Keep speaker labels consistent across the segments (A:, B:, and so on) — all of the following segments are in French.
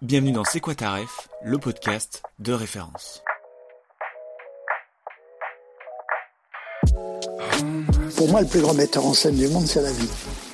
A: Bienvenue dans C'est quoi le podcast de référence.
B: Pour moi, le plus grand metteur en scène du monde, c'est la vie.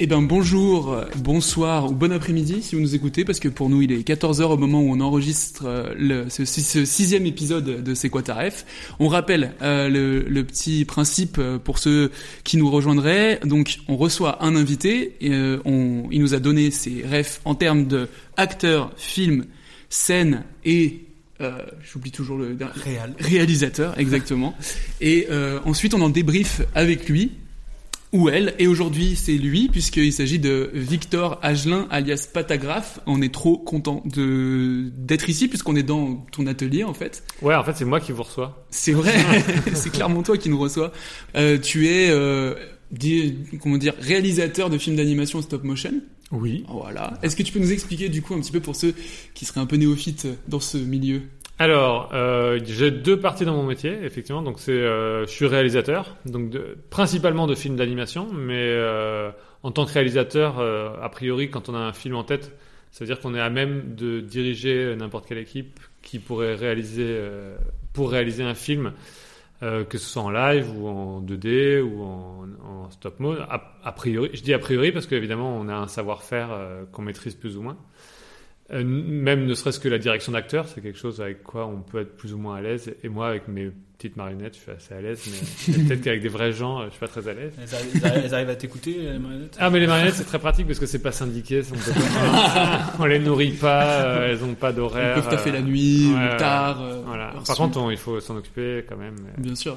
C: Eh ben bonjour, bonsoir ou bon après-midi si vous nous écoutez parce que pour nous il est 14h au moment où on enregistre euh, le, ce, ce sixième épisode de C'est quoi ta ref. On rappelle euh, le, le, petit principe euh, pour ceux qui nous rejoindraient. Donc on reçoit un invité, et, euh, on, il nous a donné ses refs en termes de acteur, film, scène et euh, j'oublie toujours le
A: Réal.
C: réalisateur exactement. et euh, ensuite on en débrief avec lui ou elle. Et aujourd'hui, c'est lui, puisqu'il s'agit de Victor Agelin, alias Patagraphe. On est trop content de d'être ici, puisqu'on est dans ton atelier, en fait.
D: Ouais, en fait, c'est moi qui vous reçois.
C: C'est vrai, c'est clairement toi qui nous reçois. Euh, tu es, euh, comment dire, réalisateur de films d'animation stop motion.
D: Oui.
C: Voilà. Est-ce que tu peux nous expliquer, du coup, un petit peu pour ceux qui seraient un peu néophytes dans ce milieu?
D: Alors, euh, j'ai deux parties dans mon métier, effectivement. Donc, c'est, euh, je suis réalisateur, donc principalement de films d'animation, mais euh, en tant que réalisateur, a priori, quand on a un film en tête, ça veut dire qu'on est à même de diriger n'importe quelle équipe qui pourrait réaliser, pour réaliser un film, que ce soit en live ou en 2D ou en, stop mode. A, a priori, je dis a priori parce qu'évidemment, on a un savoir-faire qu'on maîtrise plus ou moins. Euh, même ne serait-ce que la direction d'acteur, c'est quelque chose avec quoi on peut être plus ou moins à l'aise. Et moi, avec mes petites marionnettes, je suis assez à l'aise, mais peut-être qu'avec des vrais gens, euh, je suis pas très à l'aise.
E: Elles arrivent, elles elles à t'écouter, les marionnettes?
D: Ah, mais les marionnettes, c'est très pratique parce que c'est pas syndiqué, on, peut pas- on les nourrit pas, euh, elles ont pas d'horaire.
C: Ils peuvent taffer
D: euh,
C: la nuit,
D: ouais,
C: ou tard. euh,
D: Voilà. Par contre, on- il faut s'en occuper quand même.
C: Bien sûr.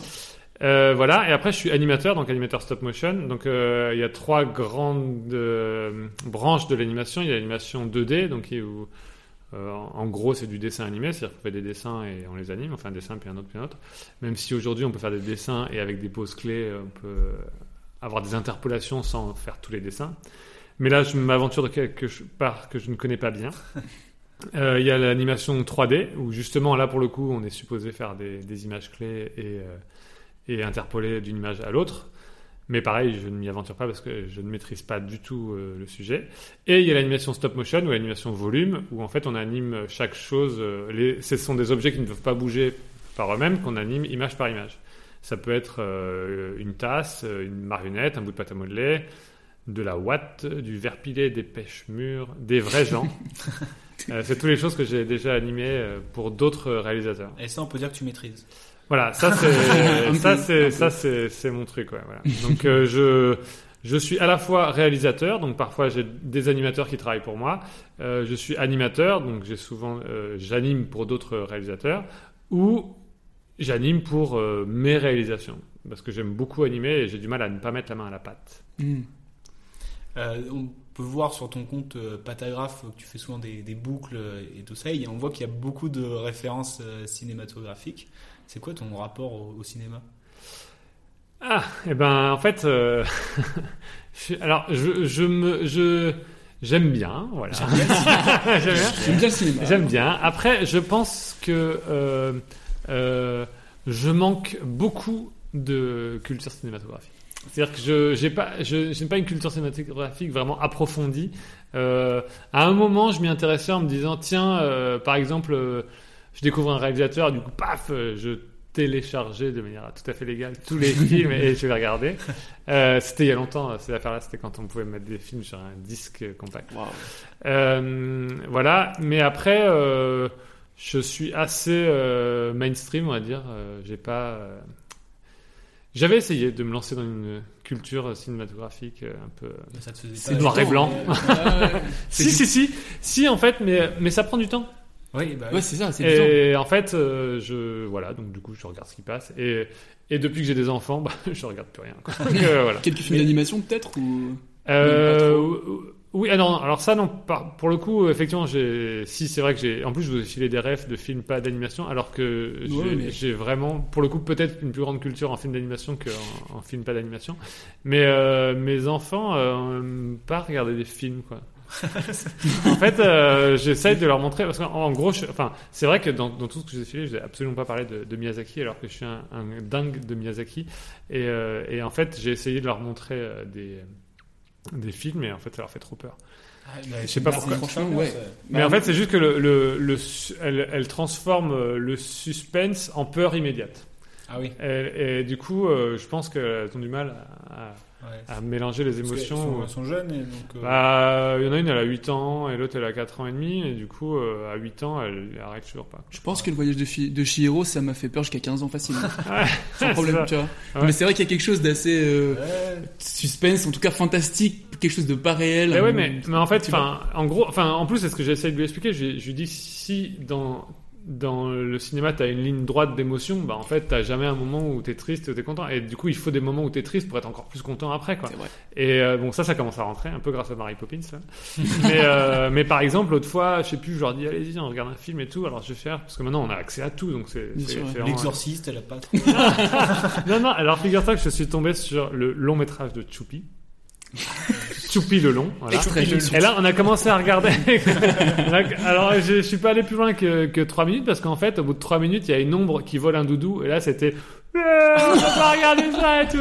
D: Euh, voilà, et après je suis animateur, donc animateur stop motion. Donc euh, il y a trois grandes euh, branches de l'animation. Il y a l'animation 2D, donc où en gros c'est du dessin animé, c'est-à-dire qu'on fait des dessins et on les anime, enfin un dessin puis un autre puis un autre. Même si aujourd'hui on peut faire des dessins et avec des poses clés, on peut avoir des interpolations sans faire tous les dessins. Mais là je m'aventure de quelque part que je ne connais pas bien. Euh, Il y a l'animation 3D, où justement là pour le coup on est supposé faire des, des images clés et, euh, et interpoler d'une image à l'autre. Mais pareil, je ne m'y aventure pas parce que je ne maîtrise pas du tout euh, le sujet. Et il y a l'animation stop motion ou l'animation volume, où en fait on anime chaque chose. euh, les, ce sont des objets qui ne peuvent pas bouger par eux-mêmes, qu'on anime image par image. Ça peut être euh, une tasse, une marionnette, un bout de pâte à modeler, de la ouate, du verre pilé, des pêches mûres, des vrais gens. C'est toutes les choses que j'ai déjà animées pour d'autres réalisateurs.
E: Et ça, on peut dire que tu maîtrises.
D: Voilà, ça c'est ça c'est ça c'est c'est mon truc ouais, voilà. Donc euh, je je suis à la fois réalisateur, donc parfois j'ai des animateurs qui travaillent pour moi. Euh, je suis animateur, donc j'ai souvent euh, j'anime pour d'autres réalisateurs ou j'anime pour euh, mes réalisations parce que j'aime beaucoup animer et j'ai du mal à ne pas mettre la main à la pâte.
C: Hmm.
E: Euh, on peut voir sur ton compte euh, Patagraphe que tu fais souvent des, des boucles euh, et tout ça. Et on voit qu'il y a beaucoup de références euh, cinématographiques. C'est quoi ton rapport au, au cinéma?
D: Ah, et ben en fait, euh, alors je, je me je j'aime bien, voilà. J'aime bien.
C: J'aime bien le cinéma.
D: J'aime bien. Après, je pense que euh, euh, je manque beaucoup de culture cinématographique. C'est-à-dire que je j'ai pas je n'ai pas une culture cinématographique vraiment approfondie. Euh, à un moment, je m'y intéressais en me disant tiens, euh, par exemple, je découvre un réalisateur, du coup, paf, euh, je télécharger de manière tout à fait légale tous les films et je vais regarder. Euh, c'était il y a longtemps, ces affaires-là, c'était quand on pouvait mettre des films sur un disque compact. Euh, voilà, mais après, euh, je suis assez euh, mainstream, on va dire. Euh, j'ai pas. euh, J'avais essayé de me lancer dans une culture cinématographique euh, un peu
E: Mais ça te faisait
C: C'est
D: noir et blanc. si, si, si, si, en fait, mais, mais ça prend du temps.
E: Oui, bah,
C: Ouais, c'est ça, c'est.
D: Et en fait, euh, je voilà, donc du coup, je regarde ce qui passe. Et, et depuis que j'ai des enfants, bah, je regarde plus rien. Quoi. Donc, euh, voilà.
C: Quelques films d'animation peut-être ou?
D: Euh, oui, ah non, alors ça non, pour le coup, effectivement, j'ai, si c'est vrai que j'ai, en plus je vous ai filé des refs de films pas d'animation, alors que j'ai,
C: Ouais, mais-
D: j'ai vraiment, pour le coup, peut-être une plus grande culture en film d'animation qu'en en film pas d'animation. Mais euh, mes enfants, euh, n'aiment pas regarder des films, quoi. En fait, euh, j'essaye de leur montrer parce qu'en en gros, je- enfin, c'est vrai que dans, dans tout ce que je vous ai filé, je n'ai absolument pas parlé de, de Miyazaki, alors que je suis un, un dingue de Miyazaki. Et, euh, et en fait, j'ai essayé de leur montrer euh, des des films et en fait ça leur fait trop peur.
E: Ah,
D: Je sais pas pourquoi.
C: Franchement, ouais.
D: Mais en fait c'est juste que le, le, le su- elle, elle transforme euh, le suspense en peur immédiate.
E: Ah oui.
D: Et, et du coup euh, je pense qu'elles ont du mal à,
E: Ouais.
D: à, à mélanger les
E: Parce
D: émotions.
E: sont, elles sont jeunes et donc. euh,
D: Bah, il y en a une elle a 8 ans et l'autre elle a 4 ans et demi et du coup euh, à 8 ans elle, elle arrête toujours pas.
C: Je pense que le voyage de, Fi- de Chihiro, ça m'a fait peur jusqu'à 15 ans facilement.
D: Ouais,
C: Sans problème, tu vois.
D: Ouais.
C: Mais c'est vrai qu'il y a quelque chose d'assez euh,
E: ouais.
C: suspense, en tout cas fantastique, quelque chose de pas réel.
D: Mais ouais,
C: un-
D: mais, mais en fait, en gros, en plus, c'est ce que j'essaie de lui expliquer. Je lui dis si dans dans le cinéma t'as une ligne droite d'émotion, bah en fait t'as jamais un moment où t'es triste, où t'es content. Et du coup, il faut des moments où t'es triste pour être encore plus content après, quoi. Et euh, bon, ça, ça commence à rentrer un peu grâce à Mary Poppins. Là. mais, euh, mais par exemple, l'autre fois, je sais plus, je leur dis allez-y, on regarde un film et tout. Alors je vais faire parce que maintenant on a accès à tout, donc c'est
E: L'exorciste, elle a pas trop.
D: non, non, alors figure-toi que je suis tombé sur le long métrage de Choupi. Choupi le long, voilà. Et là, on a commencé à regarder. Alors, je, je suis pas allé plus loin que, que 3 minutes parce qu'en fait, au bout de 3 minutes, il y a une ombre qui vole un doudou. Et là, c'était. Eh, on va pas regarder ça et tout.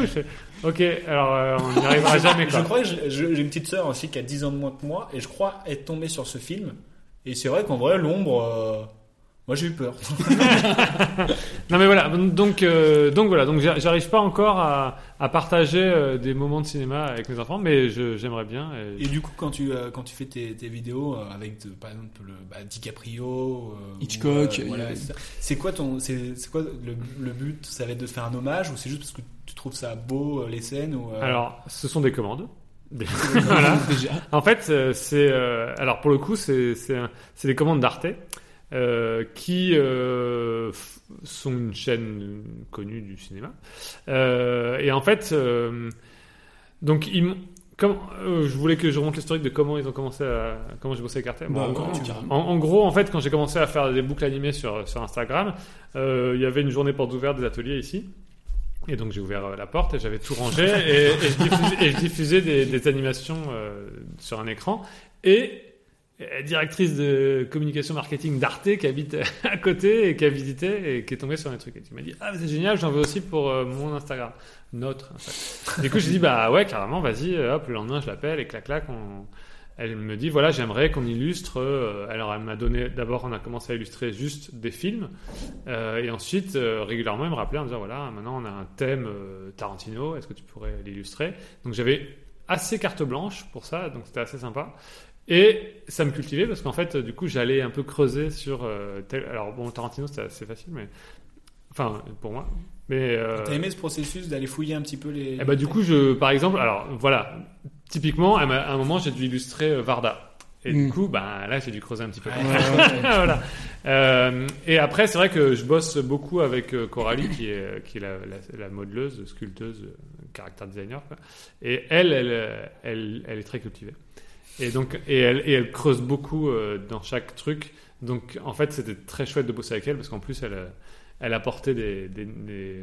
D: Ok, alors euh, on n'y arrivera jamais
E: Je crois que j'ai une petite sœur aussi qui a 10 ans de moins que moi et je crois être tombé sur ce film. Et c'est vrai qu'en vrai, l'ombre, euh, moi j'ai eu peur.
D: Non mais voilà, donc euh, donc voilà, donc j'a- j'arrive pas encore à, à partager euh, des moments de cinéma avec mes enfants, mais je- j'aimerais bien. et-
E: Et du coup, quand tu, euh, quand tu fais tes, tes vidéos euh, avec, de- par exemple, le, bah, DiCaprio, euh,
C: Hitchcock,
E: ou, euh,
C: il y
E: voilà,
C: a-
E: c'est ça. c'est quoi ton, c'est c'est quoi le, le but Ça va être de faire un hommage ou c'est juste parce que tu trouves ça beau euh, les scènes ou euh,
D: Alors, ce sont des commandes. Des- voilà.
C: Déjà.
D: En fait, euh, c'est euh, alors pour le coup, c'est c'est un- c'est des commandes d'Arte euh, qui euh, sont une chaîne connue du cinéma. Euh, et en fait, donc ils m'ont- comme je voulais que je remonte l'historique de comment ils ont commencé à comment j'ai bossé avec Arte. Bon,
C: Bah,
D: en, gros, en- en gros, en fait, quand j'ai commencé à faire des boucles animées sur sur Instagram, il y avait une journée porte ouverte des ateliers ici. Et donc j'ai ouvert la porte et j'avais tout rangé et, et je diffusais, et je diffusais des, des animations sur un écran. Et directrice de communication marketing d'Arte qui habite à côté et qui a visité et qui est tombée sur les trucs. Et qui m'a dit Ah, c'est génial, j'en veux aussi pour euh, mon Instagram. Notre. Du coup, j'ai dit Bah ouais, carrément, vas-y. euh, Hop, le lendemain, je l'appelle et clac, clac, on. Elle me dit voilà j'aimerais qu'on illustre. euh, alors elle m'a donné d'abord on a commencé à illustrer juste des films euh, et ensuite euh, régulièrement elle me rappelait en disant voilà maintenant on a un thème euh, Tarantino est-ce que tu pourrais l'illustrer? Donc j'avais assez carte blanche pour ça donc c'était assez sympa et ça me cultivait parce qu'en fait du coup j'allais un peu creuser sur euh, tel alors bon Tarantino c'était assez facile mais enfin pour moi mais euh,
E: T'as aimé ce processus d'aller fouiller un petit peu les.
D: eh ben, du coup, je, par exemple, alors voilà, typiquement, à un moment, j'ai dû illustrer euh, Varda. Et du coup, bah, là, j'ai dû creuser un petit peu.
C: Ouais, ouais, ouais.
D: voilà. Euh, et après, c'est vrai que je bosse beaucoup avec Coralie, qui est, qui est la, la, la modeleuse, sculpteuse, caractère designer. Quoi. Et elle, elle, elle, elle est très cultivée. Et donc, et elle, et elle creuse beaucoup euh, dans chaque truc. Donc, en fait, c'était très chouette de bosser avec elle parce qu'en plus, elle, euh, elle apportait des, des,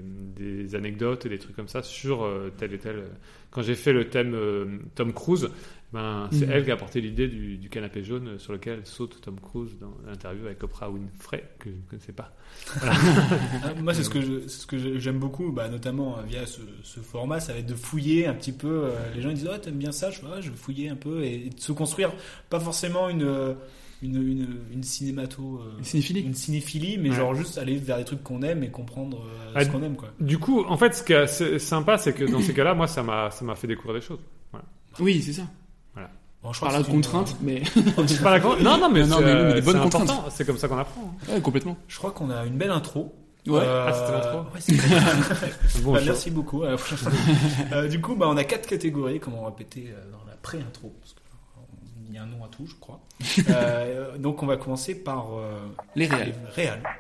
D: des, anecdotes et des trucs comme ça sur euh, tel et tel. Quand j'ai fait le thème euh, Tom Cruise, ben, c'est
C: Mhm.
D: elle qui a apporté l'idée du, du canapé jaune sur lequel saute Tom Cruise dans l'interview avec Oprah Winfrey, que je ne connaissais pas. Voilà.
E: Ah, moi, c'est ce que je- c'est ce que je- j'aime beaucoup, bah, notamment euh, via ce, ce format, ça va être de fouiller un petit peu. euh, les gens ils disent, oh, t'aimes bien ça, je, Ouais, je vais fouiller un peu et, et de se construire pas forcément une, euh, une, une, une cinémato. euh,
C: Une cinéphilie.
E: Une cinéphilie, mais
D: Ouais.
E: genre juste aller vers des trucs qu'on aime et comprendre euh,
D: Ah,
E: ce qu'on aime, quoi.
D: Du coup, en fait, ce qui est sympa, c'est que dans ces cas-là, moi, ça m'a, ça m'a fait découvrir des choses. Voilà.
C: Oui, c'est ça.
E: Bon, je que
C: la
E: une-
C: contrainte, mais.
D: Pas la Non, non, mais,
C: Non,
D: c'est,
C: mais oui, mais des
D: euh,
C: bonnes contraintes.
D: C'est comme ça qu'on apprend. hein.
C: Ouais, complètement.
E: Je crois qu'on a une belle intro.
C: Ouais.
E: Euh,
D: Ah, c'était l'intro
E: ouais,
D: Bon,
E: Bah, merci beaucoup. prochaine. Euh, du coup, bah, on a quatre catégories, comme on répétait euh, dans la pré-intro. Parce qu'il y a un nom à tout, je crois. Euh, donc, on va commencer par euh,
C: Les réals.
E: réals. Parce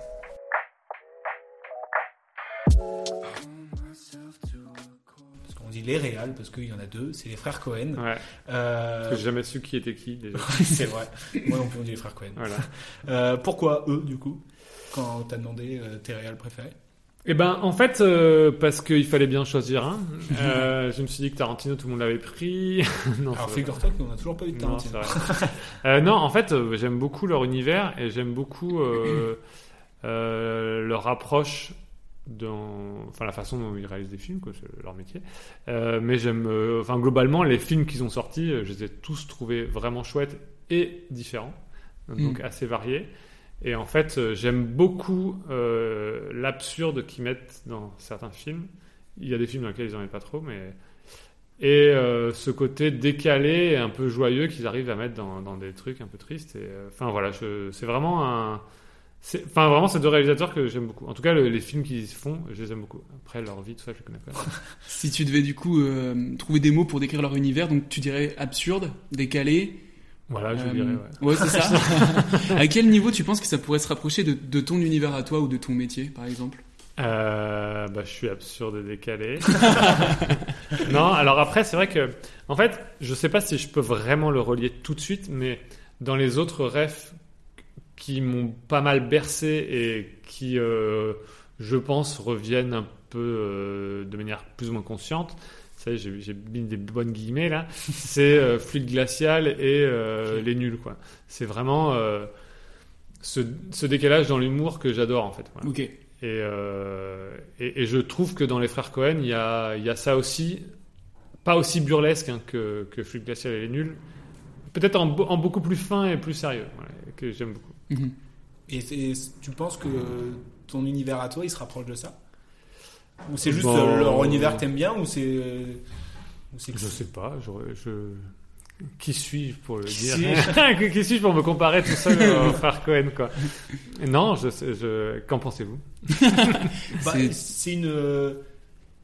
E: dit les réals, parce qu'il y en a deux, c'est les frères Cohen.
D: Ouais.
E: Euh,
D: Parce que j'ai jamais su qui était qui, déjà.
E: c'est vrai. Moi non plus, on dit les frères Cohen.
D: Voilà.
E: Euh, pourquoi eux, du coup, quand t'as demandé euh, tes réals préférés?
D: Eh ben, en fait, euh, parce qu'il fallait bien choisir un. Euh, je me suis dit que Tarantino, tout le monde l'avait pris. non,
E: Alors,
D: c'est-
E: figure-toi qu'on a toujours pas eu de
D: Non,
E: Tarantino.
D: Euh, non, en fait, euh, j'aime beaucoup leur univers et j'aime beaucoup euh, euh, leur approche dans, enfin la façon dont ils réalisent des films, quoi, c'est leur métier. Euh, mais j'aime, euh, enfin globalement, les films qu'ils ont sortis, euh, je les ai tous trouvés vraiment chouettes et différents, donc
C: Mm.
D: assez variés. Et en fait, j'aime beaucoup euh, l'absurde qu'ils mettent dans certains films. Il y a des films dans lesquels ils en mettent pas trop, mais et ce côté décalé et un peu joyeux qu'ils arrivent à mettre dans, dans des trucs un peu tristes. Et, Enfin voilà, je- c'est vraiment un. Enfin vraiment, c'est deux réalisateurs que j'aime beaucoup. En tout cas, le- les films qu'ils font, je les aime beaucoup. Après, leur vie, tout ça, je les connais pas.
C: Si tu devais du coup euh, trouver des mots pour décrire leur univers, donc tu dirais absurde, décalé.
D: Voilà, je
C: euh,
D: dirais. Ouais.
C: c'est ça. à quel niveau tu penses que ça pourrait se rapprocher de, de ton univers à toi ou de ton métier, par exemple?
D: Euh, bah, je suis absurde et décalé. non, alors après, c'est vrai que, en fait, je sais pas si je peux vraiment le relier tout de suite, mais dans les autres refs qui m'ont pas mal bercé et qui, euh, je pense, reviennent un peu euh, de manière plus ou moins consciente. Ça j'ai mis des bonnes guillemets là. C'est euh, Fluide glacial et euh, les nuls, quoi. C'est vraiment ce, ce décalage dans l'humour que j'adore, en fait. Voilà.
C: Ok.
D: Et, et, et je trouve que dans les frères Cohen, il y a, il y a ça aussi, pas aussi burlesque hein, que, que Fluide Glacial et les nuls, peut-être en, be- en beaucoup plus fin et plus sérieux, voilà, que j'aime beaucoup.
C: Mhm.
E: Et tu penses que ton univers à toi, il se rapproche de ça? Ou c'est juste
D: Bon.
E: euh, leur univers que t'aimes bien Ou c'est. ou c'est que-
D: Je sais pas, je... Qui suis-je pour le
E: Qui
D: dire?
E: Suis-je
D: Qui suis-je pour me comparer tout seul aux frères Cohen quoi? Non, je, sais- je... qu'en pensez-vous?
E: Bah,
C: C'est-
E: c'est une. euh,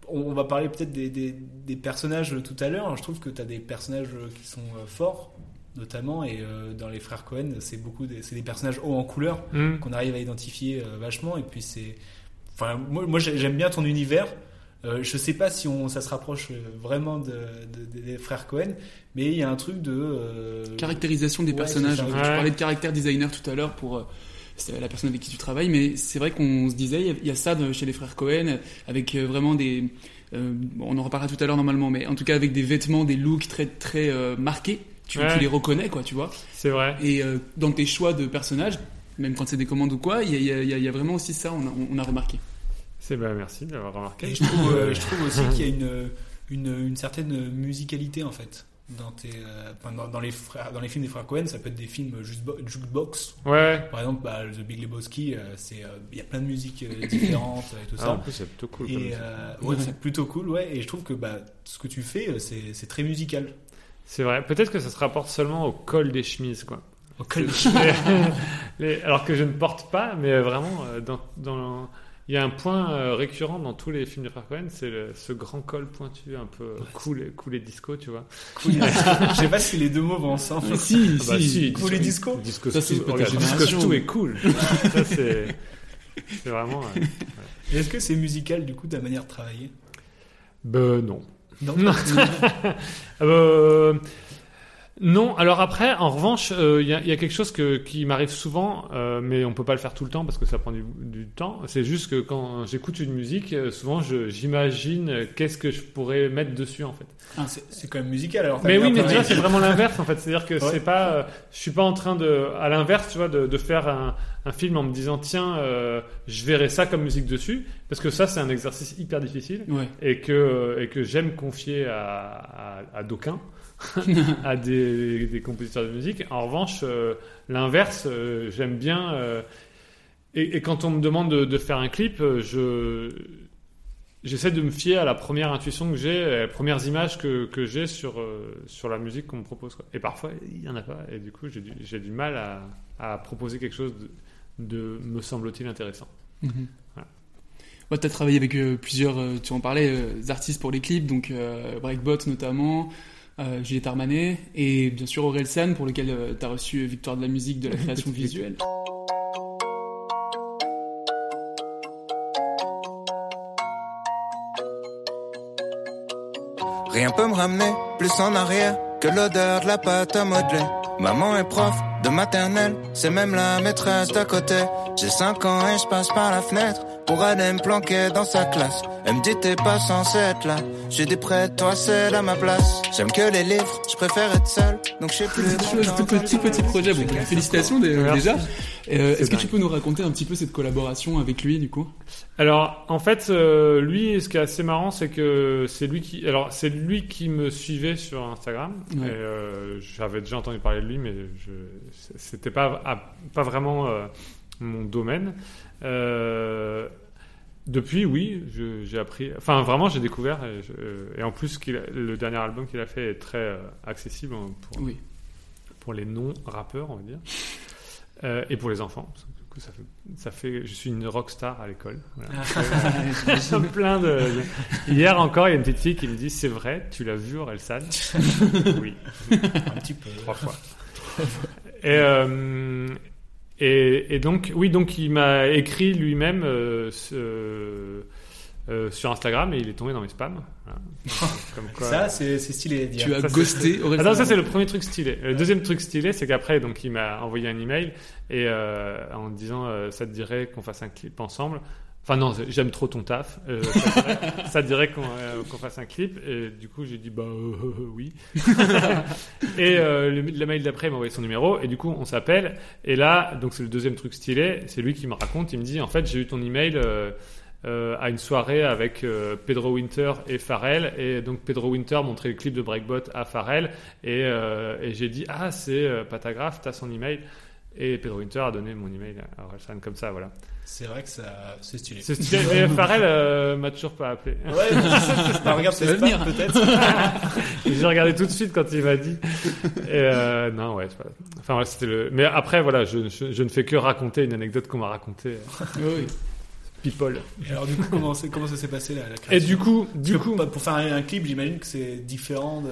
E: On va parler peut-être des, des, des personnages tout à l'heure. Je trouve que tu as des personnages qui sont euh, forts, notamment, et euh, dans les frères Cohen, c'est beaucoup des, c'est des personnages hauts en couleur
D: Hmm.
E: qu'on arrive à identifier euh, vachement. Et puis c'est. Enfin, moi, moi j'ai- j'aime bien ton univers. Euh, je sais pas si on, ça se rapproche euh, vraiment de, de- des frères Cohen, mais il y a un truc de. euh,
C: Caractérisation des
E: ouais,
C: personnages. Tu
D: Ouais.
C: parlais de caractère designer tout à l'heure pour euh, c'est la personne avec qui tu travailles, mais c'est vrai qu'on se disait, il y a- il y a ça de- chez les frères Cohen, avec vraiment des. euh, bon, on en reparlera tout à l'heure normalement, mais en tout cas avec des vêtements, des looks très très euh, marqués. Tu,
D: Ouais.
C: tu les reconnais, quoi, tu vois.
D: C'est vrai.
C: Et euh, dans tes choix de personnages, même quand c'est des commandes ou quoi, il y a, y y vraiment aussi ça, on a, on a remarqué.
D: C'est bah, merci d'avoir remarqué.
E: Et je trouve, euh, je trouve aussi qu'il y a une, une, une certaine musicalité en fait. Dans, tes, euh, dans, dans les frères, dans les films des frères Cohen, ça peut être des films juste bo- jukebox.
D: Ouais.
E: Par exemple, bah, The Big Lebowski, euh, c'est, euh, il y a plein de musiques euh, différentes et tout
D: Ah,
E: ça.
D: en plus, c'est plutôt cool.
E: et euh, ouais, c'est plutôt cool, ouais. Et je trouve que bah, ce que tu fais, c'est très musical.
D: C'est vrai. Peut-être que ça se rapporte seulement au col des chemises, quoi.
E: Au col des
D: les- alors que je ne porte pas, mais vraiment, euh, dans, dans- il y a un point euh, récurrent dans tous les films de frères Cohen, c'est le- ce grand col pointu, un peu cool, et- cool et disco, tu vois.
E: Cool. je sais pas si les deux mots vont ensemble.
C: Mais si,
D: Ah bah
C: si.
D: si,
E: Cool et disco.
D: Disco
C: Ça,
D: regarde, Disco. Stu est cool. ça, c'est c'est vraiment. euh,
E: Est-ce que c'est musical du coup ta manière de travailler?
D: Ben non.
E: Non.
D: Non. Euh, non, alors après, en revanche, euh, il y, a- il y a quelque chose que, qui m'arrive souvent, euh, mais on peut pas le faire tout le temps parce que ça prend du, du temps. C'est juste que quand j'écoute une musique, euh, souvent j'imagine qu'est-ce que je pourrais mettre dessus en fait.
E: Ah, c'est, quand même musical alors.
D: Mais oui, mais déjà c'est vraiment l'inverse en fait. C'est-à-dire que
E: Ouais.
D: c'est pas, je suis pas en train de, à l'inverse, tu vois, de, de faire un, un film en me disant tiens, je verrai ça comme musique dessus, parce que ça c'est un exercice hyper difficile
C: Ouais.
D: et que et que j'aime confier à, à, à d'aucuns, à des, des compositeurs de musique. En revanche, euh, l'inverse, euh, j'aime bien. euh, et, et quand on me demande de, de faire un clip, je j'essaie de me fier à la première intuition que j'ai, les premières images que, que j'ai sur, sur la musique qu'on me propose. quoi. Et parfois, il n'y en a pas. Et du coup, j'ai du, j'ai du mal à, à proposer quelque chose de, de me semble-t-il, intéressant.
C: Mhm. Ouais, tu as travaillé avec euh, plusieurs, euh, tu en parlais, euh, artistes pour les clips, donc Breakbot notamment, euh, Juliette Armanet, et bien sûr Aurel San, pour lequel tu as reçu Victoire de la musique de la création visuelle.
F: Rien peut me ramener plus en arrière que l'odeur de la pâte à modeler. Maman est prof de maternelle, c'est même la maîtresse d'à côté. J'ai 5 ans et je passe par la fenêtre pour aller me planquer dans sa classe. Elle me dit t'es pas censé être là. J'ai dit près de toi c'est à ma place. J'aime que les livres, je préfère être seul, donc je sais plus.
C: C'est tout petit petit projet, bon, félicitations déjà. Euh, Est-ce que tu peux nous raconter un petit peu cette collaboration avec lui du coup?
D: Alors, en fait, euh, lui, ce qui est assez marrant, c'est que c'est lui qui, alors c'est lui qui me suivait sur Instagram.
C: Ouais.
D: Euh, j'avais déjà entendu parler de lui, mais je, c'était pas, à- pas vraiment euh, mon domaine. Euh, depuis, oui, j'ai appris. Enfin, vraiment, j'ai découvert. Et, je- euh, et en plus, le dernier album qu'il a fait est très euh, accessible hein, pour,
C: Oui.
D: pour les non-rappeurs, on va dire. Euh, et pour les enfants. du coup, ça fait, ça fait, je suis une rockstar à l'école. Voilà. Plein de, de- Hier encore, il y a une petite fille qui me dit C'est vrai, tu l'as vu, Orelsan? Oui.
E: Un petit peu.
D: Trois fois. Et, euh, et, et donc, oui, donc il m'a écrit lui-même euh, ce- euh, sur Instagram et il est tombé dans mes spams. Voilà. Comme quoi-
E: Ça, c'est stylé. dire.
C: Tu as
D: ça,
C: ghosté Aurel
D: Attends,
C: San.
D: ça c'est le premier truc stylé. Le deuxième truc stylé, c'est qu'après, donc, il m'a envoyé un email et euh, en disant, euh, ça te dirait qu'on fasse un clip ensemble. Enfin non, j'aime trop ton taf. Euh, ça dirait, euh, qu'on fasse un clip. Et du coup, j'ai dit bah euh, oui. et le, le mail d'après, m'a envoyé son numéro et du coup, on s'appelle. Et là, donc c'est le deuxième truc stylé. C'est lui qui me raconte. Il me dit en fait, j'ai eu ton email. à une soirée avec Pedro Winter et Pharrell et donc Pedro Winter montrait le clip de Breakbot à Pharrell et, j'ai dit ah c'est Patagraph t'as son email et Pedro Winter a donné mon email à Orelsan comme ça voilà
E: C'est vrai que ça, c'est stylé.
D: c'est stylé mais Pharrell euh, m'a toujours pas appelé
E: Ouais, bah, regarde, c'est
C: va venir.
E: peut-être.
D: j'ai regardé tout de suite quand il m'a dit et euh, non ouais c'est pas- enfin c'était le mais après voilà je, je, je ne fais que raconter une anecdote qu'on m'a racontée euh,
C: Oui,
D: people
E: Et alors, du coup, comment, ça s'est passé la, la
D: et
E: création
D: du coup du coup
E: pour- faire un, un clip, j'imagine que c'est différent de.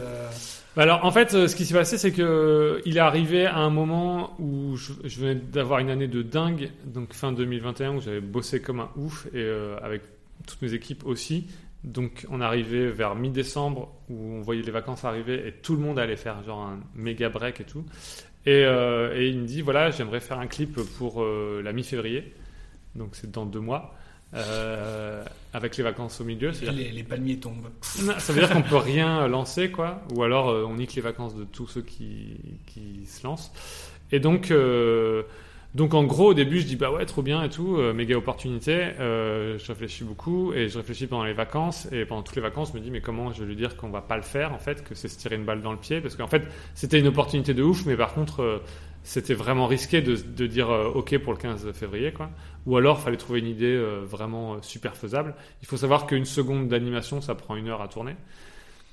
D: Bah Alors en fait, euh, ce qui s'est passé, c'est que euh, il est arrivé à un moment où je, venais d'avoir une année de dingue, donc fin 2021, où j'avais bossé comme un ouf et euh, avec toutes mes équipes aussi. Donc on arrivait vers mi-décembre où on voyait les vacances arriver et tout le monde allait faire genre un méga break et tout. Et, il me dit voilà, j'aimerais faire un clip pour la mi-février, donc c'est dans deux mois. Euh, avec les vacances au milieu, c'est-à-dire
E: Les, les palmiers tombent.
D: non, ça veut dire qu'on peut rien lancer, quoi. Ou alors euh, on nique les vacances de tous ceux qui, qui se lancent. Et donc, euh, donc en gros, au début, je dis bah ouais, trop bien et tout, euh, méga opportunité. Je réfléchis beaucoup et je réfléchis pendant les vacances. Et pendant toutes les vacances, je me dis mais comment je vais lui dire qu'on va pas le faire en fait, que c'est se tirer une balle dans le pied, parce qu'en fait c'était une opportunité de ouf, mais par contre c'était vraiment risqué de, de dire euh, ok pour le 15 février, quoi. Ou alors fallait trouver une idée euh, vraiment euh, super faisable. Il faut savoir qu'une seconde d'animation, ça prend une heure à tourner.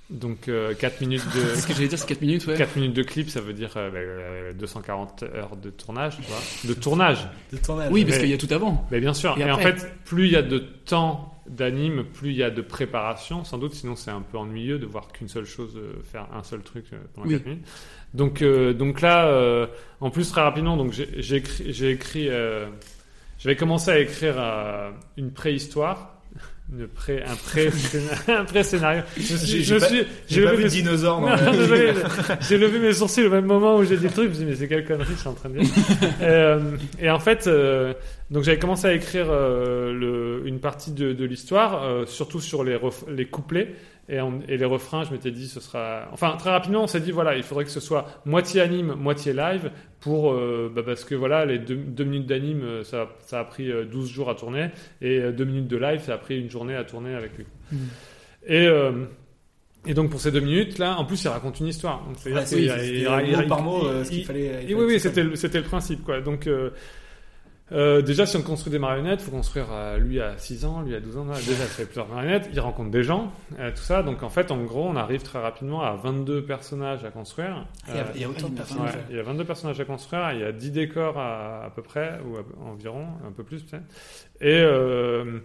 D: Donc 4 minutes de
C: Ce que j'allais dire, c'est 4 minutes, ouais.
D: 4 minutes de clip, ça veut dire euh, bah, 240 heures de tournage, tu vois. De tournage.
E: De tournage.
C: Oui, parce qu'il y a tout avant.
D: Mais bien sûr.
C: Et
D: Et, en fait, plus il y a de temps d'anime, plus il y a de préparation, sans doute. Sinon, c'est un peu ennuyeux de voir qu'une seule chose, euh, faire un seul truc euh, pendant
C: Oui.
D: 4 minutes. Donc, euh, donc là, euh, en plus très rapidement, donc j'ai j'ai écrit, j'ai écrit, j'avais commencé à écrire une préhistoire une pré, un pré, un pré scénario.
E: J'ai- j'ai pas- j'ai pas vu de dinosaure dans
D: Non,
E: la-
D: désolé, j'ai levé mes sourcils au même moment où j'ai dit le truc. Je me suis dit, mais c'est quelle connerie je suis en train de dire. Et en fait, donc j'avais commencé à écrire euh, le, une partie de, de l'histoire, euh, surtout sur les, ref- les couplets. Et, en- et les refrains, je m'étais dit, ce sera. Enfin, très rapidement, on s'est dit, voilà, il faudrait que ce soit moitié anime, moitié live, pour euh, bah, parce que voilà, les deux, deux minutes d'anime, ça, ça a pris euh, 12 jours à tourner, et deux minutes de live, ça a pris une journée à tourner avec lui.
C: Mm.
D: Et, euh, et donc pour ces deux minutes là, en plus il raconte une histoire. Donc, c'est-à-dire
E: Ouais, oui,
D: y a-
E: c'était
D: il y a- il y a-
E: mot par mot, euh, ce qu'il
D: il-
E: fallait- il
D: oui, oui, c'était le- c'était le principe quoi. Donc euh, euh, déjà, si on construit des marionnettes, faut construire euh, lui à 6 ans, lui à 12 ans. là, déjà, ça fait plusieurs marionnettes. Il rencontre des gens, euh, tout ça. Donc, en fait, en gros, on arrive très rapidement à 22 personnages à construire.
E: Il y a- il y a autant de personnages.
D: ouais, il y a 22 personnages à construire. Il y a 10 décors à, à peu près, ou à- environ, un peu plus peut-être. Et, euh,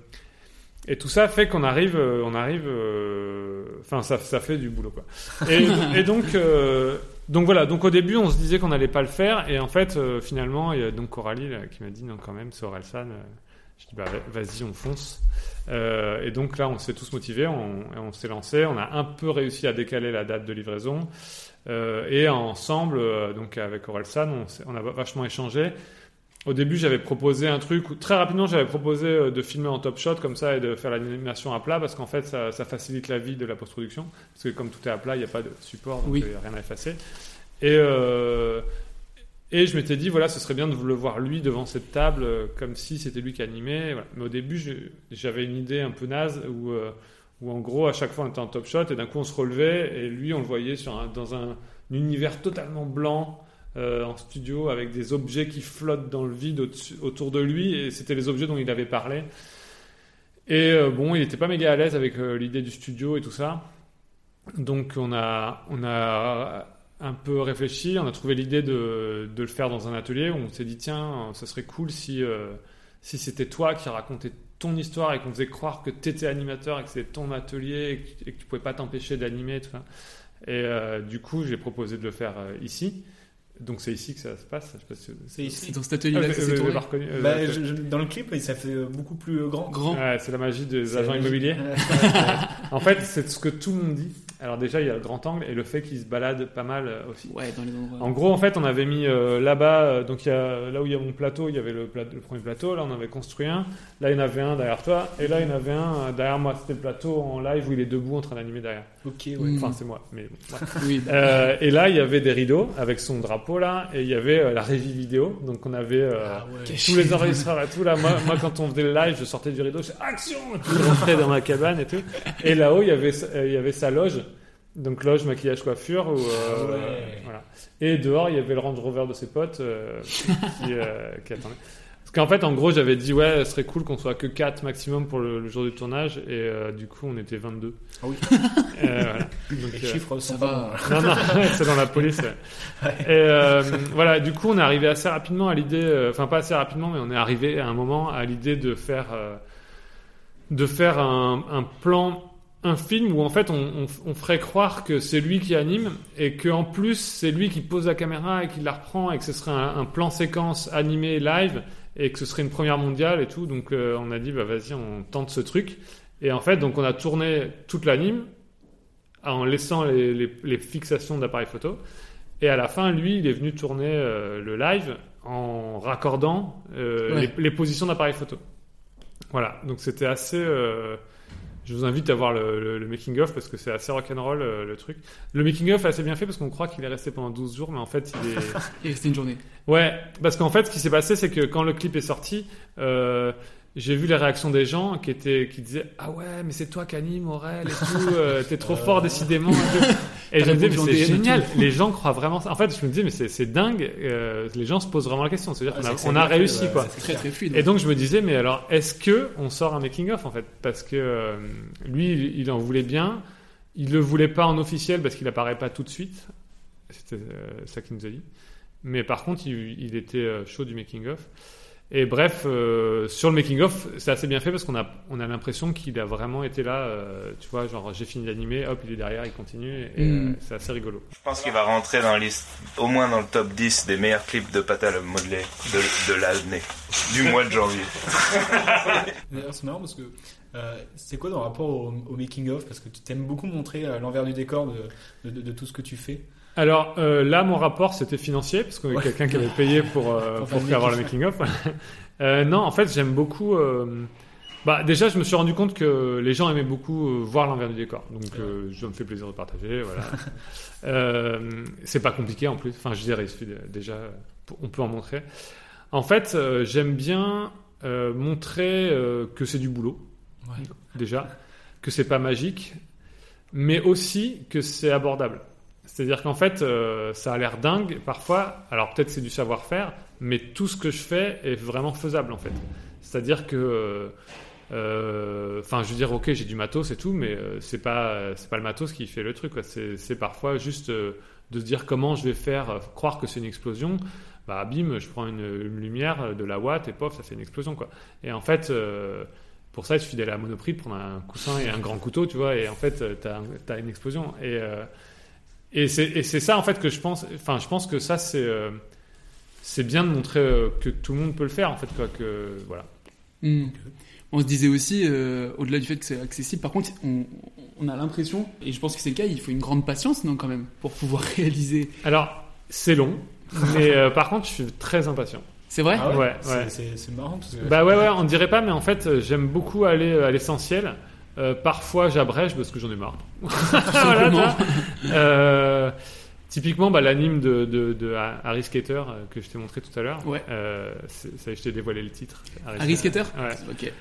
D: et tout ça fait qu'on arrive, euh, on arrive, euh, enfin, ça, ça fait du boulot, quoi. Et, et donc, euh, donc voilà. Donc au début, on se disait qu'on n'allait pas le faire, et en fait, euh, finalement, il y a donc Coralie là, qui m'a dit non, quand même, c'est Orelsan. Euh, je dis bah vas-y, on fonce. Euh, et donc là, on s'est tous motivés, on, s'est lancé, on a un peu réussi à décaler la date de livraison, euh, et ensemble, euh, donc avec Orelsan, on, on a vachement échangé. Au début, j'avais proposé un truc, où- très rapidement, j'avais proposé euh, de filmer en top shot comme ça et de faire l'animation à plat parce qu'en fait, ça, ça facilite la vie de la post-production. Parce que comme tout est à plat, il n'y a pas de support, donc
C: Oui.
D: il n'y a rien à effacer. Et, euh, et je m'étais dit, voilà, ce serait bien de le voir lui devant cette table, euh, comme si c'était lui qui animait. Voilà. Mais au début, j'avais une idée un peu naze où, euh, où, en gros, à chaque fois, on était en top shot et d'un coup, on se relevait et lui, on le voyait sur un- dans un, univers totalement blanc. Euh, en studio avec des objets qui flottent dans le vide autour de lui et c'était les objets dont il avait parlé. Et euh, bon il n'était pas méga à l'aise avec euh, l'idée du studio et tout ça. Donc on a on a un peu réfléchi on a trouvé l'idée de, le faire dans un atelier. Où on s'est dit tiens ça serait cool si si c'était toi qui racontais ton histoire et qu'on faisait croire que tu étais animateur et que c'était ton atelier et que, tu pouvais pas t'empêcher d'animer et et euh, du coup j'ai proposé de le faire ici donc c'est ici que ça se passe. Je sais pas si-
E: C'est ici.
C: C'est dans cet atelier-là
D: Ah,
C: que
D: vous
C: tourné.
D: l'avez reconnu, euh,
E: Bah, je- je- dans le clip, ça fait beaucoup plus grand.
C: Grand.
D: Ouais, c'est la magie des
E: C'est
D: agents immobiliers.
E: Ouais.
D: en fait, c'est ce que tout le monde dit. Alors déjà, il y a le grand angle et le fait qu'il se balade pas mal euh, aussi.
C: Ouais, dans les endroits.
D: En gros, en fait, on avait mis euh, là-bas, euh, donc il y a, là où il y a mon plateau, il y avait le, premier plateau. Là, on avait construit un. Là, il y en avait un derrière toi. Et là, il y en avait un euh, derrière moi. C'était le plateau en live où il est debout en train d'animer derrière.
E: Ok, ouais.
C: Mm.
D: Enfin, c'est moi. Mais bon, ouais.
C: Oui,
D: Euh, et là, il y avait des rideaux avec son drapeau là, et il y avait euh, la régie vidéo. Donc, on avait euh,
E: Ah ouais.
D: tous les enregistreurs et tout. Là, moi, moi, quand on faisait le live, je sortais du rideau, je faisais action, je rentrais dans ma cabane et tout. Et là-haut, il y avait, euh, il y avait sa loge. Donc loge, maquillage, coiffure. Où, euh,
E: Ah ouais.
D: voilà. Et dehors, il y avait le Range Rover de ses potes euh, qui, euh, qui attendait. Parce qu'en fait, en gros, j'avais dit, ouais, ce serait cool qu'on soit que 4 maximum pour le, le jour du tournage. Et euh, du coup, on était 22.
E: Ah oui.
D: Euh, voilà. Donc,
E: Les
D: euh,
E: chiffres
C: ça va.
D: non, non, c'est dans la police. ouais. Et euh, voilà, du coup, on est arrivé assez rapidement à l'idée, euh, enfin pas assez rapidement, mais on est arrivé à un moment à l'idée de faire, euh, de faire un, un plan, un film où en fait on, on, on ferait croire que c'est lui qui anime et que en plus c'est lui qui pose la caméra et qui la reprend et que ce serait un, un plan séquence animé live et que ce serait une première mondiale et tout. Donc euh, on a dit bah vas-y, on tente ce truc. Et en fait, donc on a tourné toute l'anime en laissant les, les, les fixations d'appareil photo. Et à la fin, lui, il est venu tourner euh, le live en raccordant euh,
C: Ouais.
D: les, les positions d'appareil photo. Voilà, donc c'était assez. Je vous invite à voir le, le, le making of parce que c'est assez rock'n'roll euh, le truc. Le making of est assez bien fait parce qu'on croit qu'il est resté pendant 12 jours, mais en fait il est.
C: Et c'était une journée.
D: Ouais, parce qu'en fait, ce qui s'est passé, c'est que quand le clip est sorti, euh, j'ai vu les réactions des gens qui étaient, qui disaient ah ouais, mais c'est toi qui anime Aurel et tout, euh, t'es trop fort décidément. Et, je me disais mais c'est génial, les gens croient vraiment ça. En fait, je me disais mais c'est dingue, euh, les gens se posent vraiment la question. C'est-à-dire
E: Ouais,
D: qu'on a, on a réussi quoi.
C: Très très fluide.
D: Et donc je me disais, mais alors, est-ce que on sort un making of en fait? Parce que euh, lui, il, il en voulait bien. Il le voulait pas en officiel parce qu'il apparaît pas tout de suite. C'était euh, ça qu'il nous a dit. Mais par contre, il, il était euh, chaud du making of. Et bref, euh, sur le making of, c'est assez bien fait parce qu'on a on a l'impression qu'il a vraiment été là. euh, tu vois, genre j'ai fini d'animer, hop, il est derrière, il continue. Et
C: Mm.
D: euh, c'est assez rigolo.
G: Je pense qu'il va rentrer dans la liste, au moins dans le top 10 des meilleurs clips de pâte à modeler de, de l'année, du mois de janvier.
E: D'ailleurs, c'est marrant parce que Euh, c'est quoi ton rapport au, au making-of Parce que tu t'aimes beaucoup montrer euh, l'envers du décor de, de, de, tout ce que tu fais.
D: Alors euh, là, mon rapport, c'était financier, parce qu'il y a
E: Ouais.
D: quelqu'un qui avait payé pour, euh,
E: Pour
D: pour, avoir le making-of. Euh, non, en fait, j'aime beaucoup... euh, Bah, déjà, je me suis rendu compte que les gens aimaient beaucoup voir l'envers du décor. Donc, je me fais plaisir de partager, voilà. c'est pas compliqué, en plus. Enfin, je dirais, il suffit de- déjà, on peut en montrer. En fait, j'aime bien montrer que c'est du boulot,
E: Ouais.
D: déjà, que c'est pas magique, mais aussi que c'est abordable. C'est-à-dire qu'en fait, euh, ça a l'air dingue parfois. Alors peut-être c'est du savoir-faire, mais tout ce que je fais est vraiment faisable en fait. C'est-à-dire que, euh, euh, enfin, je veux dire, ok, j'ai du matos et tout, mais c'est pas c'est pas le matos qui fait le truc. C'est parfois juste de se dire comment je vais faire croire que c'est une explosion. Bah bim, je prends une, lumière de la watt et pof, ça fait une explosion quoi. Et en fait. pour ça, il suffit d'aller à Monoprix, prendre un coussin et un grand couteau, tu vois, et en fait, tu as, une explosion. Et, et c'est ça, en fait, que je pense. Enfin, je pense que ça, c'est euh, c'est bien de montrer euh, que tout le monde peut le faire, en fait, quoi. Que, voilà.
C: Hmm. On se disait aussi, euh, au-delà du fait que c'est accessible, par contre, on, on a l'impression, et je pense que c'est le cas, il faut une grande patience, non, quand même, pour pouvoir réaliser.
D: Alors, c'est long, mais euh, par contre, je suis très impatient.
C: C'est vrai?
E: Ah ouais,
D: Ouais,
E: C'est-
D: ouais.
E: C'est c'est marrant parce que.
D: Bah ouais, ouais, on dirait pas, mais en fait, j'aime beaucoup aller à l'essentiel. Euh, parfois, j'abrège parce que j'en ai marre. Voilà. Euh, typiquement, bah, l'anime de, de, de Harry Skater euh, que je t'ai montré tout à l'heure.
C: Ouais.
D: Euh, ça, je t'ai dévoilé le titre.
C: Harry Skater
D: Ouais.
C: Ok.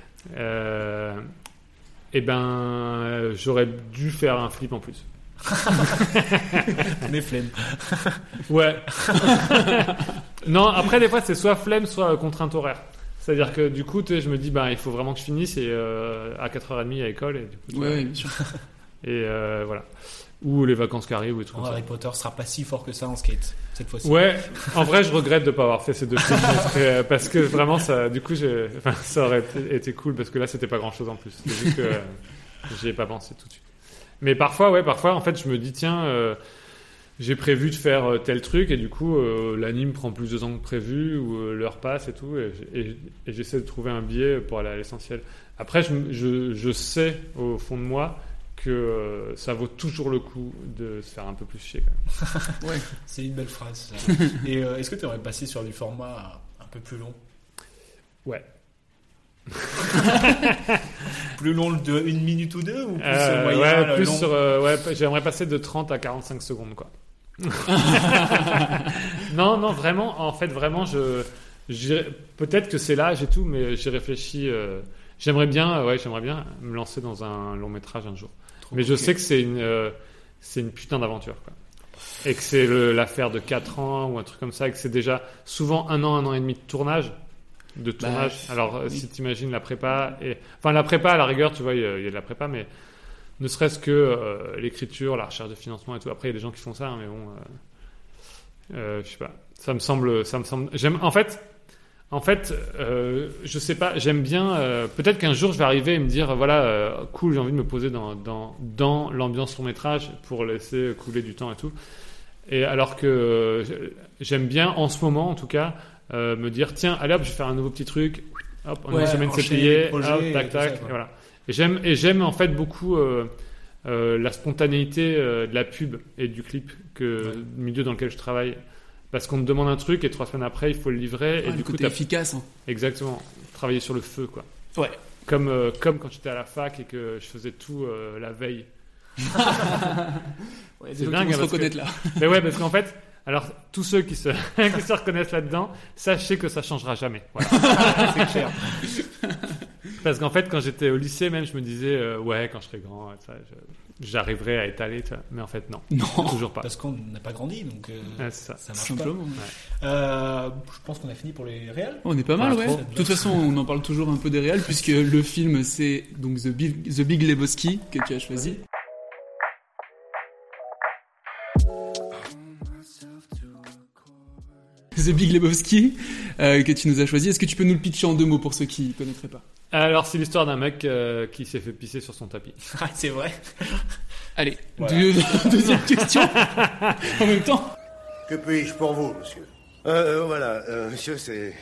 D: Et ben, j'aurais dû faire un flip en plus.
E: Mes flemmes.
D: Ouais. non, après, des fois, c'est soit flemme, soit contrainte horaire. C'est-à-dire que du coup, je me dis, bah, il faut vraiment que je finisse et euh, à 4h30 à l'école. Et, du coup,
C: Ouais,
D: vois.
C: ouais, bien sûr.
D: et euh, voilà. Ou les vacances qui arrivent ou des trucs
E: Oh, Harry
D: ça.
E: Potter sera pas si fort que ça en skate cette fois-ci.
D: Ouais, en vrai, je regrette de pas avoir fait ces deux films parce que, parce que vraiment, ça, du coup, enfin, ça aurait été, été cool parce que là, c'était pas grand-chose en plus. C'est juste que euh, j'y ai pas pensé tout de suite. Mais parfois, ouais, parfois, en fait, je me dis, tiens, euh, j'ai prévu de faire euh, tel truc et du coup, euh, l'anime prend plus de temps que prévu ou euh, l'heure passe et tout et, j'- et- et j'essaie de trouver un biais pour aller à l'essentiel. Après, je, je, je sais au fond de moi que euh, ça vaut toujours le coup de se faire un peu plus chier quand même.
C: Ouais.
E: C'est une belle phrase. ça. Et euh, est-ce que tu aurais passé sur du format un peu plus long?
D: Ouais.
E: Plus long de une minute ou deux ou plus
D: Euh,
E: moyen,
D: ouais, plus
E: long?
D: sur, euh, ouais, j'aimerais passer de 30 à 45 secondes, quoi. non, non, vraiment, en fait, vraiment, je, peut-être que c'est l'âge et tout, mais j'y réfléchis. euh, j'aimerais bien, euh, ouais, j'aimerais bien me lancer dans un long métrage un jour. mais je sais que c'est une, euh, c'est une putain d'aventure, quoi. Et que c'est l'affaire de 4 ans ou un truc comme ça, et que c'est déjà souvent un an, un an et demi de tournage. De
C: Bah,
D: tournage. Alors,
C: oui.
D: si tu imagines la prépa, et... enfin, la prépa, à la rigueur, tu vois, il y, y a de la prépa, mais ne serait-ce que euh, l'écriture, la recherche de financement et tout. Après, il y a des gens qui font ça, hein, mais bon, euh, euh, je sais pas. Ça me semble, ça me semble. J'aime, en fait, en fait, euh, je sais pas. J'aime bien. Peut-être qu'un jour, je vais arriver et me dire, voilà, cool, j'ai envie de me poser dans dans dans l'ambiance long métrage pour laisser couler du temps et tout. Et alors que j'aime bien, en ce moment, en tout cas, me dire, tiens, allez hop, je vais faire un nouveau petit truc. Hop, en
E: Ouais,
D: une semaine, c'est
E: projets
D: Hop, tac, tac, et voilà. Et j'aime, et j'aime en fait beaucoup euh, euh, la spontanéité euh, de la pub et du clip, que, le milieu dans lequel je travaille. Parce qu'on me demande un truc et trois semaines après, il faut le livrer.
C: Ouais,
D: et du coup, t'as-
C: efficace. hein.
D: Exactement. Travailler sur le feu, quoi.
C: Ouais.
D: Comme, euh, comme quand j'étais à la fac et que je faisais tout euh, la veille.
C: Ouais,
D: C'est dingue,
C: vont se
D: que-
C: reconnaître là.
D: Mais ouais, parce qu'en fait, alors tous ceux qui se, qui se reconnaissent là-dedans, sachez que ça changera jamais. Voilà.
E: C'est clair.
D: Parce qu'en fait, quand j'étais au lycée, même, je me disais, euh, ouais, quand je serai grand, ça, je- j'arriverai à étaler, tu vois. mais en fait, non.
C: Non.
D: Toujours pas.
E: Parce qu'on n'a pas grandi, donc euh,
D: Ouais, c'est ça.
E: ça marche
C: Simplement.
E: pas. Euh, je pense qu'on a fini pour les réels.
C: On est pas mal,
D: Ouais.
C: De toute façon, on en parle toujours un peu des réels, puisque le film, c'est donc The Big, The Big Lebowski que tu as choisi. The Big Lebowski euh, que tu nous as choisi. Est-ce que tu peux nous le pitcher en deux mots pour ceux qui ne connaîtraient pas?
D: Alors, c'est l'histoire d'un mec euh, qui s'est fait pisser sur son tapis.
E: Ah, c'est vrai.
C: Allez,
E: Voilà.
C: deux- deuxième question en même temps.
H: Que puis-je pour vous, monsieur? Euh, Voilà, euh, monsieur, c'est.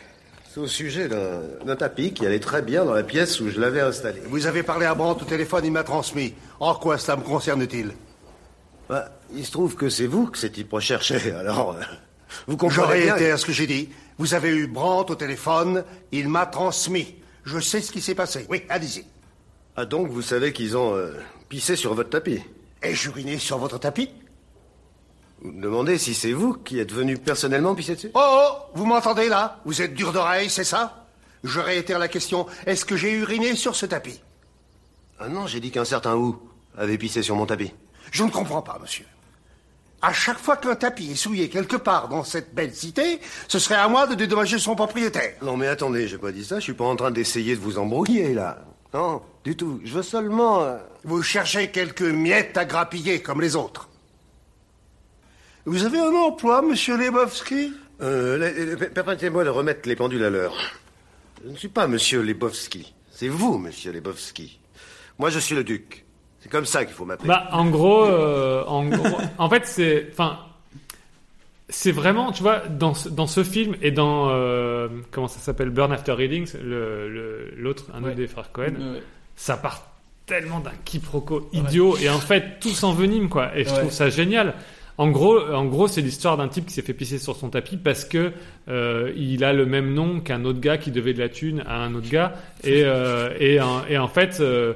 H: C'est au sujet d'un tapis qui allait très bien dans la pièce où je l'avais installé.
I: Vous avez parlé à Brandt au téléphone, il m'a transmis. En quoi cela me concerne-t-il?
H: Bah, il se trouve que c'est vous que ces types recherchaient, alors... euh, vous comprenez
I: J'aurais été à ce que j'ai dit. Vous avez eu Brandt au téléphone, il m'a transmis. Je sais ce qui s'est passé. Oui, allez-y.
H: Ah donc, vous savez qu'ils ont euh, pissé sur votre tapis
I: Ai-je uriné sur votre tapis
H: Vous me demandez si c'est vous qui êtes venu personnellement pisser dessus
I: Oh, oh, vous m'entendez là Vous êtes dur d'oreille, c'est ça Je réitère la question. Est-ce que j'ai uriné sur ce tapis
H: Ah non, j'ai dit qu'un certain ou avait pissé sur mon tapis.
I: Je ne comprends pas, monsieur. À chaque fois qu'un tapis est souillé quelque part dans cette belle cité, ce serait à moi de dédommager son propriétaire.
H: Non mais attendez, j'ai pas dit ça, je suis pas en train d'essayer de vous embrouiller là. Non, du tout. Je veux seulement... euh,
I: Vous cherchez quelques miettes à grappiller comme les autres. Vous avez un emploi, monsieur Lebowski?
H: Euh, la- la- Permettez-moi de remettre les pendules à l'heure. Je ne suis pas monsieur Lebowski. C'est vous, monsieur Lebowski. Moi, je suis le duc. C'est comme ça qu'il faut m'appeler.
D: Bah, en gros, euh, en, gros- en fait, c'est, enfin, c'est vraiment, tu vois, dans ce, dans ce film et dans euh, comment ça s'appelle, Burn After Reading, le- le- l'autre, un
C: Ouais.
D: autre des frères Cohen,
C: Ouais.
D: ça part tellement d'un quiproquo idiot et en fait tout s'envenime quoi. Et je
E: Ouais.
D: trouve ça génial. En gros, en gros, c'est l'histoire d'un type qui s'est fait pisser sur son tapis parce que euh, il a le même nom qu'un autre gars qui devait de la thune à un autre gars et euh, et, en, et en fait. euh,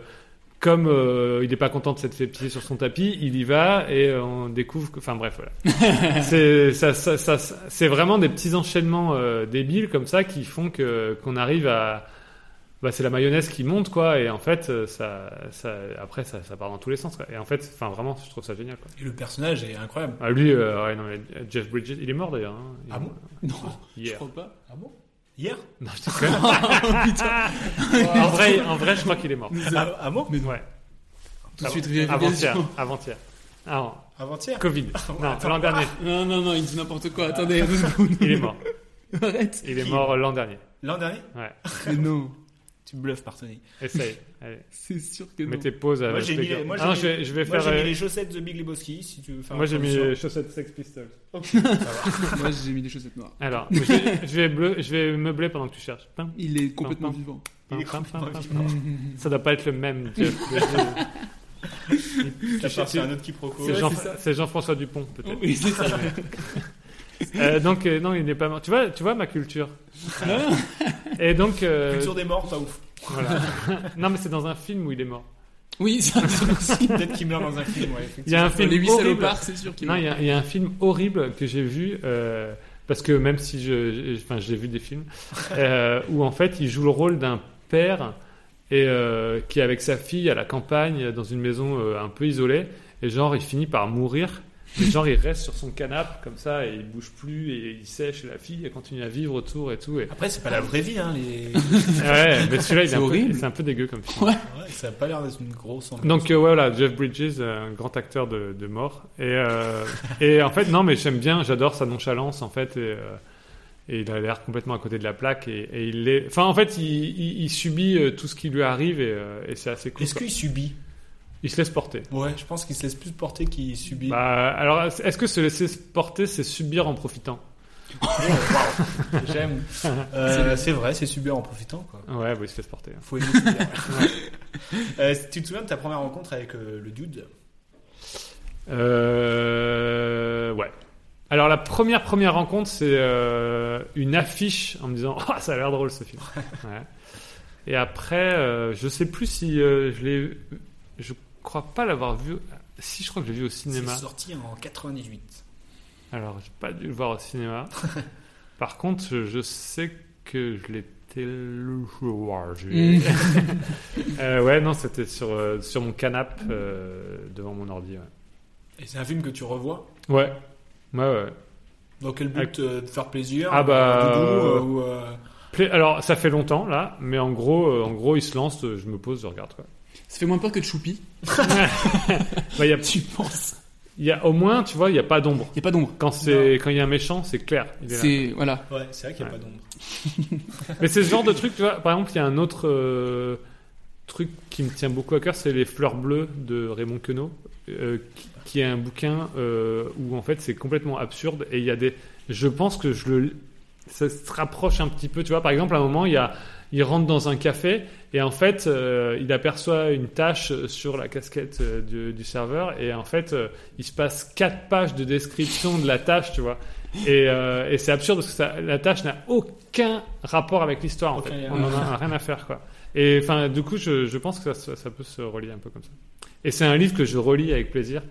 D: comme euh, il n'est pas content de s'être fait pisser sur son tapis, il y va et euh, on découvre que... Enfin bref, voilà. c'est ça, ça, ça- c'est vraiment des petits enchaînements euh, débiles comme ça qui font que qu'on arrive à... Bah, c'est la mayonnaise qui monte, quoi, et en fait, ça, ça, après, ça, ça part dans tous les sens, quoi. Et en fait, enfin, vraiment, je trouve ça génial, quoi.
E: Et le personnage est incroyable.
D: Ah, lui, ouais, non, mais Jeff Bridges, il est mort d'ailleurs. hein.
E: Ah bon?
D: Mort.
C: Non, je
D: Hier.
C: crois pas.
E: Ah bon? Hier
D: Non, je déconne. en, vrai, en vrai, je crois qu'il est mort.
E: Ah, ah bon
D: Mais ouais.
C: Tout de suite.
D: Avant-hier. Avant-hier. Ah, non.
E: Avant-hier
D: Covid. Non,
E: Attends.
D: l'an dernier.
C: Non, non, non, il dit n'importe quoi. Attendez, deux secondes.
D: Il est mort.
C: Arrête.
D: Il est mort l'an dernier.
E: L'an dernier
D: Ouais.
C: Mais non.
E: Tu bluffes, Partoni.
D: Essaye.
C: C'est sûr que non.
D: Mettez pause à
E: Moi j'ai mis, moi,
D: Ah
E: j'ai
D: je vais,
E: moi,
D: faire.
E: j'ai mis
D: euh,
E: les chaussettes de Big Lebowski si tu veux faire
D: Moi j'ai mis les chaussettes Sex Pistols.
C: Moi, j'ai mis des chaussettes noires.
D: Alors, je vais, je vais, bleu- je vais meubler pendant que tu cherches.
C: Il est complètement vivant.
E: Il est complètement vivant.
D: Ça doit pas être le même. C'est Jean- Jean-François Dupont, peut-être.
C: Oui, c'est ça.
D: Euh, donc, euh, non, il n'est pas mort. Tu vois, tu vois ma culture. Et donc. euh,
E: Culture des morts, pas ouf.
D: voilà. non, mais c'est dans un film où il est mort.
C: Oui, ça aussi.
E: Peut-être qu'il meurt dans un film, ouais,
D: Il y a un film
C: Les huit
D: horrible.
C: salopards, c'est sûr qu'il
D: Non,
C: est
D: il y, a, il y a un film horrible que j'ai vu euh, parce que même si je, je- enfin, j'ai vu des films euh, où en fait il joue le rôle d'un père et euh, qui est avec sa fille à la campagne dans une maison euh, un peu isolée et genre il finit par mourir. Mais genre il reste sur son canapé comme ça et il bouge plus et il sèche et la fille elle continue à vivre autour et tout. Et...
E: Après, c'est pas la vraie vie, hein. Les...
D: Ouais, mais celui-là il est,
C: horrible.
D: c'est un peu dégueu comme film.
C: Ouais.
E: Ouais, ça a pas l'air d'être une grosse.
D: Donc euh, ouais, voilà, Jeff Bridges, euh, un grand acteur de, de mort. Et, euh, et en fait, non, mais j'aime bien, j'adore sa nonchalance en fait. Et, euh, et il a l'air complètement à côté de la plaque. Et, et il est, enfin, en fait, il, il- il subit tout ce qui lui arrive et, et c'est assez cool.
E: Est-ce qu'il subit?
D: Il se laisse porter.
E: Ouais, je pense qu'il se laisse plus porter qu'il subit.
D: Bah, alors, est-ce que se laisser porter, c'est subir en profitant?
E: J'aime. Euh, c'est vrai, c'est subir en profitant, quoi.
D: Ouais, bah, il se laisse porter.
E: Faut aimer subir. Euh, tu te souviens de ta première rencontre avec euh, le dude?
D: Ouais. Alors la première première rencontre, c'est une affiche en me disant ah ça a l'air drôle ce film. Ouais. Et après, je sais plus si je l'ai, je crois pas l'avoir vu. Si je crois que je l'ai vu au cinéma.
E: C'est sorti en 98.
D: Alors j'ai pas dû le voir au cinéma. Par contre, je, je sais que je l'ai téléchargé.
C: Mm.
D: Euh, ouais, non, c'était sur euh, sur mon canapé euh, devant mon ordi. Ouais.
E: Et c'est un film que tu revois?
D: Ouais, ouais, ouais.
E: Dans quel but euh, de faire plaisir?
D: Ah bah,
E: euh, doudou, euh,
D: euh,
E: ou, euh,
D: Pla- Alors, ça fait longtemps là, mais en gros, euh, en gros, il se lance, je me pose, je regarde quoi.
C: Ça fait moins peur que de Choupi.
D: Bah, y a,
C: Tu penses
D: il y a au moins, tu vois, il y a pas d'ombre.
C: Il y a pas d'ombre.
D: Quand c'est quand il y a un méchant, c'est clair. il est là.
C: C'est voilà.
E: Ouais, c'est vrai qu'il n'y a
D: Ouais.
E: pas d'ombre.
D: Mais c'est ce genre de truc, tu vois. Par exemple, il y a un autre euh, truc qui me tient beaucoup à cœur, c'est les fleurs bleues de Raymond Queneau, euh, qui, qui est un bouquin euh, où en fait c'est complètement absurde et il y a des. Je pense que je le ça se rapproche un petit peu. Tu vois, par exemple, à un moment, il y a, il rentre dans un café et en fait, euh, il aperçoit une tâche sur la casquette euh, du, du serveur et en fait, euh, il se passe quatre pages de description de la tâche, tu vois. Et, euh, et c'est absurde parce que ça, la tâche n'a aucun rapport avec l'histoire. En fait, on en a rien à faire, quoi. Et enfin, du coup, je, je pense que ça, ça peut se relier un peu comme ça. Et c'est un livre que je relis avec plaisir,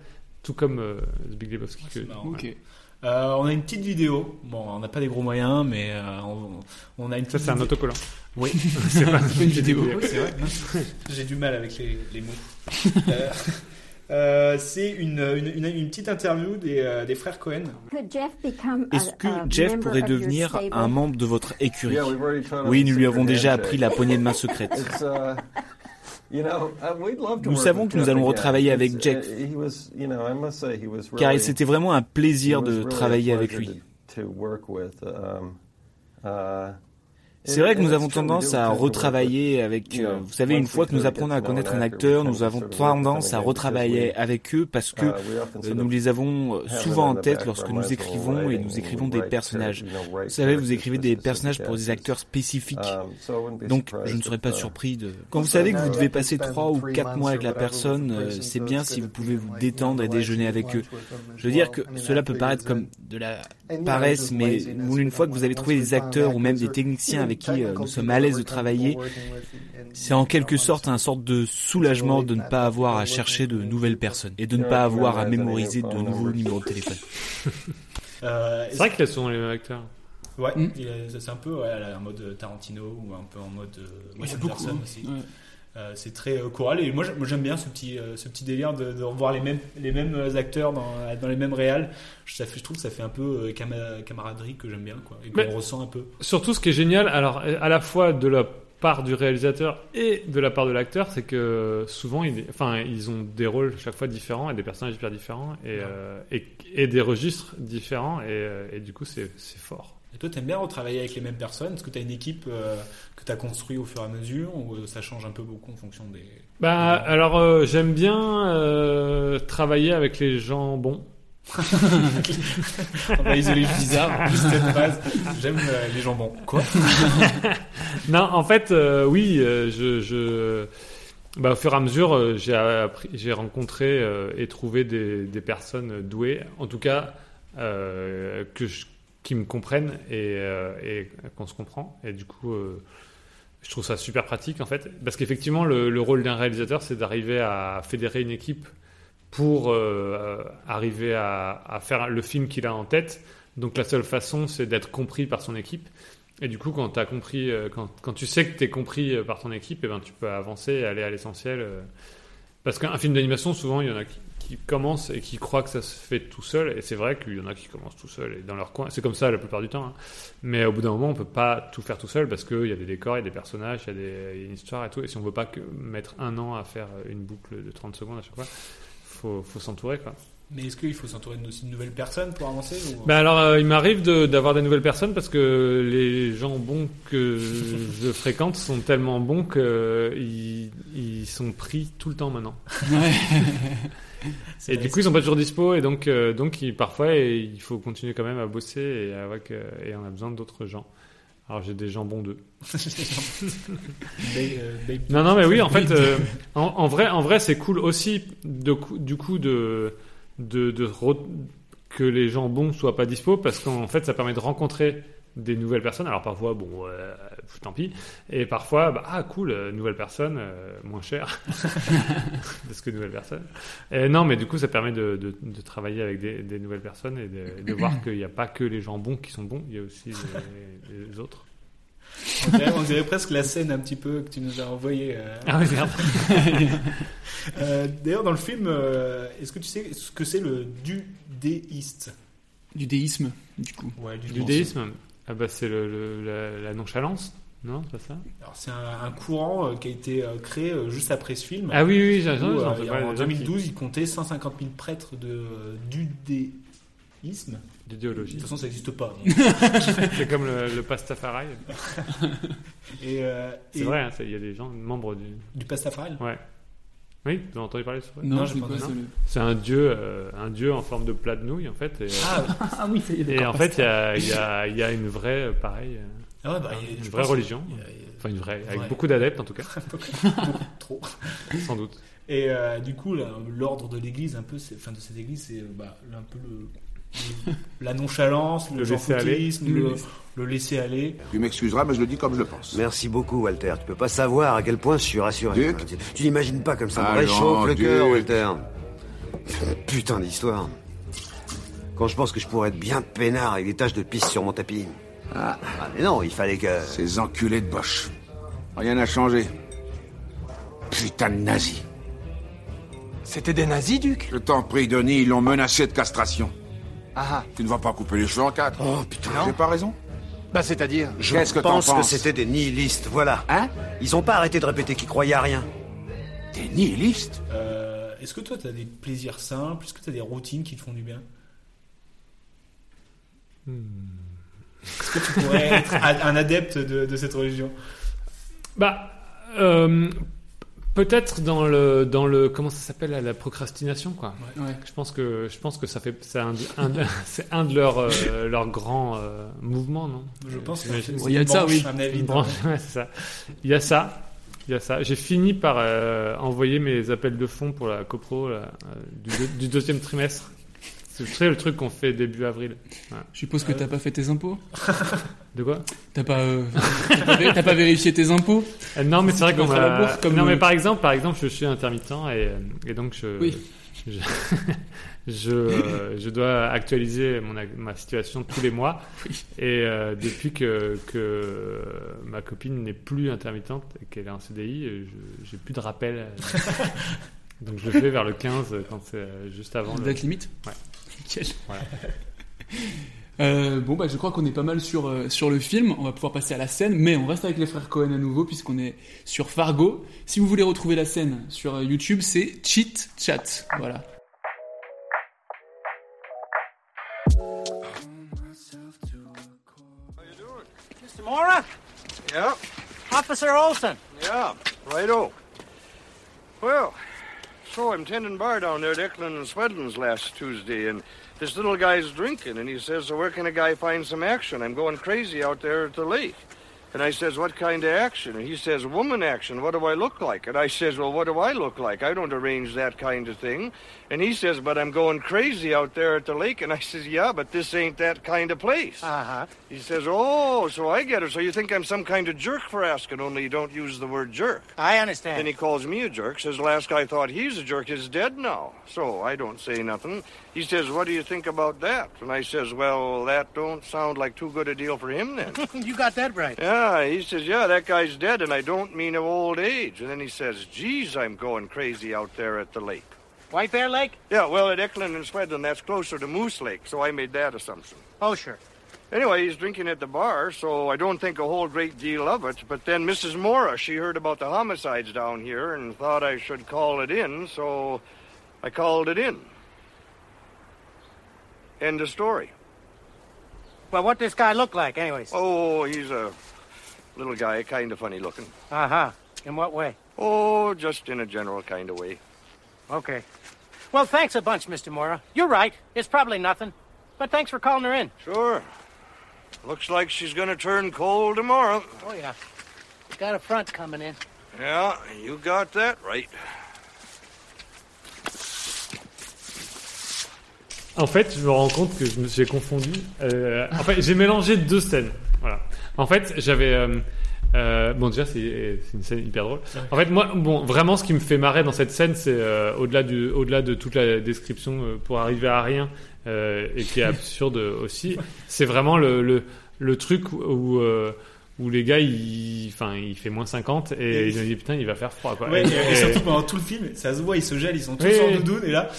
D: tout comme euh, The Big Lebowski. que-
E: marrant,
C: Ok.
E: Euh, on a une petite vidéo. Bon, on n'a pas des gros moyens, mais euh, on, on a une
D: Ça, c'est un autocollant.
E: Oui,
D: C'est pas-
C: une vidéo.
E: Oui, c'est vrai. J'ai du mal avec les, les mots. Euh, euh, c'est une, une, une, une petite interview des, euh, des frères Cohen.
J: Est-ce que Jeff pourrait devenir un membre de votre écurie? Oui, nous lui avons déjà appris la poignée de main secrète. Nous savons que nous allons retravailler avec Jeff, car c'était vraiment un plaisir de travailler avec lui. C'est vrai que nous avons tendance à retravailler avec... euh, vous savez, une fois que nous apprenons à connaître un acteur, nous avons tendance à retravailler avec eux parce que euh, nous les avons souvent en tête lorsque nous écrivons et nous écrivons des personnages. Vous savez, vous écrivez des personnages pour des acteurs spécifiques. Donc, je ne serais pas surpris de... Quand vous savez que vous devez passer trois ou quatre mois avec la personne, euh, c'est bien si vous pouvez vous détendre et déjeuner avec eux. Je veux dire que cela peut paraître comme de la paresse, mais une fois que vous avez trouvé des acteurs ou même des techniciens avec qui euh, nous sommes à l'aise de travailler, c'est en quelque sorte un sorte de soulagement de ne pas avoir à chercher de nouvelles personnes et de ne pas avoir à mémoriser de nouveaux numéros de téléphone.
E: Euh,
D: C'est vrai qu'il a souvent les mêmes acteurs.
E: Ouais,
C: Mm.
E: a- c'est un peu ouais, en mode Tarantino ou un peu en mode euh, Wes Anderson
C: hein.
E: aussi.
C: Ouais.
E: Euh, c'est très euh, choral et moi j'ai- moi, j'aime bien ce petit euh, ce petit délire de, de revoir les mêmes les mêmes acteurs dans, dans les mêmes réals. Je trouve que ça fait un peu euh, cama- camaraderie que j'aime bien quoi et qu'on ressent un peu.
D: Surtout, ce qui est génial, alors à la fois de la part du réalisateur et de la part de l'acteur, c'est que souvent, ils, enfin, ils ont des rôles chaque fois différents et des personnages hyper différents et, euh, et, et des registres différents et, euh, et du coup, c'est fort.
E: Et toi t'aimes bien retravailler avec les mêmes personnes? Est-ce que tu as une équipe euh, que tu as construit au fur et à mesure ou euh, ça change un peu beaucoup en fonction des
D: Bah, alors, euh, j'aime bien travailler avec les gens bons.
E: On va isoler bizarre cette phrase. J'aime les jambons. Quoi?
D: Non, en fait, oui, je, je, bah, au fur et à mesure, j'ai rencontré et trouvé des, des personnes douées, en tout cas, euh, que je- qui me comprennent et, euh, et qu'on se comprend. Et du coup, euh, je trouve ça super pratique, en fait, parce qu'effectivement, le, le rôle d'un réalisateur, c'est d'arriver à fédérer une équipe pour euh, arriver à, faire le film qu'il a en tête. Donc la seule façon, c'est d'être compris par son équipe. Et du coup, quand, t'as compris, quand, quand tu sais que tu es compris par ton équipe, eh ben, tu peux avancer et aller à l'essentiel. Parce qu'un film d'animation, souvent, il y en a qui, qui commencent et qui croient que ça se fait tout seul. Et c'est vrai qu'il y en a qui commencent tout seul et dans leur coin. C'est comme ça la plupart du temps. hein. Mais au bout d'un moment, on peut pas tout faire tout seul parce qu'il y a des décors, il y a des personnages, il y a, une histoire et tout. Et si on veut pas mettre un an à faire une boucle de 30 secondes à chaque fois, faut, faut s'entourer, quoi.
E: Mais est-ce qu'il faut s'entourer de- nouvelles personnes pour avancer ou...
D: Ben alors, euh, il m'arrive de- d'avoir des nouvelles personnes parce que les gens bons que je fréquente sont tellement bons qu'ils ils sont pris tout le temps maintenant. Et du coup, ils sont pas toujours dispo et donc, euh, donc il- parfois il faut continuer quand même à bosser et, avec, euh, et on a besoin d'autres gens. Alors j'ai des gens bons d'eux.
E: Euh,
D: non, non, mais oui, en fait, euh, en, en vrai, en vrai, c'est cool aussi de, du coup de, que les gens bons soient pas dispo parce qu'en fait, ça permet de rencontrer des nouvelles personnes. Alors parfois, bon, euh, tant pis. Et parfois, bah, ah cool, euh, nouvelle personne, euh, moins cher parce que nouvelle personne. Non, mais du coup, ça permet de, travailler avec des, nouvelles personnes et de, voir qu'il n'y a pas que les gens bons qui sont bons, il y a aussi les autres.
E: On dirait, on dirait presque la scène un petit peu que tu nous as envoyée. euh.
D: Ah oui, merde.
E: Euh, D'ailleurs, dans le film, euh, est-ce que tu sais ce que c'est le dudéiste?
C: Du déisme, du coup.
E: Ouais, du,
D: Du déisme, ah bah, c'est le, le- la, la nonchalance, non C'est pas ça?
E: Alors, c'est un, un courant euh, qui a été euh, créé euh, juste après ce film.
D: Ah oui, oui, j'ai-
E: euh, en
D: gens
E: 2012, il comptait 150 000 prêtres de euh, dudéisme.
D: D'idéologie.
E: De toute façon, ça n'existe pas.
D: c'est comme le, le Pastafari.
E: Et, euh,
D: c'est
E: et-
D: vrai, hein, il y a des gens membres du.
E: Du Pastafari
D: Ouais. Oui, vous avez entendu parler de ce
C: Non,
E: Non,
C: je
E: j'ai
C: sais
E: pas entendu.
C: c'est
D: un dieu, euh, un dieu en forme de plat de nouilles en fait. Et,
E: Ah,
C: Ah oui, ça y est,
D: et en fait, il y a, il y, a, il y a une vraie, euh, pareil, euh,
E: Ah ouais, bah, il y a-
D: une vraie religion.
E: qu'il y a- il y a-
D: Enfin, une vraie, avec
E: Ouais.
D: beaucoup d'adeptes en tout cas,
E: Trop.
D: sans doute.
E: Et euh, du coup, l'ordre de l'église, un peu, c'est- enfin de cette église, c'est euh, bah, un peu le- la nonchalance, le,
D: Le laisser aller.
E: foutisme, le, le laisser aller.
K: Tu m'excuseras, mais je le dis comme je le pense.
H: Merci beaucoup, Walter. Tu peux pas savoir à quel point je suis rassuré.
K: Duc
H: Tu, tu n'imagines pas comme ça me
K: Ah
H: réchauffe le cœur, Walter. Putain d'histoire. Quand je pense que je pourrais être bien peinard avec des taches de pisse sur mon tapis. Ah, mais non, il fallait que...
K: Ces enculés de Bosch. Rien n'a changé. Putain de nazis.
L: C'était des nazis, Duc?
K: Je t'en prie, Denis, ils l'ont menacé de castration.
L: Ah,
K: Tu ne vas pas couper les cheveux en quatre.
H: Oh, putain.
K: J'ai pas raison
L: bah c'est-à-dire
H: Je
K: Qu'est-ce que t'en
H: pense que c'était des nihilistes, voilà.
K: Hein
H: Ils ont pas arrêté de répéter qu'ils croyaient à rien.
K: T'es nihiliste
E: Euh, Est-ce que toi, tu as des plaisirs simples? Est-ce que tu as des routines qui te font du bien? Est-ce que tu pourrais être un adepte de, de cette religion?
D: Bah, euh, peut-être dans le, dans le, comment ça s'appelle, la procrastination, quoi.
C: Ouais.
D: Je pense que, je pense que ça fait, c'est un, c'est un de leurs, euh, leurs grands euh, mouvements, non?
E: Je pense que
D: J'imagine.
E: c'est
C: Il y a
E: une
C: de ça,
E: branche,
C: oui.
E: avis,
D: Une
E: dans-
D: branche, ouais, c'est ça. Il y a ça. Il y a ça. J'ai fini par euh, envoyer mes appels de fonds pour la copro là, euh, du, deux- du deuxième trimestre. C'est tu sais, le truc qu'on fait début avril. Ouais.
C: Je suppose que t'as pas fait tes impôts
D: De quoi
C: T'as pas, euh, pas, vé- t'as pas vérifié tes impôts
D: Euh, Non, mais c'est vrai qu'on
C: la bourse comme
D: Non, mais par exemple, par exemple, je suis intermittent et, euh, et donc je,
C: Oui.
D: je, je, euh, je dois actualiser mon, ma situation tous les mois. Et euh, depuis que, que ma copine n'est plus intermittente et qu'elle est en CDI, je- j'ai plus de rappel. donc je le fais vers le 15 quand c'est euh, juste avant. le-
C: Date limite
D: Ouais.
C: Nickel.
D: Voilà.
C: Euh, bon, bah, je crois qu'on est pas mal sur, euh, sur le film. On va pouvoir passer à la scène, mais on reste avec les frères Cohen à nouveau, puisqu'on est sur Fargo. Si vous voulez retrouver la scène sur euh, YouTube, c'est Cheat Chat. Voilà.
M: Mr. Mora?
I: Yeah?
M: Officer Olson.
I: Yeah, righto. Well, so I'm tending bar down there at Eklund and Swedlin's last Tuesday, and this little guy's drinking, and he says, so where can a guy find some action? I'm going crazy out there at the lake. And I says, what kind of action? And he says, woman action. What do I look like? And I says, well, what do I look like? I don't arrange that kind of thing. And he says, but I'm going crazy out there at the lake. And I says, yeah, but this ain't that kind of place.
M: Uh-huh.
I: He says, oh, so I get it. So you think I'm some kind of jerk for asking, only you don't use the word jerk.
M: I understand.
I: Then he calls me a jerk, says last guy thought he's a jerk is dead now. So I don't say nothing. He says, what do you think about that? And I says, well, that don't sound like too good a deal for him then.
M: you got that right.
I: yeah, he says, yeah, that guy's dead, and I don't mean of old age. And then he says, geez, I'm going crazy out there at the lake.
M: White Bear Lake?
I: Yeah, well, at Eklund and Swedlin, that's closer to Moose Lake, so I made that assumption.
M: Oh, sure.
I: Anyway, he's drinking at the bar, so I don't think a whole great deal of it. But then Mrs. Mora, she heard about the homicides down here and thought I should call it in, so I called it in. End of story.
M: Well, what does this guy look like, anyways?
I: Oh, he's a little guy, kind of funny looking.
M: Uh-huh. In what way?
I: Oh, just in a general kind of way.
M: Okay. Well, thanks a bunch, Mr. Mora. You're right. It's probably nothing. But thanks for calling her in.
I: Sure. Looks like she's gonna turn cold tomorrow.
M: Oh, yeah. Got a front coming in.
I: Yeah, you got that right.
D: En fait, je me rends compte que je me suis confondu. Euh, en fait, j'ai mélangé deux scènes. En fait, j'avais. euh, euh, bon, déjà, c'est une scène hyper drôle. En fait, moi, bon, vraiment, ce qui me fait marrer dans cette scène, c'est euh, au-delà du, au-delà de toute la description euh, pour arriver à rien et qui est absurde aussi. C'est vraiment le, le, le truc où. où les gars, il, enfin, il fait moins 50 et ils ont dit putain, il va faire froid quoi.
E: Ouais, et,
D: Et-
E: et surtout pendant tout le film, ça se voit, ils se gèlent, ils sont tous en doudoune, et là,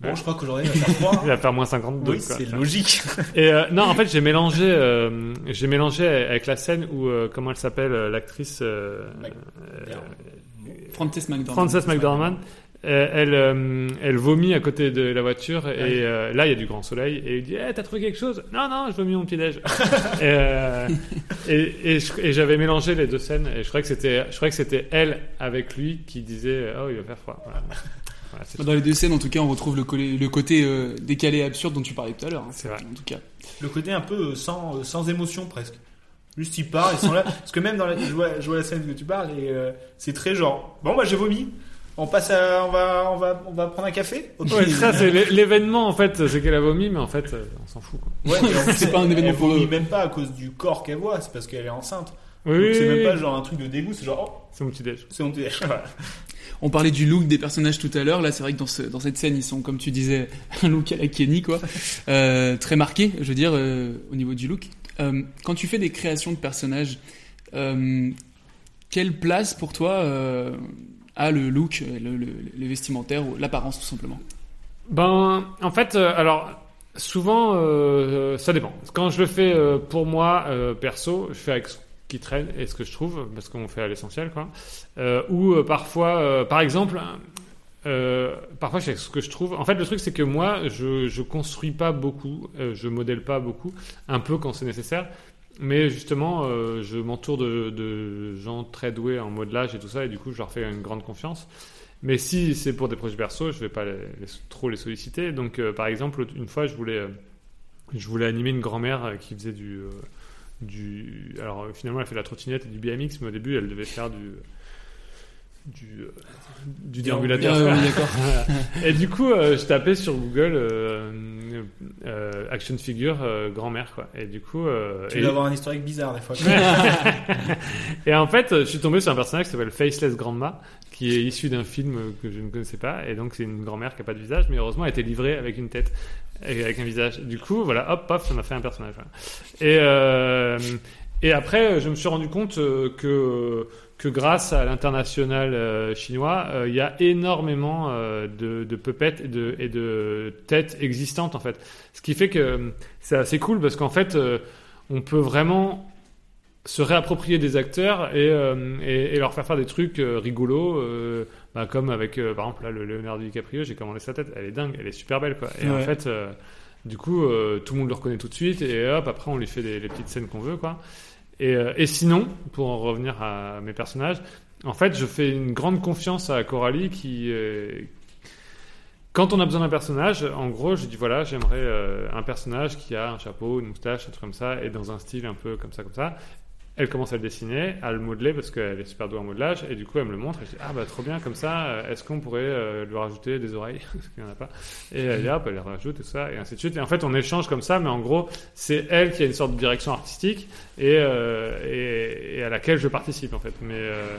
E: bon, je crois qu'aujourd'hui, il va faire froid.
D: Il va faire moins 52.
E: Oui, c'est logique.
D: Et euh, non, en fait, j'ai mélangé, euh, j'ai mélangé avec la scène où euh, comment elle s'appelle, l'actrice
C: Frances McDormand.
D: Frances McDormand. Elle, elle vomit à côté de la voiture et là il y a du grand soleil et il dit eh, t'as trouvé quelque chose? Non non je vomis mon petit déj. et j'avais mélangé les deux scènes et je croyais que c'était je croyais que c'était elle avec lui qui disait oh il va faire froid. Voilà. Voilà, c'est
C: Dans les deux scènes, en tout cas, on retrouve le, collé- le côté euh, décalé et absurde dont tu parlais tout à l'heure. hein.
D: C'est vrai.
C: En tout cas.
E: Le côté un peu euh, sans, euh, sans émotion presque. Juste ils partent, ils sont là. Parce que même dans la, je, vois, je vois la scène que tu parles et euh, c'est très genre bon bah j'ai vomi. On passe à, on va, on va, on va prendre un café.
D: Ouais, ça c'est l'é- l'événement en fait, c'est qu'elle a vomi, mais en fait on s'en fout. Quoi.
E: Ouais,
C: C'est pas un événement
E: elle
C: pour
E: vomit
C: eux.
E: même pas à cause du corps qu'elle voit, c'est parce qu'elle est enceinte.
D: Oui,
E: c'est même pas genre un truc de dégoût, c'est genre oh,
D: C'est mon petit déj.
E: c'est mon déj.
C: On parlait du look des personnages tout à l'heure. Là, c'est vrai que dans, ce- dans cette scène, ils sont, comme tu disais, un look à la Kenny, quoi. Euh, très marqué, je veux dire, euh, au niveau du look. Euh, quand tu fais des créations de personnages, quelle place pour toi a le look, le, le, le vestimentaire l'apparence, tout simplement?
D: Ben, en fait, alors souvent, ça dépend. Quand je le fais pour moi perso, je fais avec qui traîne et ce que je trouve, parce qu'on fait à l'essentiel, quoi. Euh, ou euh, parfois, euh, par exemple, parfois ce que je trouve. En fait, le truc c'est que moi, je je construis pas beaucoup, je modèle pas beaucoup, un peu quand c'est nécessaire. Mais justement, je m'entoure de, de gens très doués en modelage et tout ça, et du coup, je leur fais une grande confiance. Mais si c'est pour des projets perso, je vais pas trop les solliciter. Donc, par exemple, une fois, je voulais, je voulais animer une grand-mère qui faisait du, du. Alors, finalement, elle fait de la trottinette et du BMX, mais au début, elle devait faire du. Du, euh, du déambulateur.
C: Ah oui,
D: et du coup, euh, je tapais sur Google euh, euh, action figure euh, grand-mère, quoi. Et du coup. euh,
E: Tu
D: et-
E: dois avoir un historique bizarre des fois.
D: et en fait, je suis tombé sur un personnage qui s'appelle Faceless Grandma, qui est issu d'un film que je ne connaissais pas. Et donc, c'est une grand-mère qui a pas de visage, mais heureusement, elle était livrée avec une tête, avec un visage. Du coup, voilà, hop, paf, ça m'a fait un personnage. Et, euh, et après, je me suis rendu compte euh, que que grâce à l'international euh, chinois, il y a énormément de, de puppets et de, et de têtes existantes en fait. Ce qui fait que c'est assez cool parce qu'en fait, on peut vraiment se réapproprier des acteurs et, et, leur faire faire des trucs rigolos, bah, comme avec euh, par exemple là, le Leonardo DiCaprio, j'ai commandé sa tête, elle est dingue, elle est super belle quoi. Et en fait, euh, du coup, euh, tout le monde le reconnaît tout de suite et hop, après on lui fait des, les petites scènes qu'on veut quoi. Et, et sinon, pour en revenir à mes personnages, en fait, je fais une grande confiance à Coralie qui, quand on a besoin d'un personnage, en gros, je dis voilà, j'aimerais euh, un personnage qui a un chapeau, une moustache, un truc comme ça, et dans un style un peu comme ça, comme ça. Elle commence à le dessiner, à le modeler parce qu'elle est super douée en modelage, et du coup elle me le montre, et je dis ah bah trop bien comme ça, euh, est-ce qu'on pourrait euh, lui rajouter des oreilles? Parce qu'il n'y en a pas. Et elle dit hop, elle les rajoute et ça, et ainsi de suite. Et en fait on échange comme ça, mais en gros c'est elle qui a une sorte de direction artistique et, euh, et, et à laquelle je participe en fait. Mais, euh,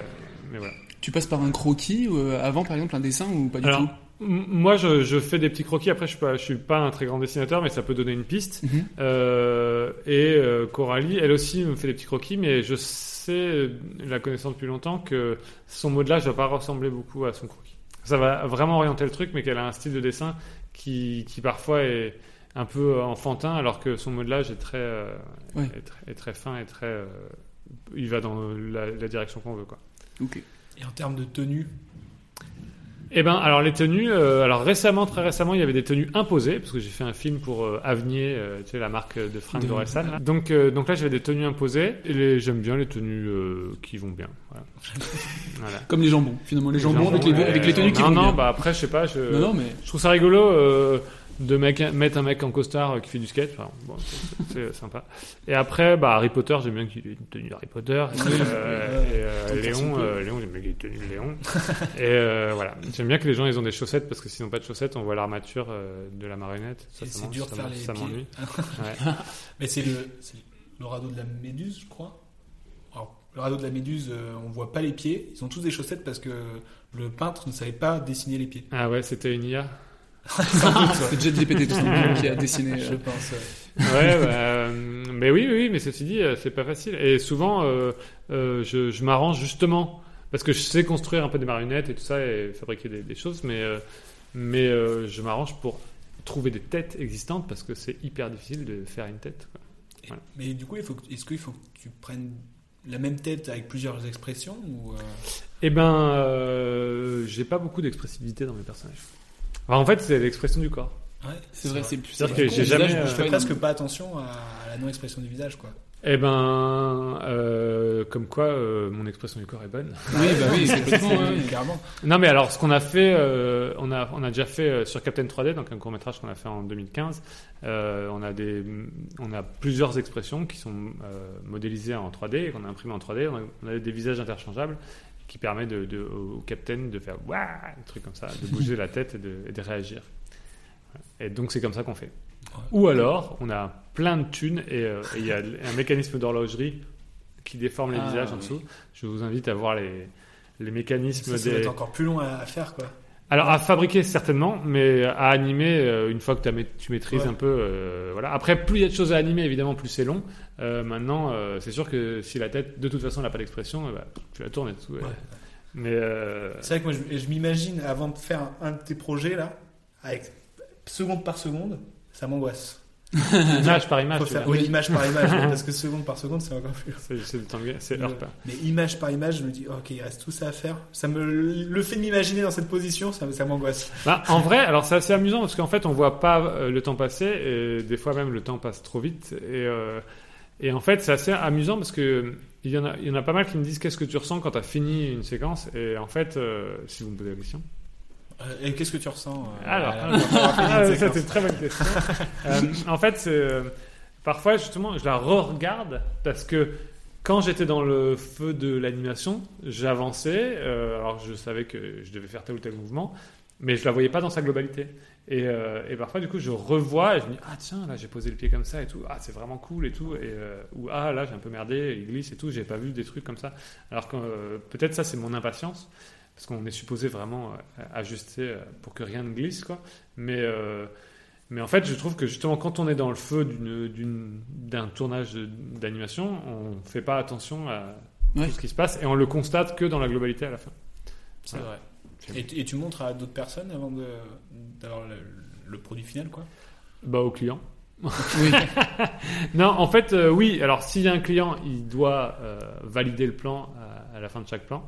D: mais voilà.
C: Tu passes par un croquis avant, par exemple, un dessin ou pas du
D: Alors,
C: tout?
D: Moi, je, je fais des petits croquis. Après, je suis pas, je suis pas un très grand dessinateur, mais ça peut donner une piste.
C: Mhm.
D: Euh, et euh, Coralie, elle aussi me fait des petits croquis, mais je sais, la connaissant depuis longtemps, que son modelage va pas ressembler beaucoup à son croquis. Ça va vraiment orienter le truc, mais qu'elle a un style de dessin qui, qui parfois est un peu enfantin, alors que son modelage est très, euh,
C: Ouais.
D: est très, est très fin et très, euh, il va dans la, la direction qu'on veut, quoi.
C: Ok.
E: Et en termes de tenue,
D: Eh ben, alors les tenues, euh, alors récemment, très récemment, il y avait des tenues imposées parce que j'ai fait un film pour euh, Avenir, euh, tu sais la marque de fringues
C: De-
D: d'Orelsan. là. Donc, euh, donc là, j'avais des tenues imposées et les- j'aime bien les tenues euh, qui vont bien. Voilà. Voilà.
C: Comme les jambons, finalement, les jambons avec les, avec les tenues qui
D: non,
C: vont
D: non,
C: bien.
D: bah après, je sais pas. Je,
C: Non, non, mais-
D: je trouve ça rigolo euh, de mec- mettre un mec en costard euh, qui fait du skate. Enfin, bon, c'est- sympa. Et après, bah Harry Potter, j'aime bien qu'il ait une tenue Harry Potter. Et, euh, et, euh, Léon, euh, Léon, j'aime bien qu'il ait une tenue de Léon. et voilà, j'aime bien que les gens ils ont des chaussettes parce que s'ils n'ont pas de chaussettes, on voit l'armature de la marionnette.
E: C'est dur de faire les
D: ça
E: pieds.
D: m'ennuie. Ouais.
E: Mais c'est le, radeau de la méduse, je crois. Alors, le radeau de la méduse, on voit pas les pieds. Ils ont tous des chaussettes parce que le peintre ne savait pas dessiner les pieds.
D: Ah ouais, c'était une IA.
C: C'est JetGPT tout simplement qui a dessiné.
E: Je
C: euh,
E: pense.
D: Ouais, bah, euh, mais oui, oui, mais ceci dit, euh, c'est pas facile. Et souvent, euh, euh, je, je m'arrange justement parce que je sais construire un peu des marionnettes et tout ça et fabriquer des, des choses, mais euh, mais euh, je m'arrange pour trouver des têtes existantes parce que c'est hyper difficile de faire une tête. quoi. Voilà.
E: Mais du coup, est-ce qu'il faut que tu prennes la même tête avec plusieurs expressions ou, euh,
D: Eh ben, euh, j'ai pas beaucoup d'expressivité dans mes personnages. Enfin, en fait, c'est l'expression du corps.
E: Ouais,
C: C'est vrai, c'est plus.
D: C'est-à-dire
C: c'est
D: que j'ai jamais,
C: visage,
D: euh,
E: Je fais presque pas attention à, la non-expression du visage, quoi.
D: Eh ben, euh, comme quoi, euh, mon expression du corps est bonne.
C: Oui, bah oui, complètement. ouais.
E: Clairement.
D: Non, mais alors, ce qu'on a fait, euh, on, a, on a déjà fait euh, sur Captain 3D, donc un court métrage qu'on a fait en 2015. euh, on, a des, on a plusieurs expressions qui sont euh, modélisées en 3D et qu'on a imprimées en 3D. On a, on a des visages interchangeables qui permet de, de- au Captain de faire waouh, un truc comme ça, de bouger la tête et de, et de réagir. Et donc, c'est comme ça qu'on fait. Ou alors, on a plein de thunes et euh, et il y a un mécanisme d'horlogerie qui déforme les
E: Ah,
D: visages en dessous. Je vous invite à voir les, les mécanismes
E: Ça, ça va être encore plus long à, à faire, quoi.
D: Alors à fabriquer certainement, mais à animer euh, une fois que tu maîtrises
E: Ouais.
D: un peu, euh, voilà. Après, plus il y a de choses à animer, évidemment, plus c'est long. Euh, maintenant, c'est sûr que si la tête, de toute façon, n'a pas d'expression, bah, tu la tournes et tout. ouais.
E: Ouais.
D: Mais
E: C'est vrai que moi, je, je m'imagine, avant de faire un, un de tes projets, là, avec seconde par seconde, ça m'angoisse.
D: Image par image,
E: faire- oui, image par image, parce que seconde par seconde, c'est encore plus.
D: c'est heure pas.
E: Mais image par image, je me dis, ok, il reste tout ça à faire. Ça me, le fait de m'imaginer dans cette position, ça, ça m'angoisse.
D: Bah, en vrai, alors c'est assez amusant parce qu'en fait, on voit pas euh, le temps passer et des fois même le temps passe trop vite. Et, euh, et en fait, c'est assez amusant parce que il y en a, il y en a pas mal qui me disent qu'est-ce que tu ressens quand tu as fini une séquence? Et en fait, euh, si vous me posez la question.
E: Euh, et qu'est-ce que tu ressens euh,
D: Alors, ah, ça, c'est une très bonne question. Euh, en fait, parfois, justement, je la re-regarde parce que quand j'étais dans le feu de l'animation, j'avançais. euh, alors, je savais que je devais faire tel ou tel mouvement, mais je la voyais pas dans sa globalité. Et, euh, et parfois, du coup, je revois et je me dis Ah, tiens, là, j'ai posé le pied comme ça et tout. Ah, c'est vraiment cool et tout. Et, euh, ou Ah, là, j'ai un peu merdé, il glisse et tout. J'ai pas vu des trucs comme ça. Alors que peut-être ça, c'est mon impatience parce qu'on est supposé vraiment euh, ajuster euh, pour que rien ne glisse, quoi. Mais, euh, mais en fait, je trouve que justement, quand on est dans le feu d'un tournage d'animation, on fait pas attention à
C: Ouais.
D: tout ce qui se passe et on le constate que dans la globalité à la fin.
E: C'est vrai. Et, tu- et tu montres à d'autres personnes avant de- d'avoir le, le produit final, quoi?
D: Bah, au client.
C: Oui.
D: non, en fait, euh, oui. Alors, s'il y a un client, il doit euh, valider le plan à, à la fin de chaque plan.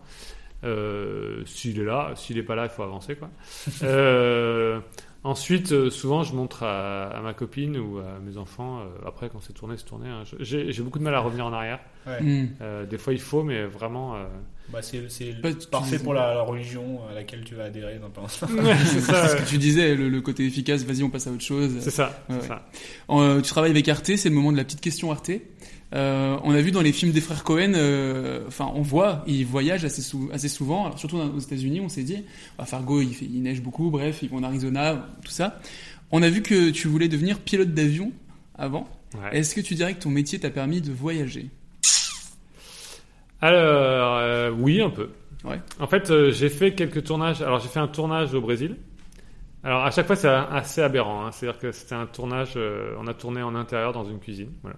D: Euh, s'il est là, s'il n'est pas là, il faut avancer, quoi. Euh, ensuite, euh, souvent, je montre à, à ma copine ou à mes enfants. euh, après, quand c'est tourné, c'est tourné. hein. J'ai beaucoup de mal à revenir en arrière.
E: Ouais.
C: Mm.
D: Euh, des fois, il faut, mais vraiment. euh,
E: bah, C'est parfait pour la, la religion à laquelle tu vas adhérer dans.
D: Ouais, c'est ça.
C: C'est ce que tu disais, le, le côté efficace, vas-y, on passe à autre chose.
D: C'est ça.
C: Ouais,
D: c'est
C: ouais.
D: ça.
C: Tu travailles avec Arte, c'est le moment de la petite question Arte. Euh, on a vu dans les films des frères Cohen, euh, enfin on voit, ils voyagent assez, sou- assez souvent, alors surtout aux États-Unis, on s'est dit, à Fargo il, fait, il neige beaucoup, bref, ils vont en Arizona, tout ça. On a vu que tu voulais devenir pilote d'avion avant.
D: Ouais.
C: Est-ce que tu dirais que ton métier t'a permis de voyager?
D: Alors, euh, oui, un peu.
C: Ouais.
D: En fait, euh, j'ai fait quelques tournages. Alors, j'ai fait un tournage au Brésil. Alors, à chaque fois, c'est assez aberrant. hein. C'est-à-dire que c'était un tournage. euh, on a tourné en intérieur dans une cuisine. Voilà.